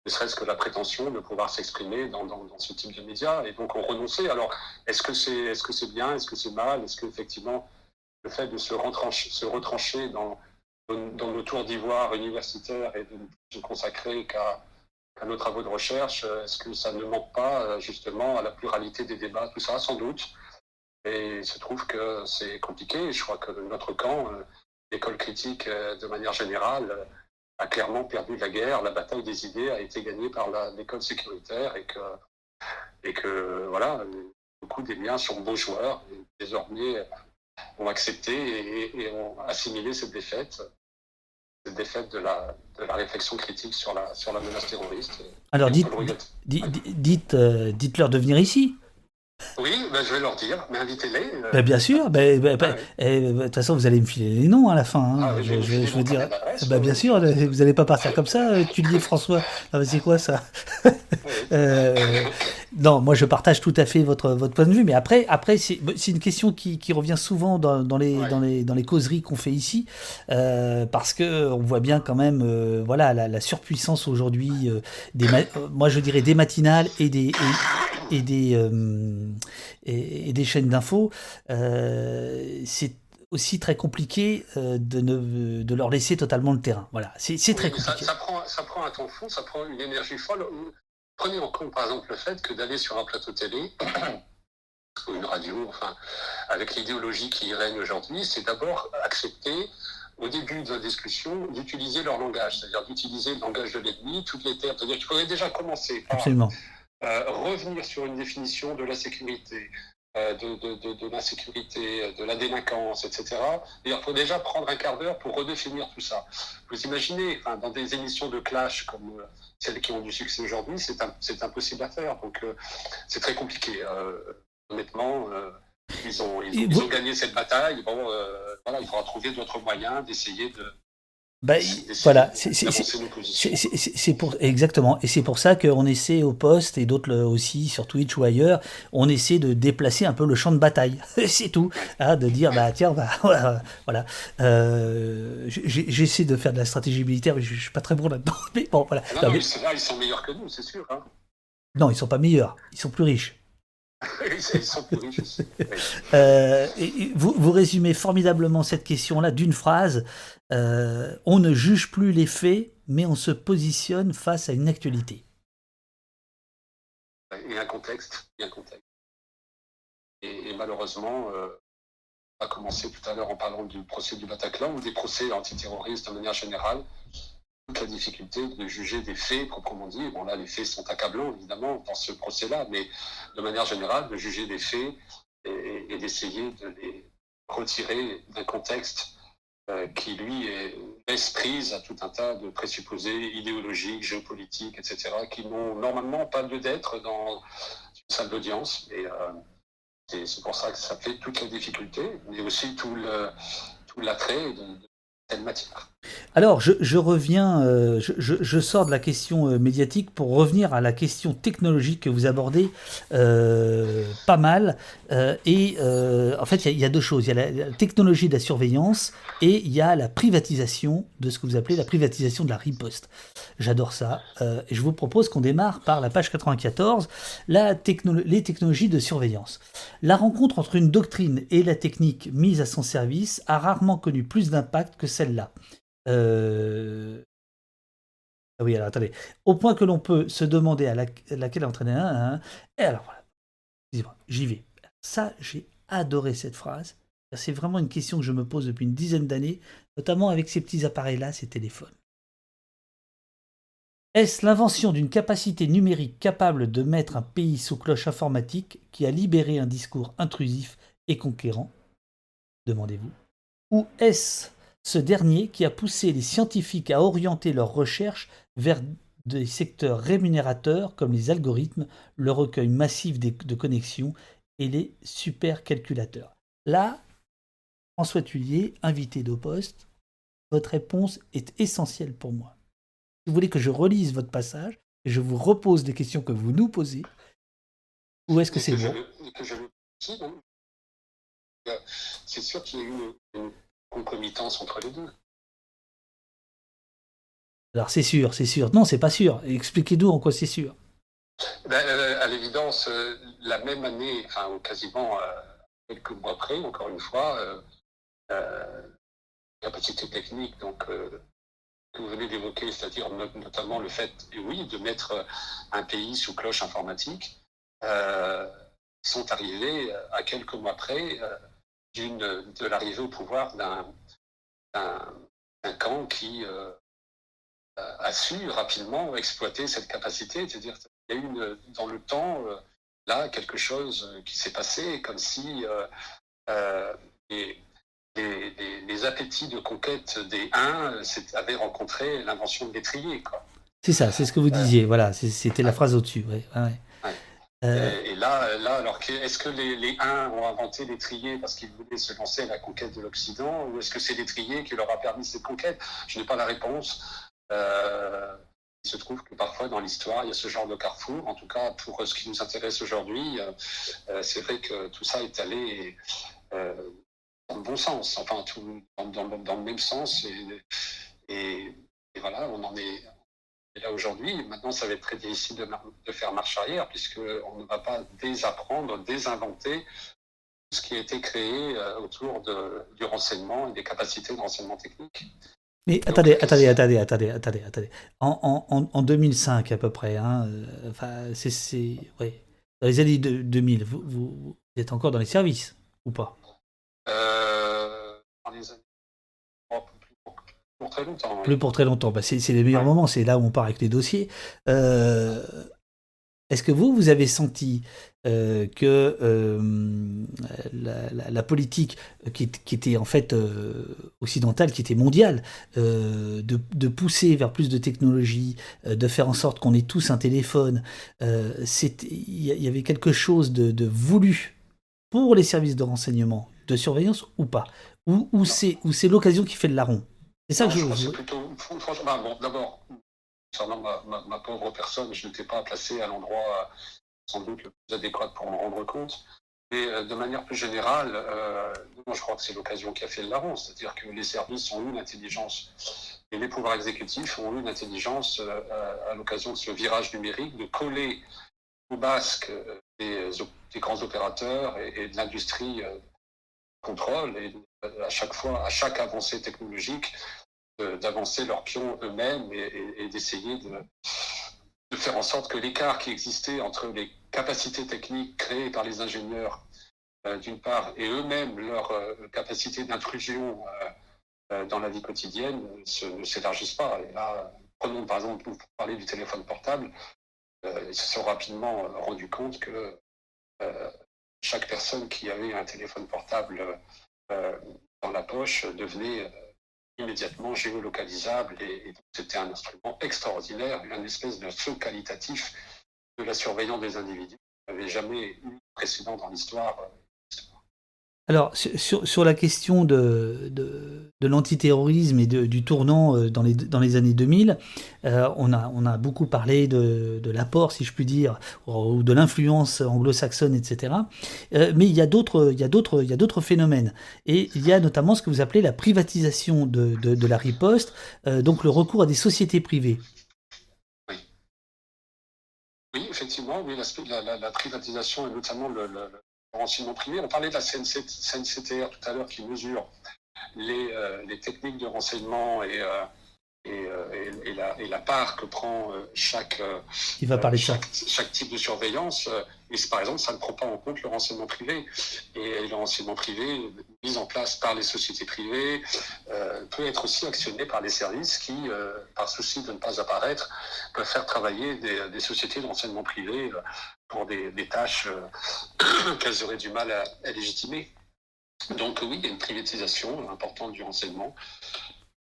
ne serait-ce que la prétention de pouvoir s'exprimer dans, ce type de médias, et donc on renonçait. Alors, est-ce que c'est est -ce c'est bien, est-ce que c'est mal, est-ce qu'effectivement, le fait de se, se retrancher dans, dans nos tours d'ivoire universitaires et de ne se consacrer qu'à nos travaux de recherche, est-ce que ça ne manque pas justement à la pluralité des débats, tout ça, sans doute. Et il se trouve que c'est compliqué. Je crois que notre camp, euh, l'école critique euh, de manière générale, a clairement perdu la guerre. La bataille des idées a été gagnée par l'école sécuritaire et que, et que voilà, beaucoup des liens sont bons joueurs et désormais ont accepté et, ont assimilé cette défaite, cette défaite de la, de la réflexion critique sur la, sur la menace terroriste. Alors dites, dites, euh, dites-leur de venir ici. Oui, ben, je vais leur dire, mais invitez-les. Euh. Ben, bien sûr, ben, de toute façon, vous allez me filer les noms à la fin. Hein. Ah, je, je, veux dire, bien sûr, vous n'allez pas partir comme ça, tu dis François. *laughs* c'est quoi ça? *laughs* Euh, non, moi je partage tout à fait votre, votre point de vue, mais après, après c'est une question qui, qui, revient souvent dans, dans, les, dans, les, dans les causeries qu'on fait ici, euh, parce que on voit bien quand même euh, voilà, la, la surpuissance aujourd'hui, euh, des moi je dirais des matinales et des, et, et des, et, et, des chaînes d'infos. c'est aussi très compliqué de, ne, de leur laisser totalement le terrain. Voilà, c'est très compliqué. Ça, prend, ça prend un temps fou, ça prend une énergie folle. Prenez en compte par exemple le fait que d'aller sur un plateau télé *clears throat* ou une radio, enfin, avec l'idéologie qui règne aujourd'hui, c'est d'abord accepter au début de la discussion d'utiliser leur langage, c'est-à-dire d'utiliser le langage de l'ennemi, toutes les termes. C'est-à-dire qu'il faudrait déjà commencer par euh, revenir sur une définition de la sécurité, euh, de, de, de, l'insécurité, de la délinquance, etc. il faut déjà prendre un quart d'heure pour redéfinir tout ça. Vous imaginez, enfin, dans des émissions de clash comme euh, celles qui ont du succès aujourd'hui, c'est impossible à faire. Donc euh, c'est très compliqué. honnêtement, ils, ont, ils, ont, gagné cette bataille. Bon, voilà, il faudra trouver d'autres moyens d'essayer de, bah, voilà, c'est pour exactement, et c'est pour ça qu'on essaie au poste et d'autres aussi sur Twitch ou ailleurs, on essaie de déplacer un peu le champ de bataille, *laughs* c'est tout, hein, de dire bah tiens bah, *laughs* voilà, euh, j'essaie de faire de la stratégie militaire, mais je, suis pas très bon là-dedans, *laughs* mais bon voilà. Non, ils, sont, meilleurs que nous, c'est sûr. Hein. Non, ils sont pas meilleurs, ils sont plus riches. *laughs* ils sont. Euh, et vous, vous, résumez formidablement cette question-là d'une phrase. Euh, on ne juge plus les faits, mais on se positionne face à une actualité. Il y a un contexte. Il y a un contexte. Et, malheureusement, euh, on a commencé tout à l'heure en parlant du procès du Bataclan ou des procès antiterroristes de manière générale. La difficulté de juger des faits proprement dit. Bon, là, les faits sont accablants, évidemment, dans ce procès-là, mais de manière générale, de juger des faits et d'essayer de les retirer d'un contexte euh, qui, lui, laisse prise à tout un tas de présupposés idéologiques, géopolitiques, etc., qui n'ont normalement pas lieu d'être dans une salle d'audience. Et euh, c'est pour ça que ça fait toute la difficulté, mais aussi tout l'attrait tout de, de matière. Alors, je, reviens, euh, je, sors de la question euh, médiatique pour revenir à la question technologique que vous abordez euh, pas mal. et en fait, il y, a deux choses. Il y a la, technologie de la surveillance et il y a la privatisation de ce que vous appelez la privatisation de la riposte. J'adore ça. et je vous propose qu'on démarre par la page 94, la les technologies de surveillance. La rencontre entre une doctrine et la technique mise à son service a rarement connu plus d'impact que celle-là. Euh, ah oui, alors attendez. Au point que l'on peut se demander à, laquelle entraîner un. Et alors voilà. J'y vais. Ça, j'ai adoré cette phrase. C'est vraiment une question que je me pose depuis une dizaine d'années, notamment avec ces petits appareils-là, ces téléphones. Est-ce l'invention d'une capacité numérique capable de mettre un pays sous cloche informatique qui a libéré un discours intrusif et conquérant? Demandez-vous. Ou est-ce ce dernier qui a poussé les scientifiques à orienter leurs recherches vers des secteurs rémunérateurs comme les algorithmes, le recueil massif de connexions et les supercalculateurs. Là, François Tullier, invité d'au poste, votre réponse est essentielle pour moi. Si vous voulez que je relise votre passage, et je vous repose des questions que vous nous posez, ou est-ce que c'est bon? C'est sûr qu'il y a eu concomitance entre les deux. Alors c'est sûr, c'est sûr. Non, c'est pas sûr. Expliquez-nous en quoi c'est sûr. Ben, euh, à l'évidence, euh, la même année, enfin quasiment euh, quelques mois après, encore une fois, capacité technique, donc que vous venez d'évoquer, c'est-à-dire notamment le fait, oui, de mettre un pays sous cloche informatique, sont arrivés à quelques mois près de l'arrivée au pouvoir d'un camp qui euh, a su rapidement exploiter cette capacité. C'est-à-dire qu'il y a eu dans le temps, euh, là, quelque chose qui s'est passé, comme si euh, les, appétits de conquête des uns avaient rencontré l'invention de l'étrier. C'est ça, c'est ce que vous disiez. voilà, c'était la phrase au-dessus. Ouais, euh, et là, là alors est-ce que les, les Huns ont inventé l'étrier parce qu'ils voulaient se lancer à la conquête de l'Occident ou est-ce que c'est l'étrier qui leur a permis cette conquête? Je n'ai pas la réponse. Euh, il se trouve que parfois dans l'histoire, il y a ce genre de carrefour. En tout cas, pour ce qui nous intéresse aujourd'hui, c'est vrai que tout ça est allé dans le bon sens, enfin, tout, dans, le même sens. Et, voilà, on en est, là aujourd'hui. Maintenant, ça va être très difficile de, faire marche arrière, puisqu'on ne va pas désapprendre, désinventer ce qui a été créé euh, autour de, du renseignement et des capacités de renseignement technique. Mais attendez, attendez, attendez, attendez, attendez, attendez. En, en, en 2005 à peu près, hein, euh, enfin, c'est, ouais. dans les années 2000, vous, vous, êtes encore dans les services ou pas? Euh, Dans les années pour très longtemps. Plus pour très longtemps. Bah, c'est les meilleurs moments, c'est là où on part avec les dossiers. Euh, est-ce que vous, vous avez senti euh, que euh, la, politique qui, était en fait occidentale, qui était mondiale, de, pousser vers plus de technologie, de faire en sorte qu'on ait tous un téléphone, il y, avait quelque chose de, voulu pour les services de renseignement, de surveillance ou pas? Ou, ou c'est l'occasion qui fait le larron? C'est ça que je, je... plutôt, franchement, bon, d'abord, concernant ma, ma, pauvre personne, je n'étais pas placé à l'endroit sans doute le plus adéquat pour me rendre compte. Mais euh, de manière plus générale, euh, moi je crois que c'est l'occasion qui a fait le larron, c'est-à-dire que les services ont eu l'intelligence et les pouvoirs exécutifs ont eu l'intelligence euh, à l'occasion de ce virage numérique de coller au basque des, des grands opérateurs et, et de l'industrie contrôle et à chaque fois, à chaque avancée technologique, d'avancer leurs pions eux-mêmes et, d'essayer de, faire en sorte que l'écart qui existait entre les capacités techniques créées par les ingénieurs, euh, d'une part, et eux-mêmes leur euh, capacité d'intrusion euh, dans la vie quotidienne ne s'élargissent pas. Et là, prenons par exemple, pour parler du téléphone portable, ils se sont rapidement rendus compte que chaque personne qui avait un téléphone portable dans la poche devenait immédiatement géolocalisable et, c'était un instrument extraordinaire, une espèce de saut qualitatif de la surveillance des individus. Il n'avait jamais eu précédent dans l'histoire euh, alors, sur, la question de, l'antiterrorisme et du tournant euh, dans les, années 2000, euh, on, a, beaucoup parlé de, l'apport, si je puis dire, ou de l'influence anglo-saxonne, etc. Euh, mais il y a d'autres phénomènes. Et il y a notamment ce que vous appelez la privatisation de, la riposte, donc le recours à des sociétés privées. Oui, effectivement, oui, la, la, la, privatisation et notamment le renseignement privé. On parlait de la CNCTR tout à l'heure qui mesure les, euh, techniques de renseignement et, euh, euh, et, la, et, la, part que prend chaque, Il va parler chaque, chaque, type de surveillance. Et par exemple, ça ne prend pas en compte le renseignement privé. Et le renseignement privé, mis en place par les sociétés privées, peut être aussi actionné par les services qui, par souci de ne pas apparaître, peuvent faire travailler des, des sociétés de renseignement privé pour des, tâches euh, *clears throat* qu'elles auraient du mal à, légitimer. Donc oui, il y a une privatisation importante du renseignement.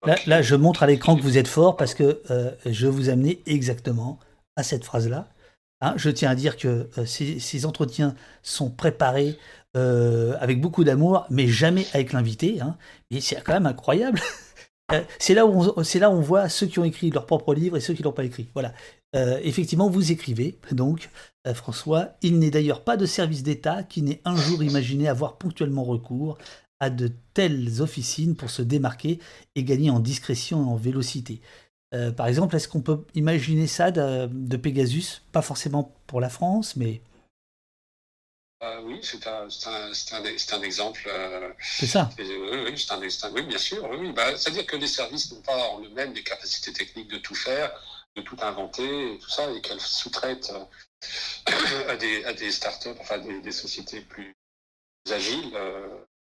Là, je montre à l'écran que vous êtes fort parce que euh, je vous amener exactement à cette phrase-là. Hein, je tiens à dire que euh, ces, entretiens sont préparés avec beaucoup d'amour, mais jamais avec l'invité. Hein. Et c'est quand même incroyable. *laughs* c'est là, où on, là où on voit ceux qui ont écrit leur propre livre et ceux qui ne l'ont pas écrit. Voilà. effectivement, vous écrivez, donc, euh, François, il n'est d'ailleurs pas de service d'État qui n'ait un jour imaginé avoir ponctuellement recours à de telles officines pour se démarquer et gagner en discrétion et en vélocité. Euh, par exemple, est-ce qu'on peut imaginer ça de, Pegasus? Pas forcément pour la France, mais... Euh, oui, c'est un, un, exemple. c'est ça. Oui, oui, oui, bien sûr. Oui, bah, C'est-à-dire que les services n'ont pas en eux-mêmes des capacités techniques de tout faire, de tout inventer et tout ça, et qu'elles sous-traitent *coughs* à des, à des startups, enfin des, sociétés plus agiles.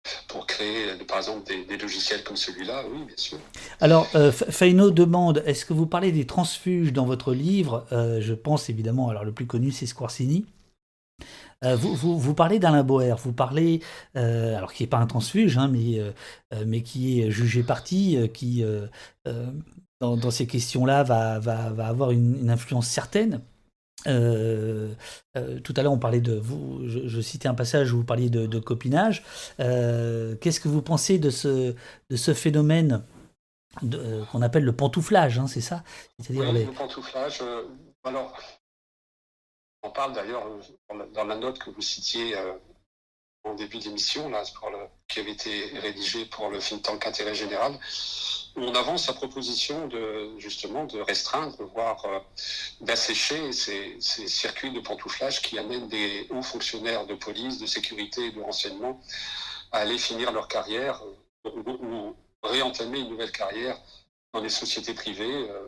Euh, pour créer, par exemple, des, logiciels comme celui-là, oui, bien sûr. Alors, euh, demande, est-ce que vous parlez des transfuges dans votre livre? Euh, Je pense évidemment, alors le plus connu, c'est Squarcini. Euh, vous, vous, parlez d'Alain Boer, vous parlez, alors qui n'est pas un transfuge, hein, mais, mais qui est jugé parti, qui, dans, ces questions-là, va, va, va, avoir une influence certaine. Euh, euh, tout à l'heure, on parlait de vous. Je, citais un passage où vous parliez de, copinage. Euh, qu'est-ce que vous pensez de ce, de ce phénomène qu'on appelle le pantouflage, hein, c'est ça? C'est-à-dire oui, le pantouflage. alors, on parle d'ailleurs dans la note que vous citiez en début d'émission, là, qui avait été rédigée pour le think tank Intérêt Général, on avance la proposition de justement de restreindre, voire euh, d'assécher ces, circuits de pantouflage qui amènent des hauts fonctionnaires de police, de sécurité et de renseignement à aller finir leur carrière euh, ou, réentamer une nouvelle carrière dans les sociétés privées euh,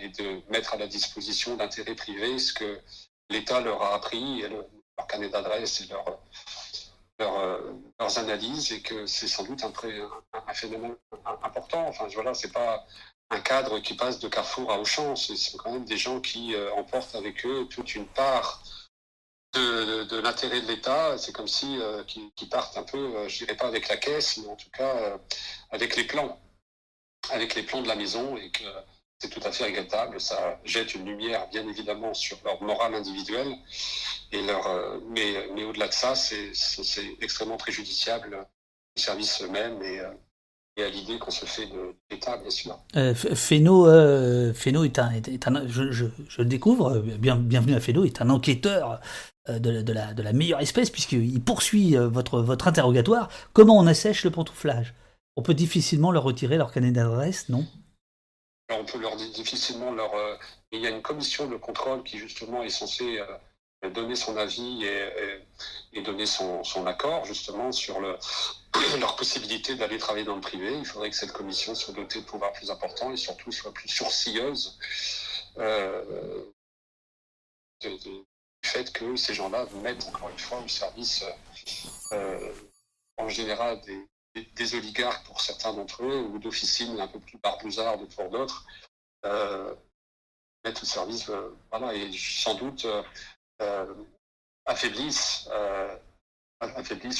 et de mettre à la disposition d'intérêts privés ce que l'État leur a appris, leur carnet d'adresse et leur euh, leurs analyses et que c'est sans doute un, un, phénomène important. Enfin, voilà, c'est pas un cadre qui passe de Carrefour à Auchan, c'est quand même des gens qui euh, emportent avec eux toute une part de, l'intérêt de l'État. C'est comme si euh, partent un peu, je dirais pas avec la caisse, mais en tout cas avec les plans, avec les plans de la maison et que c'est tout à fait regrettable. Ça jette une lumière, bien évidemment, sur leur morale individuelle. Et leur, euh, mais, mais au-delà de ça, c'est extrêmement préjudiciable au service eux-mêmes et, euh, et, à l'idée qu'on se fait de l'État, bien sûr. Euh, Féno, euh, est un, est un je, je, je, le découvre, bien, bienvenue à Féno, est un enquêteur de, de, la, de la meilleure espèce, puisqu'il poursuit votre, votre interrogatoire. Comment on assèche le pantouflage? On peut difficilement leur retirer leur canet d'adresse, non? On peut leur difficilement leur. Euh, il y a une commission de contrôle qui justement est censée euh, donner son avis et, donner son, accord justement sur le, *clears throat* leur possibilité d'aller travailler dans le privé. Il faudrait que cette commission soit dotée de pouvoirs plus importants et surtout soit plus sourcilleuse euh, du fait que ces gens-là mettent encore une fois au service en général des, des, oligarques pour certains d'entre eux, ou d'officines un peu plus barbouzardes pour d'autres, euh, mettent au service, euh, voilà, et sans doute euh, affaiblissent,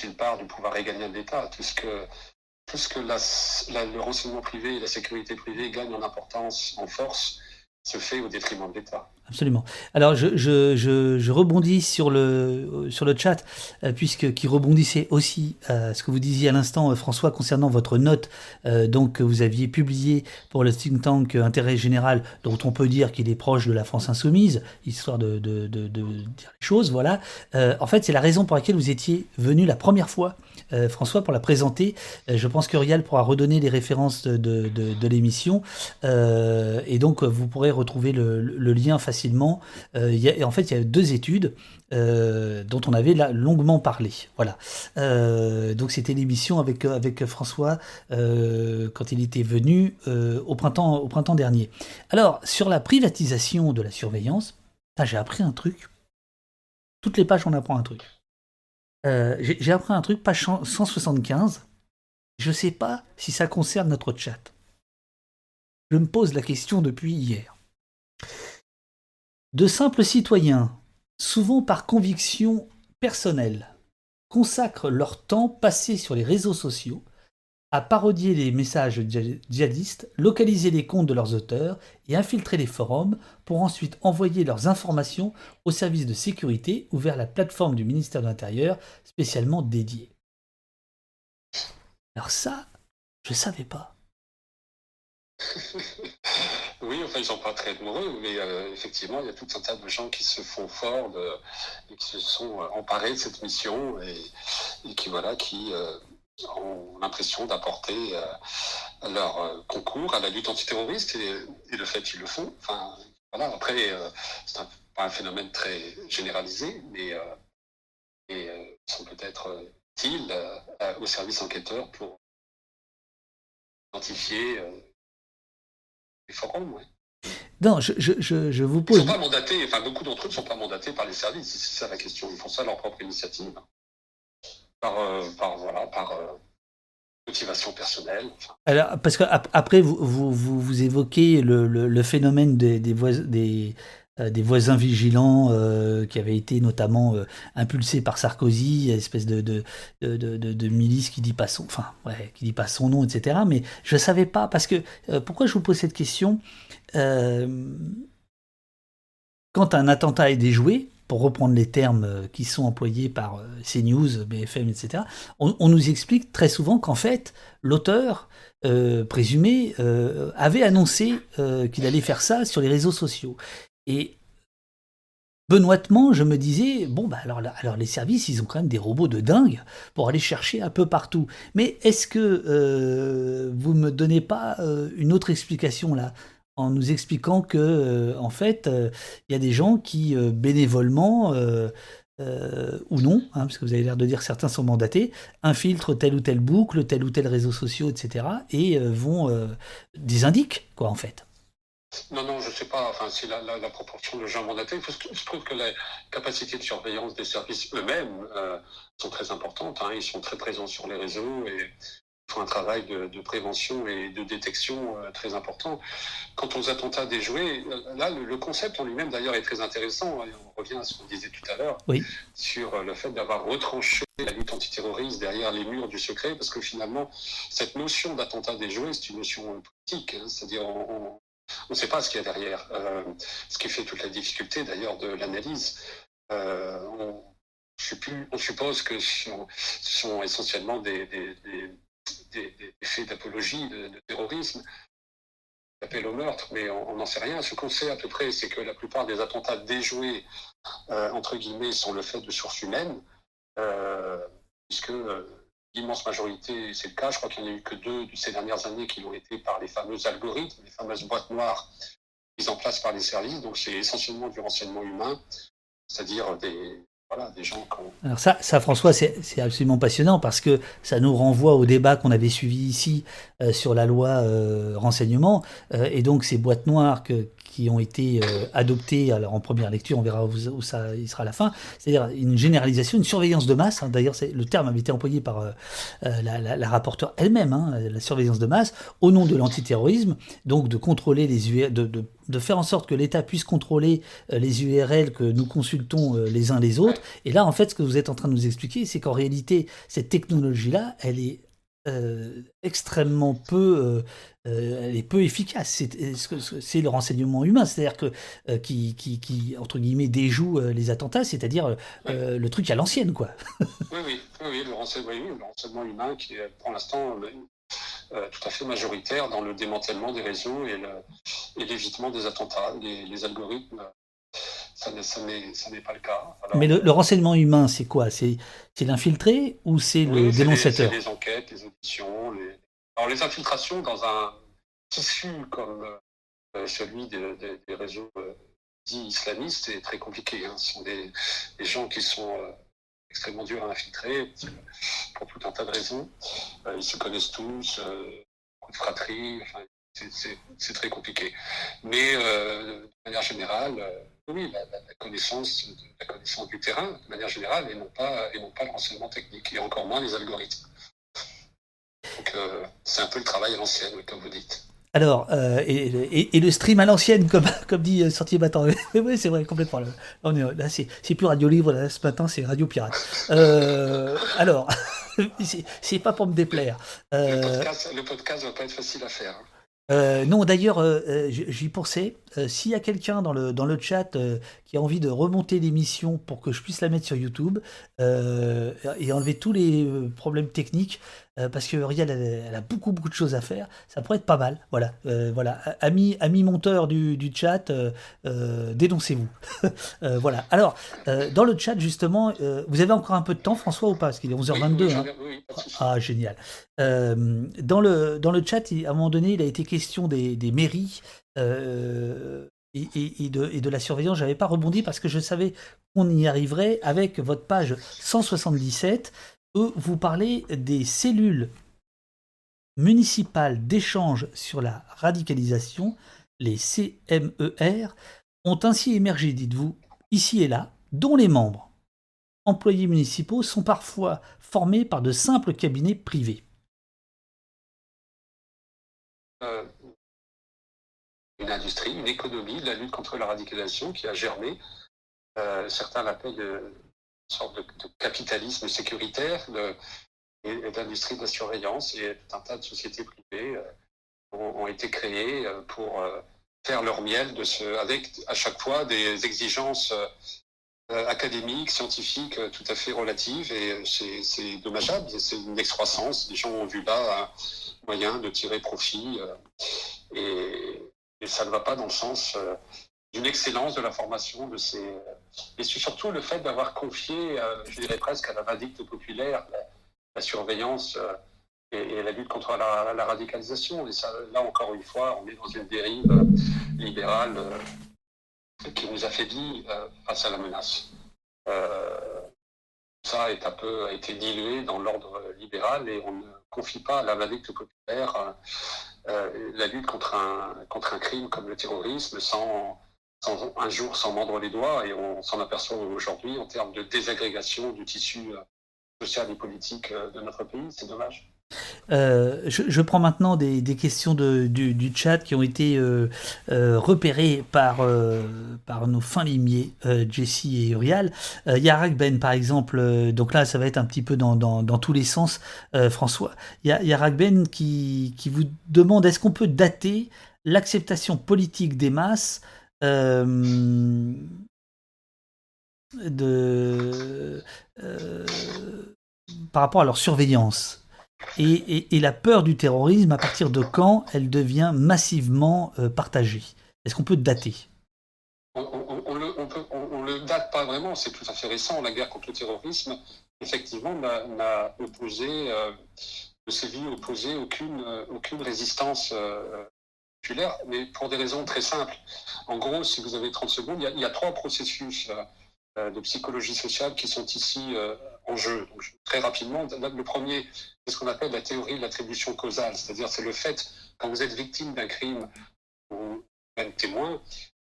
une part du pouvoir régalien de l'État. Tout ce que, le renseignement privé et la sécurité privée gagnent en importance, en force, se fait au détriment de l'État. Absolument. Alors je, rebondis sur le, sur le chat, euh, puisque qui rebondissait aussi à ce que vous disiez à l'instant, euh, François, concernant votre note euh, donc, que vous aviez publiée pour le think tank Intérêt Général, dont on peut dire qu'il est proche de la France Insoumise, histoire de, dire les choses, voilà. en fait, c'est la raison pour laquelle vous étiez venu la première fois euh, François, pour la présenter. Euh, je pense que Rial pourra redonner les références de, l'émission. Euh, et donc, vous pourrez retrouver le, lien facilement. Et en fait, il y a deux études. dont on avait là longuement parlé. Voilà. donc c'était l'émission avec, avec François quand il était venu au, printemps, au printemps dernier. Alors, sur la privatisation de la surveillance, j'ai appris un truc. Toutes les pages, on apprend un truc. Euh, j'ai appris un truc, page 175. Je ne sais pas si ça concerne notre chat. Je me pose la question depuis hier. De simples citoyens, souvent par conviction personnelle, consacrent leur temps passé sur les réseaux sociaux à parodier les messages djihadistes, localiser les comptes de leurs auteurs et infiltrer les forums pour ensuite envoyer leurs informations aux services de sécurité ou vers la plateforme du ministère de l'Intérieur spécialement dédiée. Alors ça, je savais pas. Oui, enfin, ils sont pas très nombreux, mais euh, effectivement, il y a tout un tas de gens qui se font fort et qui se sont euh, emparés de cette mission et, qui, voilà, qui, euh, ont l'impression d'apporter leur concours à la lutte antiterroriste et, de fait ils le font. Enfin, voilà, après, c'est pas un phénomène très généralisé, mais ils sont peut-être utiles aux services enquêteurs pour identifier les forums. Non, je, je, je, vous pose. Ils sont pas mandatés, enfin beaucoup d'entre eux ne sont pas mandatés par les services, c'est ça la question. Ils font ça à leur propre initiative par, euh, par, voilà, par euh, motivation personnelle. Alors, parce qu'après, vous, vous, vous, évoquez le, le, phénomène des, des, des, euh, des voisins vigilants qui avait été notamment impulsé par Sarkozy, espèce de, de, de, milice qui dit pas son, enfin, qui dit pas son nom, etc. Mais je ne savais pas, parce que, pourquoi je vous pose cette question Quand un attentat est déjoué, pour reprendre les termes qui sont employés par CNews, BFM, etc., on, nous explique très souvent qu'en fait, l'auteur présumé avait annoncé qu'il allait faire ça sur les réseaux sociaux. Et benoîtement, je me disais, bon, bah alors, alors les services, ils ont quand même des robots de dingue pour aller chercher un peu partout. Mais est-ce que euh, vous me donnez pas euh, une autre explication là en nous expliquant que, euh, en fait, il y a des gens qui, bénévolement, ou non, hein, parce que vous avez l'air de dire certains sont mandatés, infiltrent telle ou telle boucle, tel ou tel réseau social, etc., et vont des indiquent, quoi, en fait. Non, non, je ne sais pas. Enfin, c'est la, la, proportion de gens mandatés. Il, se trouve que les capacités de surveillance des services eux-mêmes euh, sont très importantes. Hein. Ils sont très présents sur les réseaux et font un travail de, prévention et de détection euh, très important. Quant aux attentats déjoués, euh, là, le, concept en lui-même, d'ailleurs, est très intéressant. on revient à ce qu'on disait tout à l'heure sur le fait d'avoir retranché la lutte antiterroriste derrière les murs du secret, parce que finalement, cette notion d'attentat déjoué, c'est une notion politique. Hein. C'est-à-dire, on on ne sait pas ce qu'il y a derrière, euh, ce qui fait toute la difficulté d'ailleurs de l'analyse. Euh, on, suppose que ce sont, essentiellement des, faits d'apologie, de, terrorisme, d'appel au meurtre, mais on n'en sait rien. Ce qu'on sait à peu près, c'est que la plupart des attentats déjoués, euh, entre guillemets, sont le fait de sources humaines, puisque l'immense majorité, c'est le cas. Je crois qu'il n'y en a eu que deux de ces dernières années qui l'ont été par les fameux algorithmes, les fameuses boîtes noires mises en place par les services. Donc c'est essentiellement du renseignement humain, c'est-à-dire des, voilà, des gens qui Alors ça, ça François, c'est absolument passionnant parce que ça nous renvoie au débat qu'on avait suivi ici euh, sur la loi euh, renseignement. Euh, et donc ces boîtes noires que, qui ont été euh, adoptés alors en première lecture, on verra où, ça il sera à la fin, c'est-à-dire une généralisation, une surveillance de masse, hein. d'ailleurs le terme avait été employé par euh, euh, la, rapporteure elle-même, hein, la surveillance de masse, au nom de l'antiterrorisme, donc de contrôler les de, de, de, faire en sorte que l'État puisse contrôler les URL que nous consultons les uns les autres. Et là, en fait, ce que vous êtes en train de nous expliquer, c'est qu'en réalité, cette technologie-là, elle est euh, extrêmement peu, euh, euh, elle est peu efficace. C'est le renseignement humain, c'est-à-dire que qui, qui, qui, entre guillemets déjoue les attentats, c'est-à-dire le truc à l'ancienne, quoi. oui, oui, oui, le renseignement, le renseignement humain qui est pour l'instant tout à fait majoritaire dans le démantèlement des réseaux et l'évitement des attentats. Les, les algorithmes ça n'est pas le cas. Mais le, renseignement humain, c'est quoi? C'est l'infiltré ou c'est le dénonciateur? C'est les enquêtes, les auditions. Les... Alors les infiltrations dans un tissu comme euh, celui des réseaux euh, dits islamistes est très compliqué. Hein. Ce sont des, gens qui sont euh, extrêmement durs à infiltrer pour tout un tas de raisons. ils se connaissent tous, beaucoup de fratrie. c'est très compliqué. Mais de manière générale, oui, la, connaissance, la connaissance du terrain de manière générale et non pas, et non pas le renseignement technique, et encore moins les algorithmes. Donc euh, c'est un peu le travail à l'ancienne, comme vous dites. Alors, euh, et, et, le stream à l'ancienne, comme, *laughs* comme dit euh, Sortier Battant. *laughs* oui, c'est vrai, complètement. On est, là, c'est plus Radio Livre, là, ce matin, c'est Radio Pirate. *laughs* alors, c'est pas pour me déplaire. Le podcast ne va pas être facile à faire. Euh, non, d'ailleurs, euh, euh, j'y pensais. S'il y a quelqu'un dans le, dans le chat qui a envie de remonter l'émission pour que je puisse la mettre sur YouTube et enlever tous les problèmes techniques, parce que Riel, elle, a beaucoup, beaucoup de choses à faire, ça pourrait être pas mal. Voilà, voilà. Ami, ami monteur du, du chat, dénoncez-vous. *laughs* voilà. Alors, dans le chat, justement, vous avez encore un peu de temps, François, ou pas? Parce qu'il est 11h22. Hein. ah, génial. dans, le, dans le chat, à un moment donné, il a été question des, mairies euh, et, de, la surveillance, j'avais pas rebondi parce que je savais qu'on y arriverait avec votre page 177 où vous parlez des cellules municipales d'échange sur la radicalisation, les CMER, ont ainsi émergé, dites-vous, ici et là, dont les membres, employés municipaux, sont parfois formés par de simples cabinets privés. Euh, une industrie, une économie la lutte contre la radicalisation qui a germé. Euh, certains l'appellent euh, sorte de, capitalisme sécuritaire et, d'industrie de la surveillance. Et un tas de sociétés privées ont, été créées pour faire leur miel de ce, avec à chaque fois des exigences académique, scientifique, tout à fait relative, et c'est dommageable, c'est une excroissance. Les gens ont vu là un moyen de tirer profit, et, ça ne va pas dans le sens d'une excellence de la formation de ces. Et surtout le fait d'avoir confié, je dirais presque à la vindicte populaire, la, surveillance et, la lutte contre la, radicalisation. Et ça, là, encore une fois, on est dans une dérive libérale euh, qui nous affaiblit euh, face à la menace. Euh, ça est un peu, a été dilué dans l'ordre libéral et on ne confie pas à la vindicte populaire la lutte contre un, contre un crime comme le terrorisme sans, un jour sans mordre les doigts et on s'en aperçoit aujourd'hui en termes de désagrégation du tissu social et politique de notre pays. C'est dommage. Euh, je, prends maintenant des, questions du, chat qui ont été euh, euh, repérées par, nos fins limiers, Jessie et Urial. Yarak Ben, par exemple, donc là, ça va être un petit peu dans, tous les sens, François. Yarak Ben qui, qui vous demande est-ce qu'on peut dater l'acceptation politique des masses de, par rapport à leur surveillance. Et, la peur du terrorisme, à partir de quand elle devient massivement euh, partagée? Est-ce qu'on peut dater? On, ne le date pas vraiment, c'est tout à fait récent. La guerre contre le terrorisme, effectivement, n'a opposé, euh, ne s'est vu opposer aucune, euh, aucune résistance mais pour des raisons très simples. En gros, si vous avez 30 secondes, il y a, trois processus de psychologie sociale qui sont ici en jeu. très rapidement, le premier, c'est ce qu'on appelle la théorie de l'attribution causale, c'est-à-dire c'est le fait, quand vous êtes victime d'un crime ou même témoin,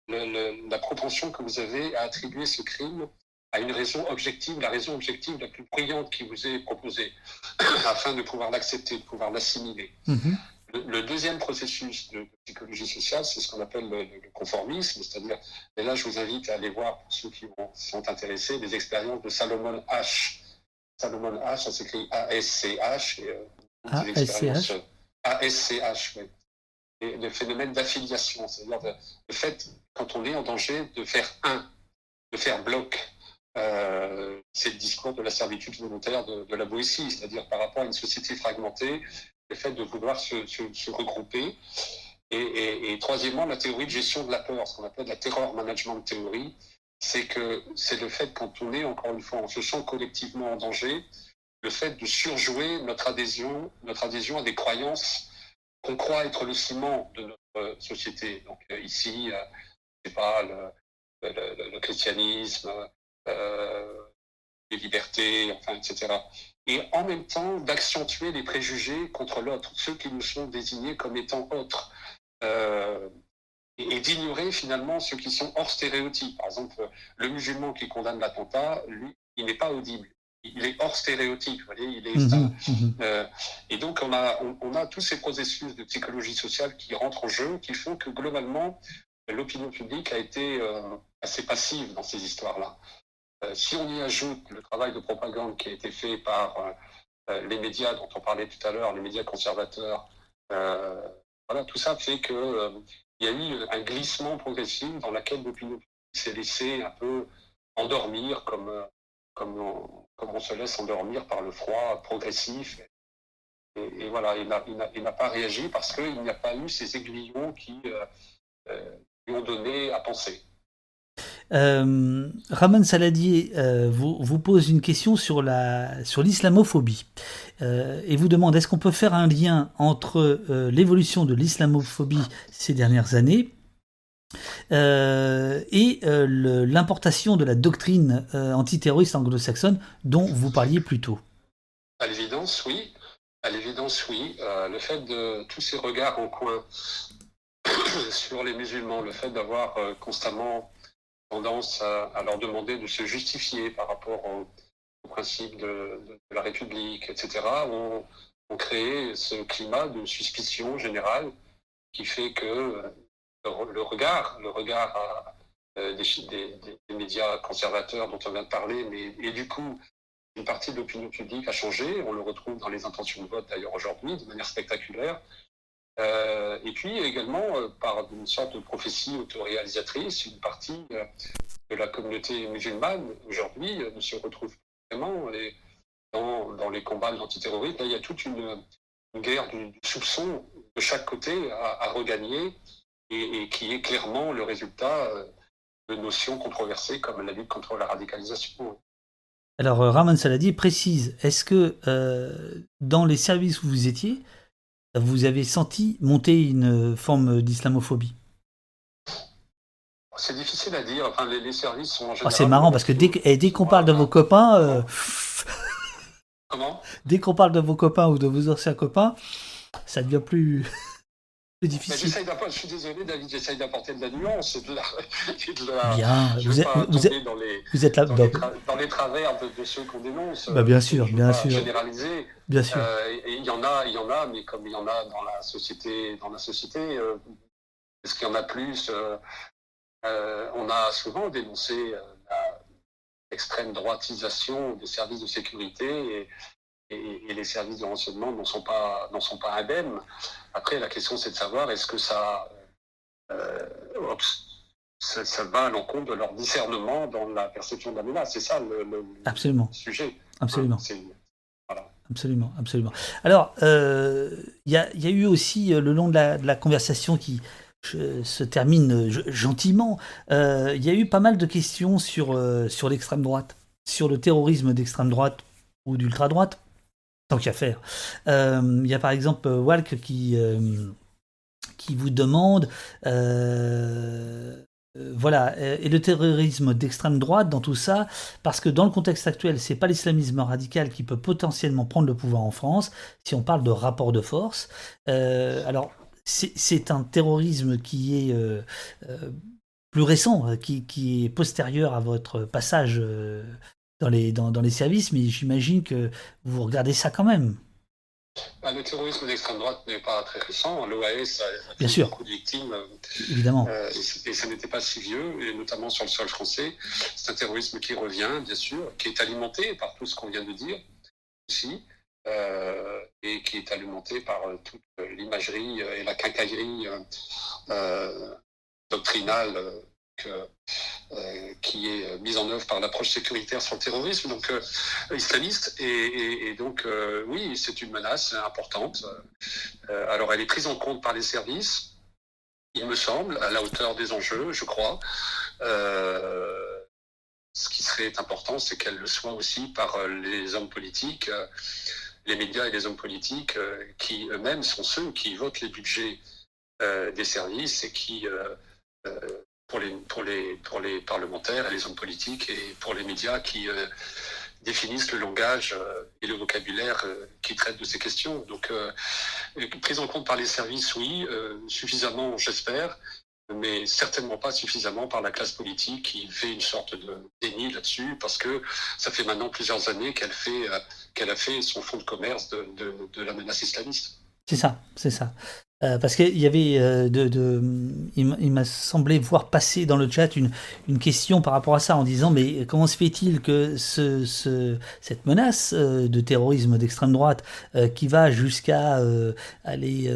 la propension que vous avez à attribuer ce crime à une raison objective, la raison objective la plus brillante qui vous est proposée, *coughs* afin de pouvoir l'accepter, de pouvoir l'assimiler. Mm-hmm. Le, deuxième processus de, psychologie sociale, c'est ce qu'on appelle le, conformisme, c'est-à-dire, et là je vous invite à aller voir, pour ceux qui sont intéressés, des expériences de Salomon H. Salomon H, ça s'écrit A-S-C-H. A-S-C-H A-S-C-H, oui. Et le phénomène d'affiliation, c'est-à-dire le fait, quand on est en danger, de faire un, de faire bloc. Euh, c'est le discours de la servitude volontaire de, la Boétie, c'est-à-dire par rapport à une société fragmentée, le fait de vouloir se, regrouper. Et, troisièmement, la théorie de gestion de la peur, ce qu'on appelle la terror management théorie, c'est que c'est le fait, quand on est, encore une fois, on se sent collectivement en danger, le fait de surjouer notre adhésion, notre adhésion à des croyances qu'on croit être le ciment de notre société. Donc euh, ici, euh, c'est pas le, christianisme, euh, les libertés, enfin, etc. Et en même temps, d'accentuer les préjugés contre l'autre, ceux qui nous sont désignés comme étant autres. Euh, et, d'ignorer finalement ceux qui sont hors stéréotype. Par exemple, le musulman qui condamne l'attentat, lui, il n'est pas audible. Il est hors stéréotype, vous voyez, il est. Euh, et donc on a, on, a tous ces processus de psychologie sociale qui rentrent en jeu, qui font que globalement l'opinion publique a été euh, assez passive dans ces histoires-là. Euh, si on y ajoute le travail de propagande qui a été fait par les médias dont on parlait tout à l'heure, les médias conservateurs, voilà, tout ça fait que il y a eu un glissement progressif dans lequel l'opinion publique s'est laissée un peu endormir comme, comme, on, comme on se laisse endormir par le froid progressif. Et, voilà, il n'a pas réagi parce qu'il n'y a pas eu ces aiguillons qui euh, euh, lui ont donné à penser. Euh, Ramon Saladier euh, vous, vous, pose une question sur la sur l'islamophobie euh, et vous demande est-ce qu'on peut faire un lien entre l'évolution de l'islamophobie ces dernières années et l'importation de la doctrine antiterroriste anglo-saxonne dont vous parliez plus tôt? À l'évidence, oui. À l'évidence, oui. le fait de tous ces regards en coin *coughs* sur les musulmans, le fait d'avoir constamment tendance à, leur demander de se justifier par rapport au, principe de, la République, etc., ont, créé ce climat de suspicion générale qui fait que le, regard, le regard euh, des, médias conservateurs dont on vient de parler, mais et du coup, une partie de l'opinion publique a changé. On le retrouve dans les intentions de vote d'ailleurs aujourd'hui de manière spectaculaire. Euh, et puis également, euh, par une sorte de prophétie autoréalisatrice, une partie euh, de la communauté musulmane aujourd'hui ne se retrouvent vraiment dans, les combats de l'antiterrorisme. il y a toute une, guerre du, soupçon de chaque côté à, regagner et, qui est clairement le résultat de notions controversées comme la lutte contre la radicalisation. Alors, Raman Saladi précise, est-ce que dans les services où vous étiez, vous avez senti monter une forme d'islamophobie C'est difficile à dire. Enfin, les, services sont en général. c'est marrant parce que dès, dès qu'on parle de vos copains. Euh, Comment? *laughs* Dès qu'on parle de vos copains ou de vos anciens copains, ça devient plus. Difficile. je suis désolé, David, j'essaye d'apporter de la nuance et de la. *laughs* bien, vous êtes, vous, êtes, dans les, vous êtes là. Dans, les, dans les travers de, ceux qu'on dénonce. Bah, bien sûr, bien sûr. Généraliser. Bien sûr. Euh, et il y en a, il y en a, mais comme il y en a dans la société, dans la société, euh, est-ce qu'il y en a plus euh, On a souvent dénoncé l'extrême droitisation des services de sécurité et, et, les services de renseignement n'en sont pas n'en sont pas indemnes. Après, la question c'est de savoir est-ce que ça, euh, ça, va à l'encontre de leur discernement dans la perception de la menace. C'est ça le, absolument. sujet. Absolument. Absolument, absolument. Alors, euh, il y, a, y, a eu aussi euh, le long de la, de la conversation qui se termine gentiment. Il y a eu pas mal de questions sur, sur l'extrême droite, sur le terrorisme d'extrême droite ou d'ultra droite. Tant qu'à faire. Euh, il y a par exemple euh, Walk qui, euh, qui vous demande voilà, et le terrorisme d'extrême droite dans tout ça, parce que dans le contexte actuel, c'est pas l'islamisme radical qui peut potentiellement prendre le pouvoir en France, si on parle de rapport de force. alors, c'est un terrorisme qui est plus récent, qui, qui, est postérieur à votre passage dans les, dans, dans les services, mais j'imagine que vous regardez ça quand même. Bah, le terrorisme d'extrême droite n'est pas très récent. L'OAS a, Bien sûr. beaucoup de victimes. Évidemment. Euh, et, ça n'était pas si vieux, et notamment sur le sol français. C'est un terrorisme qui revient, bien sûr, qui est alimenté par tout ce qu'on vient de dire aussi, euh, et qui est alimenté par euh, toute l'imagerie et la quincaillerie doctrinale euh, qui est euh, mise en œuvre par l'approche sécuritaire sur le terrorisme, donc euh, islamiste. Et, donc, oui, c'est une menace importante. alors, elle est prise en compte par les services, il me semble, à la hauteur des enjeux, je crois. ce qui serait important, c'est qu'elle le soit aussi par les hommes politiques, les médias et les hommes politiques, qui eux-mêmes sont ceux qui votent les budgets des services et qui pour les, pour, les, pour les parlementaires et les hommes politiques et pour les médias qui euh, définissent le langage euh, et le vocabulaire euh, qui traitent de ces questions. Donc, prise en compte par les services, oui, suffisamment, j'espère, mais certainement pas suffisamment par la classe politique qui fait une sorte de déni là-dessus, parce que ça fait maintenant plusieurs années qu'elle fait, qu'elle a fait son fonds de commerce de, la menace islamiste. C'est ça, c'est ça. Euh, parce qu'il y avait euh, de, il m'a semblé voir passer dans le chat une, une question par rapport à ça en disant mais comment se fait-il que ce, ce, cette menace euh, de terrorisme d'extrême droite qui va jusqu'à aller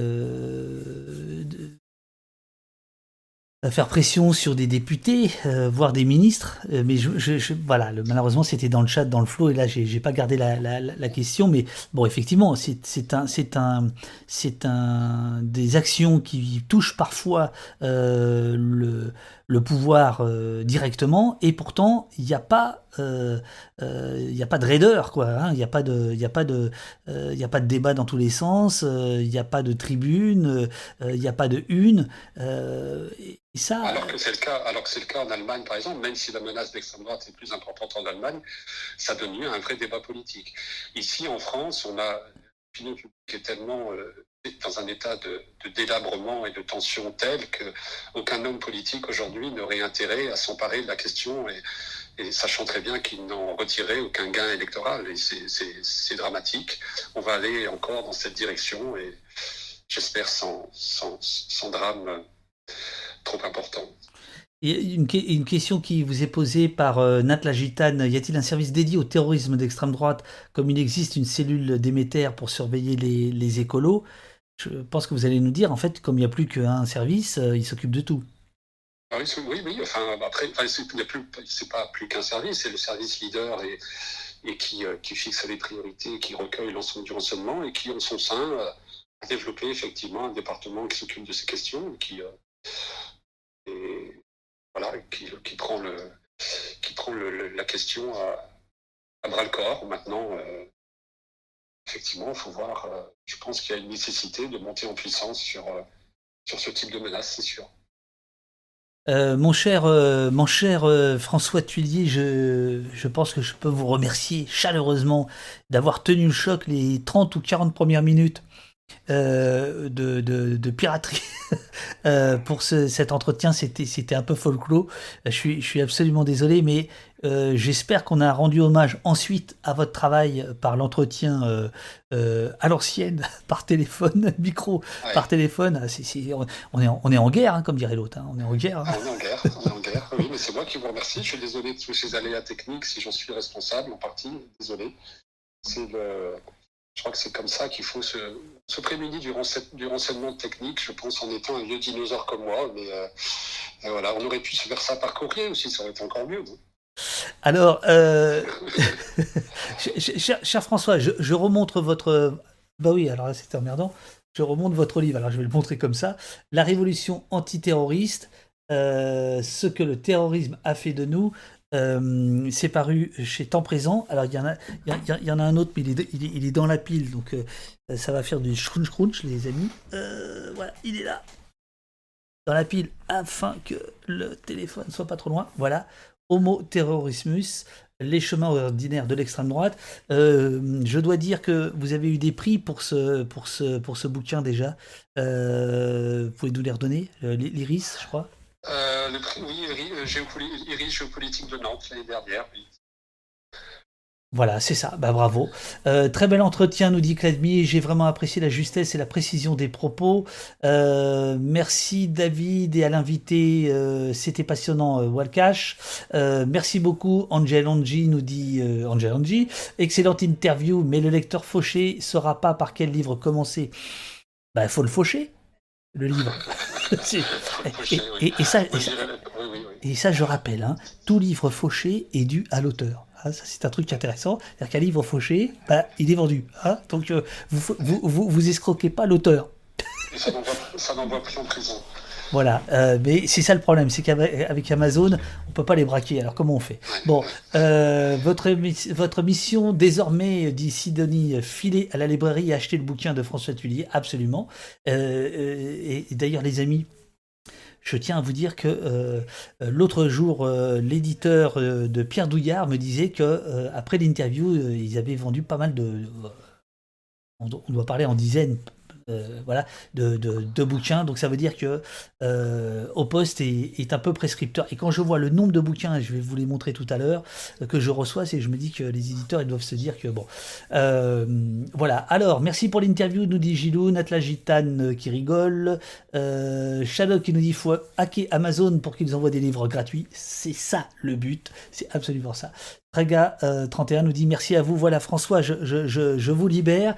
faire pression sur des députés, euh, voire des ministres. Euh, mais je, je, voilà, le, malheureusement, c'était dans le chat, dans le flow, et là, j'ai pas gardé la, la, la, question. Mais bon, effectivement, c'est un, c'est un, c'est un des actions qui touchent parfois euh, le, le pouvoir euh, directement, et pourtant, il n'y a pas euh, euh, il a pas de raideur, quoi. Hein. Il n'y a pas de, il a pas de, il a pas de débat dans tous les sens. Il n'y a pas de tribune. Il n'y a pas de une. Ça. Alors que c'est le cas, alors que c'est le cas en Allemagne, par exemple, même si la menace d'extrême droite est plus importante en Allemagne, ça donne un vrai débat politique. Ici, en France, on a l'opinion publique est tellement dans un état de, délabrement et de tension tel qu'aucun homme politique aujourd'hui n'aurait intérêt à s'emparer de la question et, sachant très bien qu'il n'en retirerait aucun gain électoral. Et c'est dramatique. On va aller encore dans cette direction et j'espère sans, drame trop important. Une, question qui vous est posée par euh, Nat Gitane. Y a-t-il un service dédié au terrorisme d'extrême droite comme il existe une cellule d'éméter pour surveiller les écolos? Je pense que vous allez nous dire, en fait, comme il n'y a plus qu'un service, euh, il s'occupe de tout. Ah oui, oui, enfin, après, c'est pas plus qu'un service, c'est le service leader et, et qui, euh, qui, fixe les priorités, qui recueille l'ensemble du renseignement et qui, en son sein, euh, a développé effectivement un département qui s'occupe de ces questions qui, et, voilà, qui, qui, prend, le, qui prend la question à, à bras le corps. Maintenant, effectivement, il faut voir, je pense qu'il y a une nécessité de monter en puissance sur, sur ce type de menace, c'est sûr. Euh, mon cher, euh, mon cher euh, François Tuillier, je, je, pense que je peux vous remercier chaleureusement d'avoir tenu le choc les 30 ou 40 premières minutes de, de, de, piraterie *laughs* pour ce, cet entretien. C'était, un peu folklore. Je suis, je suis absolument désolé, mais euh, j'espère qu'on a rendu hommage ensuite à votre travail par l'entretien euh, euh, à l'ancienne, *laughs* par téléphone, *laughs* micro, par téléphone. Ah, on, est en, on est en guerre, hein, comme dirait l'autre. Hein. On est en guerre. Hein. Ah, on est en guerre, on est en guerre. Oui, mais c'est moi qui vous remercie. Je suis désolé de tous ces aléas techniques, si j'en suis responsable en partie. Désolé. Le... Je crois que c'est comme ça qu'il faut se, se prémunir du, du, renseignement technique, je pense, en étant un vieux dinosaure comme moi. Mais voilà, on aurait pu se faire ça par courrier aussi, ça aurait été encore mieux. Alors, euh, *laughs* *laughs* cher, François, je, remontre votre. Bah oui, alors là c'est emmerdant. Je remonte votre livre, alors je vais le montrer comme ça. La révolution antiterroriste, euh, ce que le terrorisme a fait de nous. Euh, c'est paru chez Temps Présent. Alors il y, en a, un autre, mais il est, dans la pile, donc ça va faire du scrunch crunch, les amis. voilà, il est là. Dans la pile, afin que le téléphone soit pas trop loin. Voilà. Homo terrorismus, les chemins ordinaires de l'extrême droite. Euh, je dois dire que vous avez eu des prix pour ce, pour ce, pour ce bouquin déjà. Euh, vous pouvez nous les redonner euh, L'Iris, je crois le prix, oui, Iris, géopolitique de Nantes l'année dernière. Voilà, c'est ça, bah bravo. Euh, très bel entretien, nous dit Cladmi, j'ai vraiment apprécié la justesse et la précision des propos. Euh, merci David et à l'invité, euh, c'était passionnant Walcash. merci beaucoup Angel Angie, nous dit Angel Angie. Excellente interview, mais le lecteur fauché saura pas par quel livre commencer. Bah, faut le faucher, le livre. *laughs* et, ça, et, ça, je rappelle, hein, tout livre fauché est dû à l'auteur. Ah, ça, c'est un truc intéressant. C'est-à-dire qu'un livre fauché, bah, il est vendu. Hein. Donc, euh, vous, vous, vous, escroquez pas l'auteur. ça n'envoie plus en prison. Voilà, euh, mais c'est ça le problème, c'est qu'avec Amazon, on peut pas les braquer. Alors comment on fait? Bon, euh, votre, votre mission désormais, dit Sidonie, filer à la librairie et acheter le bouquin de François Tullier, absolument. et d'ailleurs, les amis, je tiens à vous dire que euh, l'autre jour, euh, l'éditeur euh, de Pierre Douillard me disait que après l'interview, ils avaient vendu pas mal de. On doit parler en dizaines, euh, voilà, de, de, bouquins. Donc ça veut dire que euh, au poste est, un peu prescripteur. Et quand je vois le nombre de bouquins, je vais vous les montrer tout à l'heure, que je reçois, c'est je me dis que les éditeurs ils doivent se dire que bon. Euh, voilà. Alors merci pour l'interview, nous dit Gilou, Natla Gitane qui rigole, Shadow qui nous dit faut hacker Amazon pour qu'ils envoient des livres gratuits. C'est ça le but, c'est absolument ça. Trega31 euh, nous dit merci à vous. Voilà François, je, je, je, vous libère.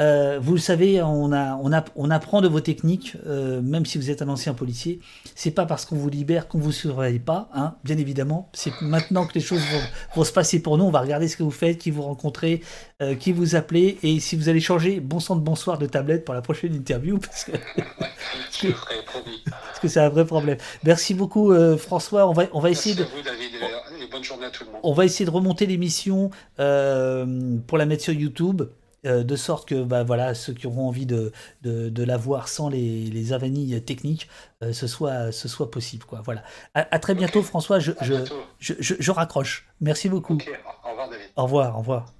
Euh, vous le savez, on, a, on, a, on apprend de vos techniques, euh, même si vous êtes un ancien policier. C'est pas parce qu'on vous libère qu'on vous surveille pas, hein, bien évidemment. C'est maintenant que les choses vont, vont, se passer pour nous. On va regarder ce que vous faites, qui vous rencontrez, qui vous appelez, et si vous allez changer bon sang de bonsoir de tablette pour la prochaine interview, parce que parce que c'est un vrai problème. Merci beaucoup François. On va, on va essayer de. On va essayer de remonter l'émission euh, pour la mettre sur YouTube. Euh, de sorte que bah, voilà, ceux qui auront envie de, de, la voir sans les, les avanies techniques, euh, ce, soit, ce soit possible. Quoi. Voilà. À, très bientôt, François. Je, je, je, raccroche. Merci beaucoup. Au revoir, David. Au revoir, au revoir.